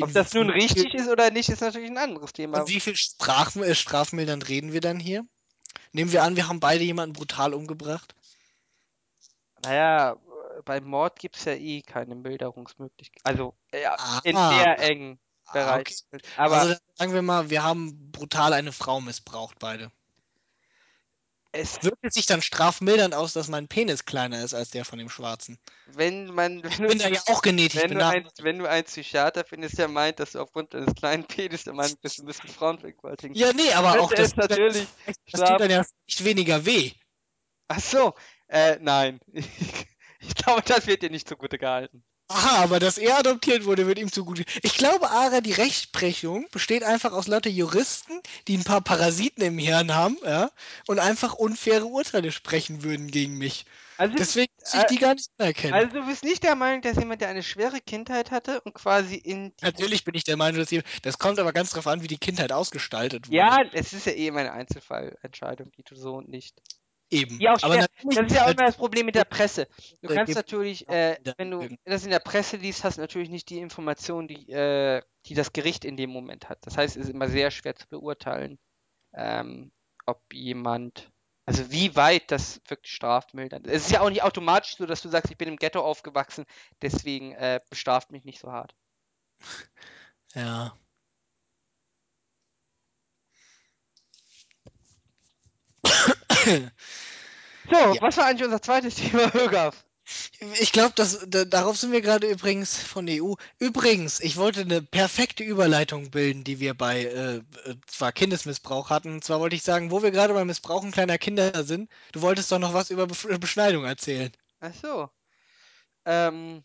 Ob das nun richtig ist oder nicht, ist natürlich ein anderes Thema. Von wie viel Straf, äh, strafmildernd reden wir dann hier? Nehmen wir an, wir haben beide jemanden brutal umgebracht. Naja, äh, beim Mord gibt's ja eh keine Milderungsmöglichkeit. Also, ja, in Ah. sehr engen Ah, Bereich. okay. Aber also sagen wir mal, wir haben brutal eine Frau missbraucht, beide. Es, Wirkt sich dann strafmildernd aus, dass mein Penis kleiner ist als der von dem Schwarzen? wenn man, wenn Ich du, bin da ja auch genetisch wenn du, ein, wenn du einen Psychiater findest, der meint, dass du aufgrund deines kleinen Penis der Meinung bist, du müsstest Frauen vergewaltigen. Ja, nee, aber auch das, natürlich das Straf- tut dann ja nicht weniger weh. Ach so, äh, nein. Ich glaube, das wird dir nicht zugute gehalten. Aha, aber dass er adoptiert wurde, wird ihm zugute. Ich glaube, Ara, die Rechtsprechung besteht einfach aus lauter Juristen, die ein paar Parasiten im Hirn haben, ja, und einfach unfaire Urteile sprechen würden gegen mich. Also, Deswegen muss ich äh, die gar nicht anerkennen. also du bist nicht der Meinung, dass jemand, der eine schwere Kindheit hatte und quasi in Natürlich bin ich der Meinung, dass ihr. Das kommt aber ganz drauf an, wie die Kindheit ausgestaltet wurde. Ja, es ist ja eh immer eine Einzelfallentscheidung, die du so und nicht. Eben. Ja, aber Das ist ja auch immer das Problem mit der Presse. Du kannst natürlich, äh, wenn du das in der Presse liest, hast du natürlich nicht die Information, die, äh, die das Gericht in dem Moment hat. Das heißt, es ist immer sehr schwer zu beurteilen, ähm, ob jemand, also wie weit das wirklich strafmildernd ist. Es ist ja auch nicht automatisch so, dass du sagst, ich bin im Ghetto aufgewachsen, deswegen äh, bestraft mich nicht so hart. Ja. So, Ja. was war eigentlich unser zweites Thema, Högaf? Ich glaube, da, darauf sind wir gerade übrigens von der EU. Übrigens, ich wollte eine perfekte Überleitung bilden, die wir bei äh, äh, zwar Kindesmissbrauch hatten. Und zwar wollte ich sagen, wo wir gerade beim Missbrauchen kleiner Kinder sind, du wolltest doch noch was über Bef Beschneidung erzählen. Ach so. Ähm,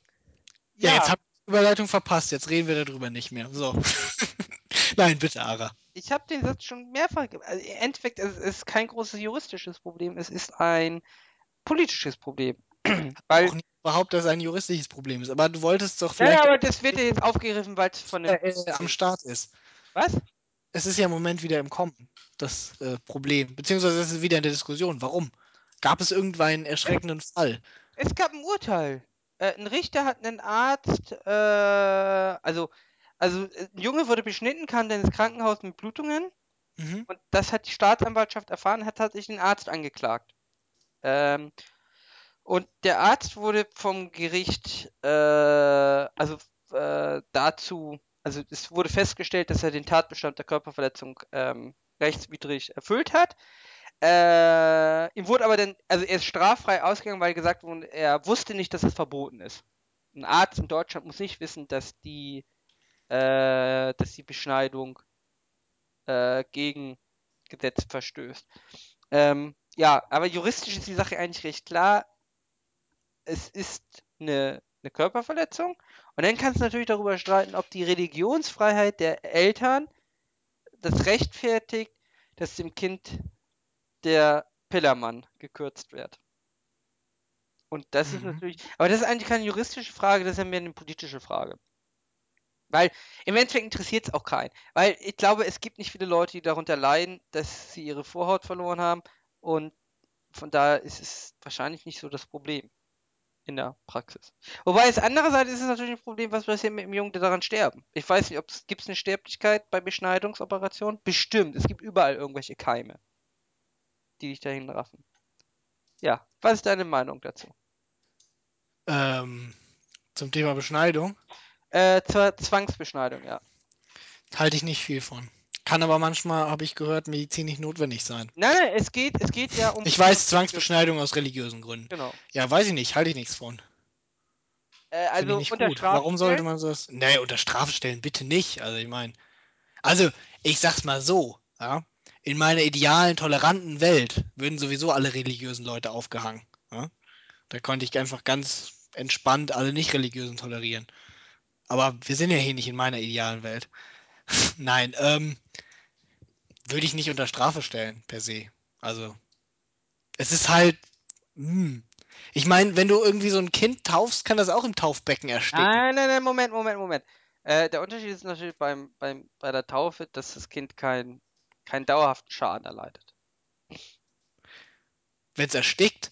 Ja, ja, jetzt habt ihr die Überleitung verpasst. Jetzt reden wir darüber nicht mehr. So. Nein, bitte, Ara. ich habe den Satz schon mehrfach. Also Im Endeffekt es ist kein großes juristisches Problem, es ist ein politisches Problem. Weil, Auch nicht behauptet, dass es ein juristisches Problem ist. Aber du wolltest doch vielleicht aber das wird ja jetzt aufgegriffen, weil es von dem. äh, am Start ist. Was? Es ist ja im Moment wieder im Kommen, das äh, Problem. Beziehungsweise es ist wieder in der Diskussion. Warum? Gab es irgendwann einen erschreckenden Fall? Es gab ein Urteil. Äh, ein Richter hat einen Arzt, äh, also, also äh, ein Junge wurde beschnitten, kam dann ins Krankenhaus mit Blutungen Mhm. und das hat die Staatsanwaltschaft erfahren, hat tatsächlich den Arzt angeklagt. Ähm, und der Arzt wurde vom Gericht, äh, also äh, dazu, also es wurde festgestellt, dass er den Tatbestand der Körperverletzung ähm, rechtswidrig erfüllt hat. Äh, ihm wurde aber dann, also er ist straffrei ausgegangen, weil gesagt wurde, er wusste nicht, dass es verboten ist. Ein Arzt in Deutschland muss nicht wissen, dass die, äh, dass die Beschneidung äh, gegen Gesetz verstößt. Ähm, ja, aber juristisch ist die Sache eigentlich recht klar. Es ist eine, eine Körperverletzung. Und dann kannst du natürlich darüber streiten, ob die Religionsfreiheit der Eltern das rechtfertigt, dass dem Kind der Pillermann gekürzt wird. Und das ist Mhm. natürlich, aber das ist eigentlich keine juristische Frage, das ist ja mehr eine politische Frage. Weil im Endeffekt interessiert es auch keinen. Weil ich glaube, es gibt nicht viele Leute, die darunter leiden, dass sie ihre Vorhaut verloren haben. Und von daher ist es wahrscheinlich nicht so das Problem in der Praxis. Wobei es andererseits ist es natürlich ein Problem, was passiert mit dem Jungen, der daran sterben. Ich weiß nicht, ob es gibt eine Sterblichkeit bei Beschneidungsoperationen? Bestimmt. Es gibt überall irgendwelche Keime, die dich dahin raffen. Ja, was ist deine Meinung dazu? Ähm, zum Thema Beschneidung Äh, zur Zwangsbeschneidung, ja. halte ich nicht viel von. Kann aber manchmal, habe ich gehört, medizinisch notwendig sein. Nein, nein, es geht, es geht ja um. Ich weiß, Zwangsbeschneidung aus religiösen Gründen. Genau. Ja, weiß ich nicht, halte ich nichts von. Äh, also ich nicht unter gut. Strafe Warum sollte man sowas? Nee, unter Strafe stellen, bitte nicht. Also ich meine. Also, ich sag's mal so, ja. In meiner idealen, toleranten Welt würden sowieso alle religiösen Leute aufgehangen. Ja? Da konnte ich einfach ganz entspannt alle nicht-religiösen tolerieren. Aber wir sind ja hier nicht in meiner idealen Welt. Nein, ähm, würde ich nicht unter Strafe stellen, per se. Also, es ist halt. Hm. Ich meine, wenn du irgendwie so ein Kind taufst, kann das auch im Taufbecken ersticken. Nein, nein, nein, Moment, Moment, Moment. Äh, der Unterschied ist natürlich beim, beim, bei der Taufe, dass das Kind keinen keinen dauerhaften Schaden erleidet. Wenn es erstickt,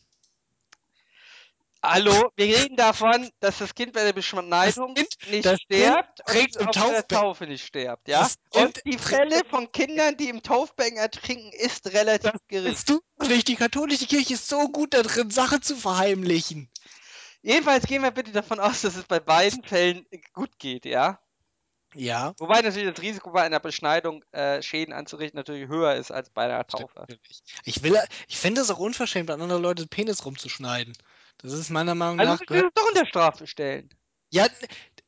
Hallo, wir reden davon, dass das Kind bei der Beschneidung Kind- nicht stirbt Kind und bei der. Taufe nicht stirbt, ja? Und die Fälle von Kindern, die im Taufbecken ertrinken, ist relativ gering. Bist du nicht? Die katholische Kirche ist so gut da drin, Sache zu verheimlichen. Jedenfalls gehen wir bitte davon aus, dass es bei beiden Fällen gut geht, ja? Ja. Wobei natürlich das Risiko bei einer Beschneidung äh, Schäden anzurichten natürlich höher ist als bei einer Taufe. Ich will, ich finde es auch unverschämt, an andere Leute den Penis rumzuschneiden. Das ist meiner Meinung Also nach wir müssen es doch unter Strafe stellen. Ja,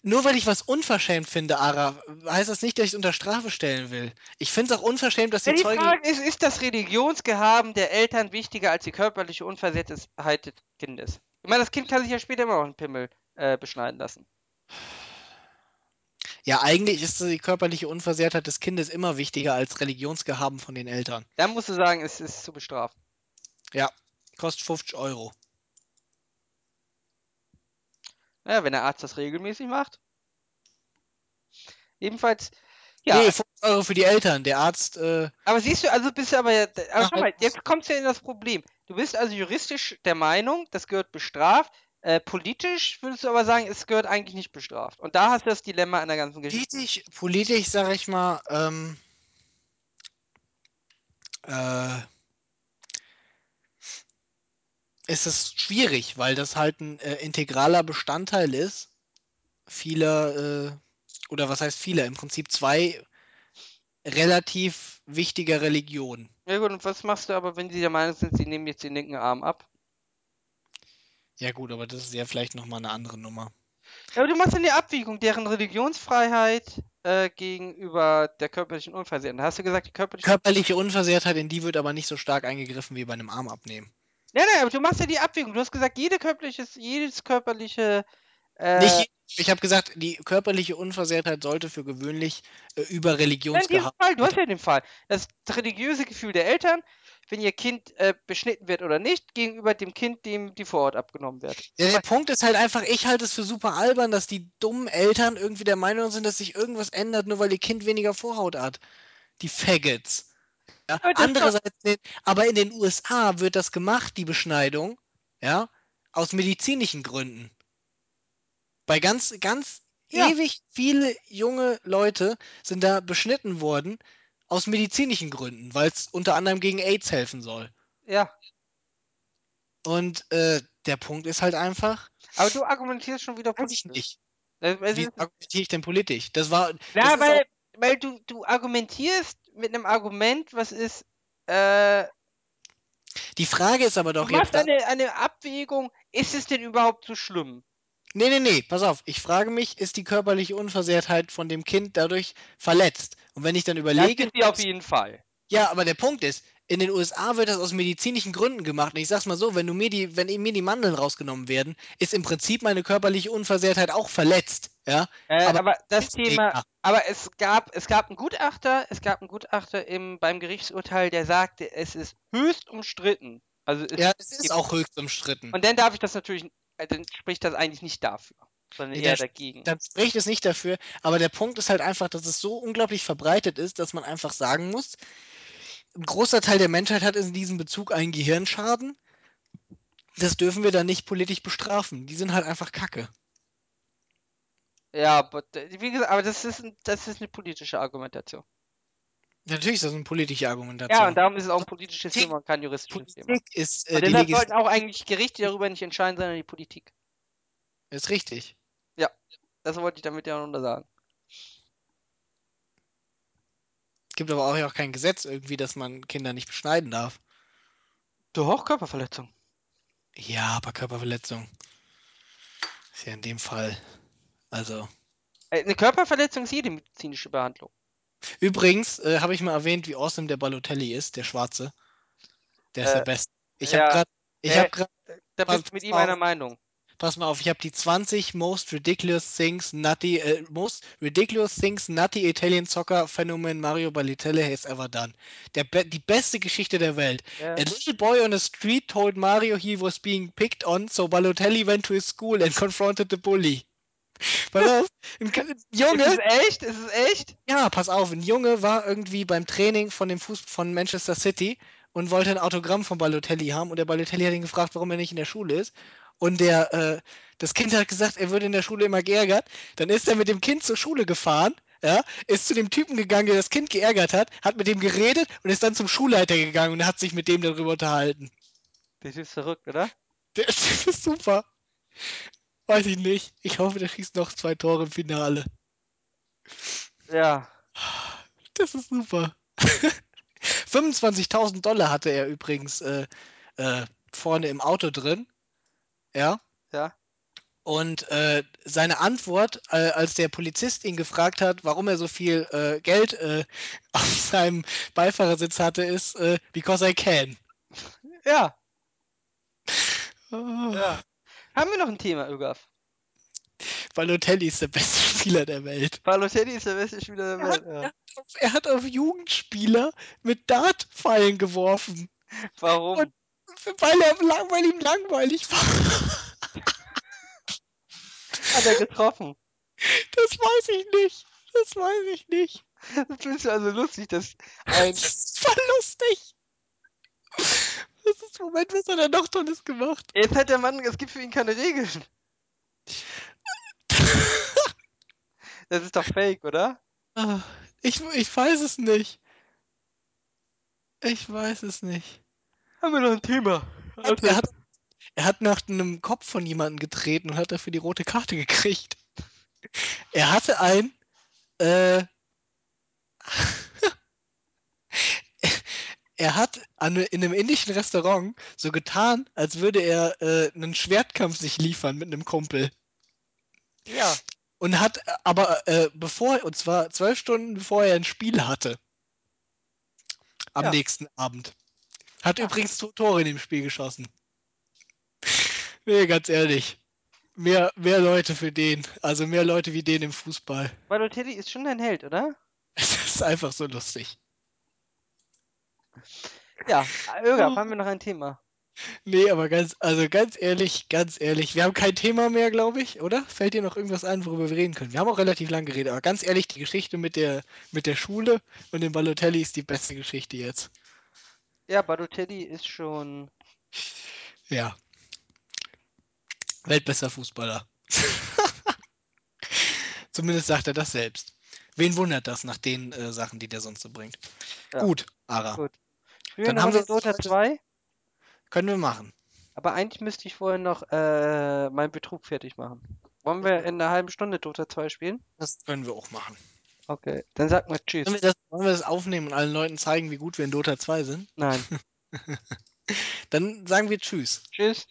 nur weil ich was unverschämt finde, Ara, heißt das nicht, dass ich es unter Strafe stellen will. Ich finde es auch unverschämt, dass die Ja, die Zeugen. Frage ist, ist das Religionsgehaben der Eltern wichtiger als die körperliche Unversehrtheit des Kindes? Ich meine, das Kind kann sich ja später immer noch einen Pimmel äh, beschneiden lassen. Ja, eigentlich ist die körperliche Unversehrtheit des Kindes immer wichtiger als Religionsgehaben von den Eltern. Dann musst du sagen, es ist zu bestrafen. Ja, kostet 50 Euro. Naja, wenn der Arzt das regelmäßig macht. Jedenfalls, ja, Nee, 50 Euro für die Eltern. Der Arzt, äh, aber siehst du, also bist du aber, ja- aber Ja, schau mal, halt. jetzt kommst du ja in das Problem. Du bist also juristisch der Meinung, das gehört bestraft. Äh, politisch würdest du aber sagen, es gehört eigentlich nicht bestraft. Und da hast du das Dilemma an der ganzen Geschichte. politisch, politisch sag ich mal, ähm, äh, ist es schwierig, weil das halt ein äh, integraler Bestandteil ist. Vieler, äh, oder was heißt viele? Im Prinzip zwei relativ wichtiger Religionen. Ja gut, und was machst du aber, wenn sie der Meinung sind, sie nehmen jetzt den linken Arm ab? Ja gut, aber das ist ja vielleicht nochmal eine andere Nummer. Ja, aber du machst dann die Abwägung, deren Religionsfreiheit äh, gegenüber der körperlichen Unversehrtheit. Hast du gesagt, die körperliche Körperliche Unversehrtheit, in die wird aber nicht so stark eingegriffen wie bei einem Arm abnehmen. Nein, nein, aber du machst ja die Abwägung. Du hast gesagt, jede körperliches, jedes körperliche. Äh, Nicht, ich habe gesagt, die körperliche Unversehrtheit sollte für gewöhnlich äh, über Religionsgehalt. Fall, du hast ja den Fall. Das religiöse Gefühl der Eltern, wenn ihr Kind äh, beschnitten wird oder nicht, gegenüber dem Kind, dem die Vorhaut abgenommen wird. Ja, der Punkt ist halt einfach, ich halte es für super albern, dass die dummen Eltern irgendwie der Meinung sind, dass sich irgendwas ändert, nur weil ihr Kind weniger Vorhaut hat. Die Faggots. Ja, Aber das doch- andererseits, ne- aber in den USA wird das gemacht, die Beschneidung, ja, aus medizinischen Gründen. Bei ganz, ganz Ja. ewig viele junge Leute sind da beschnitten worden aus medizinischen Gründen, weil es unter anderem gegen AIDS helfen soll. Ja. Und äh, der Punkt ist halt einfach, Aber du argumentierst schon wieder politisch. nicht. Das, es Wie argumentiere ich denn politisch? Das war. das ja, ist weil, weil du, du argumentierst mit einem Argument, was ist. Äh, die Frage ist aber du doch machst jetzt. Eine, eine Abwägung, ist es denn überhaupt so schlimm? nee, nee, nee, pass auf. Ich frage mich, ist die körperliche Unversehrtheit von dem Kind dadurch verletzt? Und wenn ich dann Das überlege. ist sie auf jeden Fall. Ja, aber der Punkt ist, in den USA wird das aus medizinischen Gründen gemacht. Und ich sag's mal so, wenn, du mir die, wenn mir die Mandeln rausgenommen werden, ist im Prinzip meine körperliche Unversehrtheit auch verletzt. Ja? Äh, Aber aber, das Thema, aber es gab, es gab einen Gutachter, es gab einen Gutachter im, beim Gerichtsurteil, der sagte, es ist höchst umstritten. Also es, Ja, es ist auch höchst umstritten. Und dann darf ich das natürlich, äh, dann spricht das eigentlich nicht dafür, sondern eher dagegen. Dann spricht es nicht dafür, aber der Punkt ist halt einfach, dass es so unglaublich verbreitet ist, dass man einfach sagen muss, ein großer Teil der Menschheit hat in diesem Bezug einen Gehirnschaden. Das dürfen wir dann nicht politisch bestrafen. Die sind halt einfach Kacke. Ja, aber, wie gesagt, aber das ist, ein, das ist eine politische Argumentation. Natürlich ist das eine politische Argumentation. Ja, und darum ist es auch ein politisches Politik- Thema und kein juristisches Thema. Politik ist äh, Und deshalb sollten auch eigentlich Gerichte darüber nicht entscheiden, sondern die Politik. ist richtig. Das wollte ich damit ja noch sagen. Es gibt aber auch, ja auch kein Gesetz irgendwie, dass man Kinder nicht beschneiden darf. Doch, Körperverletzung. Ja, aber Körperverletzung ist ja in dem Fall. Also. Äh, Eine Körperverletzung ist jede medizinische Behandlung. Übrigens äh, habe ich mal erwähnt, wie awesome der Balotelli ist, der Schwarze. Der ist Äh, der Beste. Ich ja. habe gerade, ich Äh, habe gerade, Da Pass bist du mit ihm einer Meinung. Pass mal auf, ich habe die 20 most ridiculous things nutty, äh, most ridiculous things nutty Italian soccer phenomenon Mario Balotelli has ever done. Der die beste Geschichte der Welt. Ja. A little boy on the street told Mario he was being picked on, so Balotelli went to his school and confronted the bully. Pass auf, ein K- Ist Junge, es echt? Ist es echt? ja, pass auf, ein Junge war irgendwie beim Training von dem Fuß von Manchester City und wollte ein Autogramm von Balotelli haben und der Balotelli hat ihn gefragt, warum er nicht in der Schule ist. Und der, äh, das Kind hat gesagt, er würde in der Schule immer geärgert. Dann ist er mit dem Kind zur Schule gefahren, ja, ist zu dem Typen gegangen, der das Kind geärgert hat, hat mit dem geredet und ist dann zum Schulleiter gegangen und hat sich mit dem darüber unterhalten. Das ist verrückt, oder? Der ist, das ist super. Weiß ich nicht. Ich hoffe, der schießt noch zwei Tore im Finale. Ja. Das ist super. 25.000 Dollar hatte er übrigens äh, äh, vorne im Auto drin. Ja. Ja. Und äh, seine Antwort, äh, als der Polizist ihn gefragt hat, warum er so viel äh, Geld äh, auf seinem Beifahrersitz hatte, ist äh, because I can. Ja. Oh, ja. Haben wir noch ein Thema, Ögaf? Balotelli ist der beste Spieler der Welt. Balotelli ist der beste Spieler der Welt. Ja. Er hat auf Jugendspieler mit Dartpfeilen geworfen, Warum? Und- weil, er, lang- weil ihm langweilig war. Hat er getroffen? Das weiß ich nicht. Das weiß ich nicht. Das du also lustig, dass ein. Das ist voll lustig. Das ist, Moment, was hat er noch Tolles gemacht? Jetzt hat der Mann, es gibt für ihn keine Regeln. Das ist doch fake, oder? Ich, ich weiß es nicht. Ich weiß es nicht. Haben wir noch ein Thema? Hat, er, hat, er hat nach einem Kopf von jemandem getreten und hat dafür die rote Karte gekriegt. Er hatte ein. Äh, er hat an, in einem indischen Restaurant so getan, als würde er äh, einen Schwertkampf sich liefern mit einem Kumpel. Ja. Und hat aber äh, bevor, und zwar zwölf Stunden bevor er ein Spiel hatte. Am Ja. nächsten Abend. Hat Ja. übrigens zwei Tore in dem Spiel geschossen. Nee, ganz ehrlich. Mehr, mehr Leute für den. Also mehr Leute wie den im Fußball. Balotelli ist schon dein Held, oder? Es ist einfach so lustig. Ja, Ögaf, haben wir noch ein Thema? Nee, aber ganz, also ganz ehrlich, ganz ehrlich, wir haben kein Thema mehr, glaube ich, oder? Fällt dir noch irgendwas ein, worüber wir reden können? Wir haben auch relativ lang geredet, aber ganz ehrlich, die Geschichte mit der, mit der Schule und dem Balotelli ist die beste Geschichte jetzt. Ja, Balotelli ist schon. Ja. Weltbester Fußballer. Zumindest sagt er das selbst. Wen wundert das nach den äh, Sachen, die der sonst so bringt? Ja. Gut, Ara. Gut. Spielen Dann haben wir Dota heute- 2? Können wir machen. Aber eigentlich müsste ich vorher noch äh, meinen Betrug fertig machen. Wollen wir in einer halben Stunde Dota 2 spielen? Das können wir auch machen. Okay, dann sag mal Tschüss. Wollen wir, das, wollen wir das aufnehmen und allen Leuten zeigen, wie gut wir in Dota 2 sind? Nein. Dann sagen wir Tschüss. Tschüss.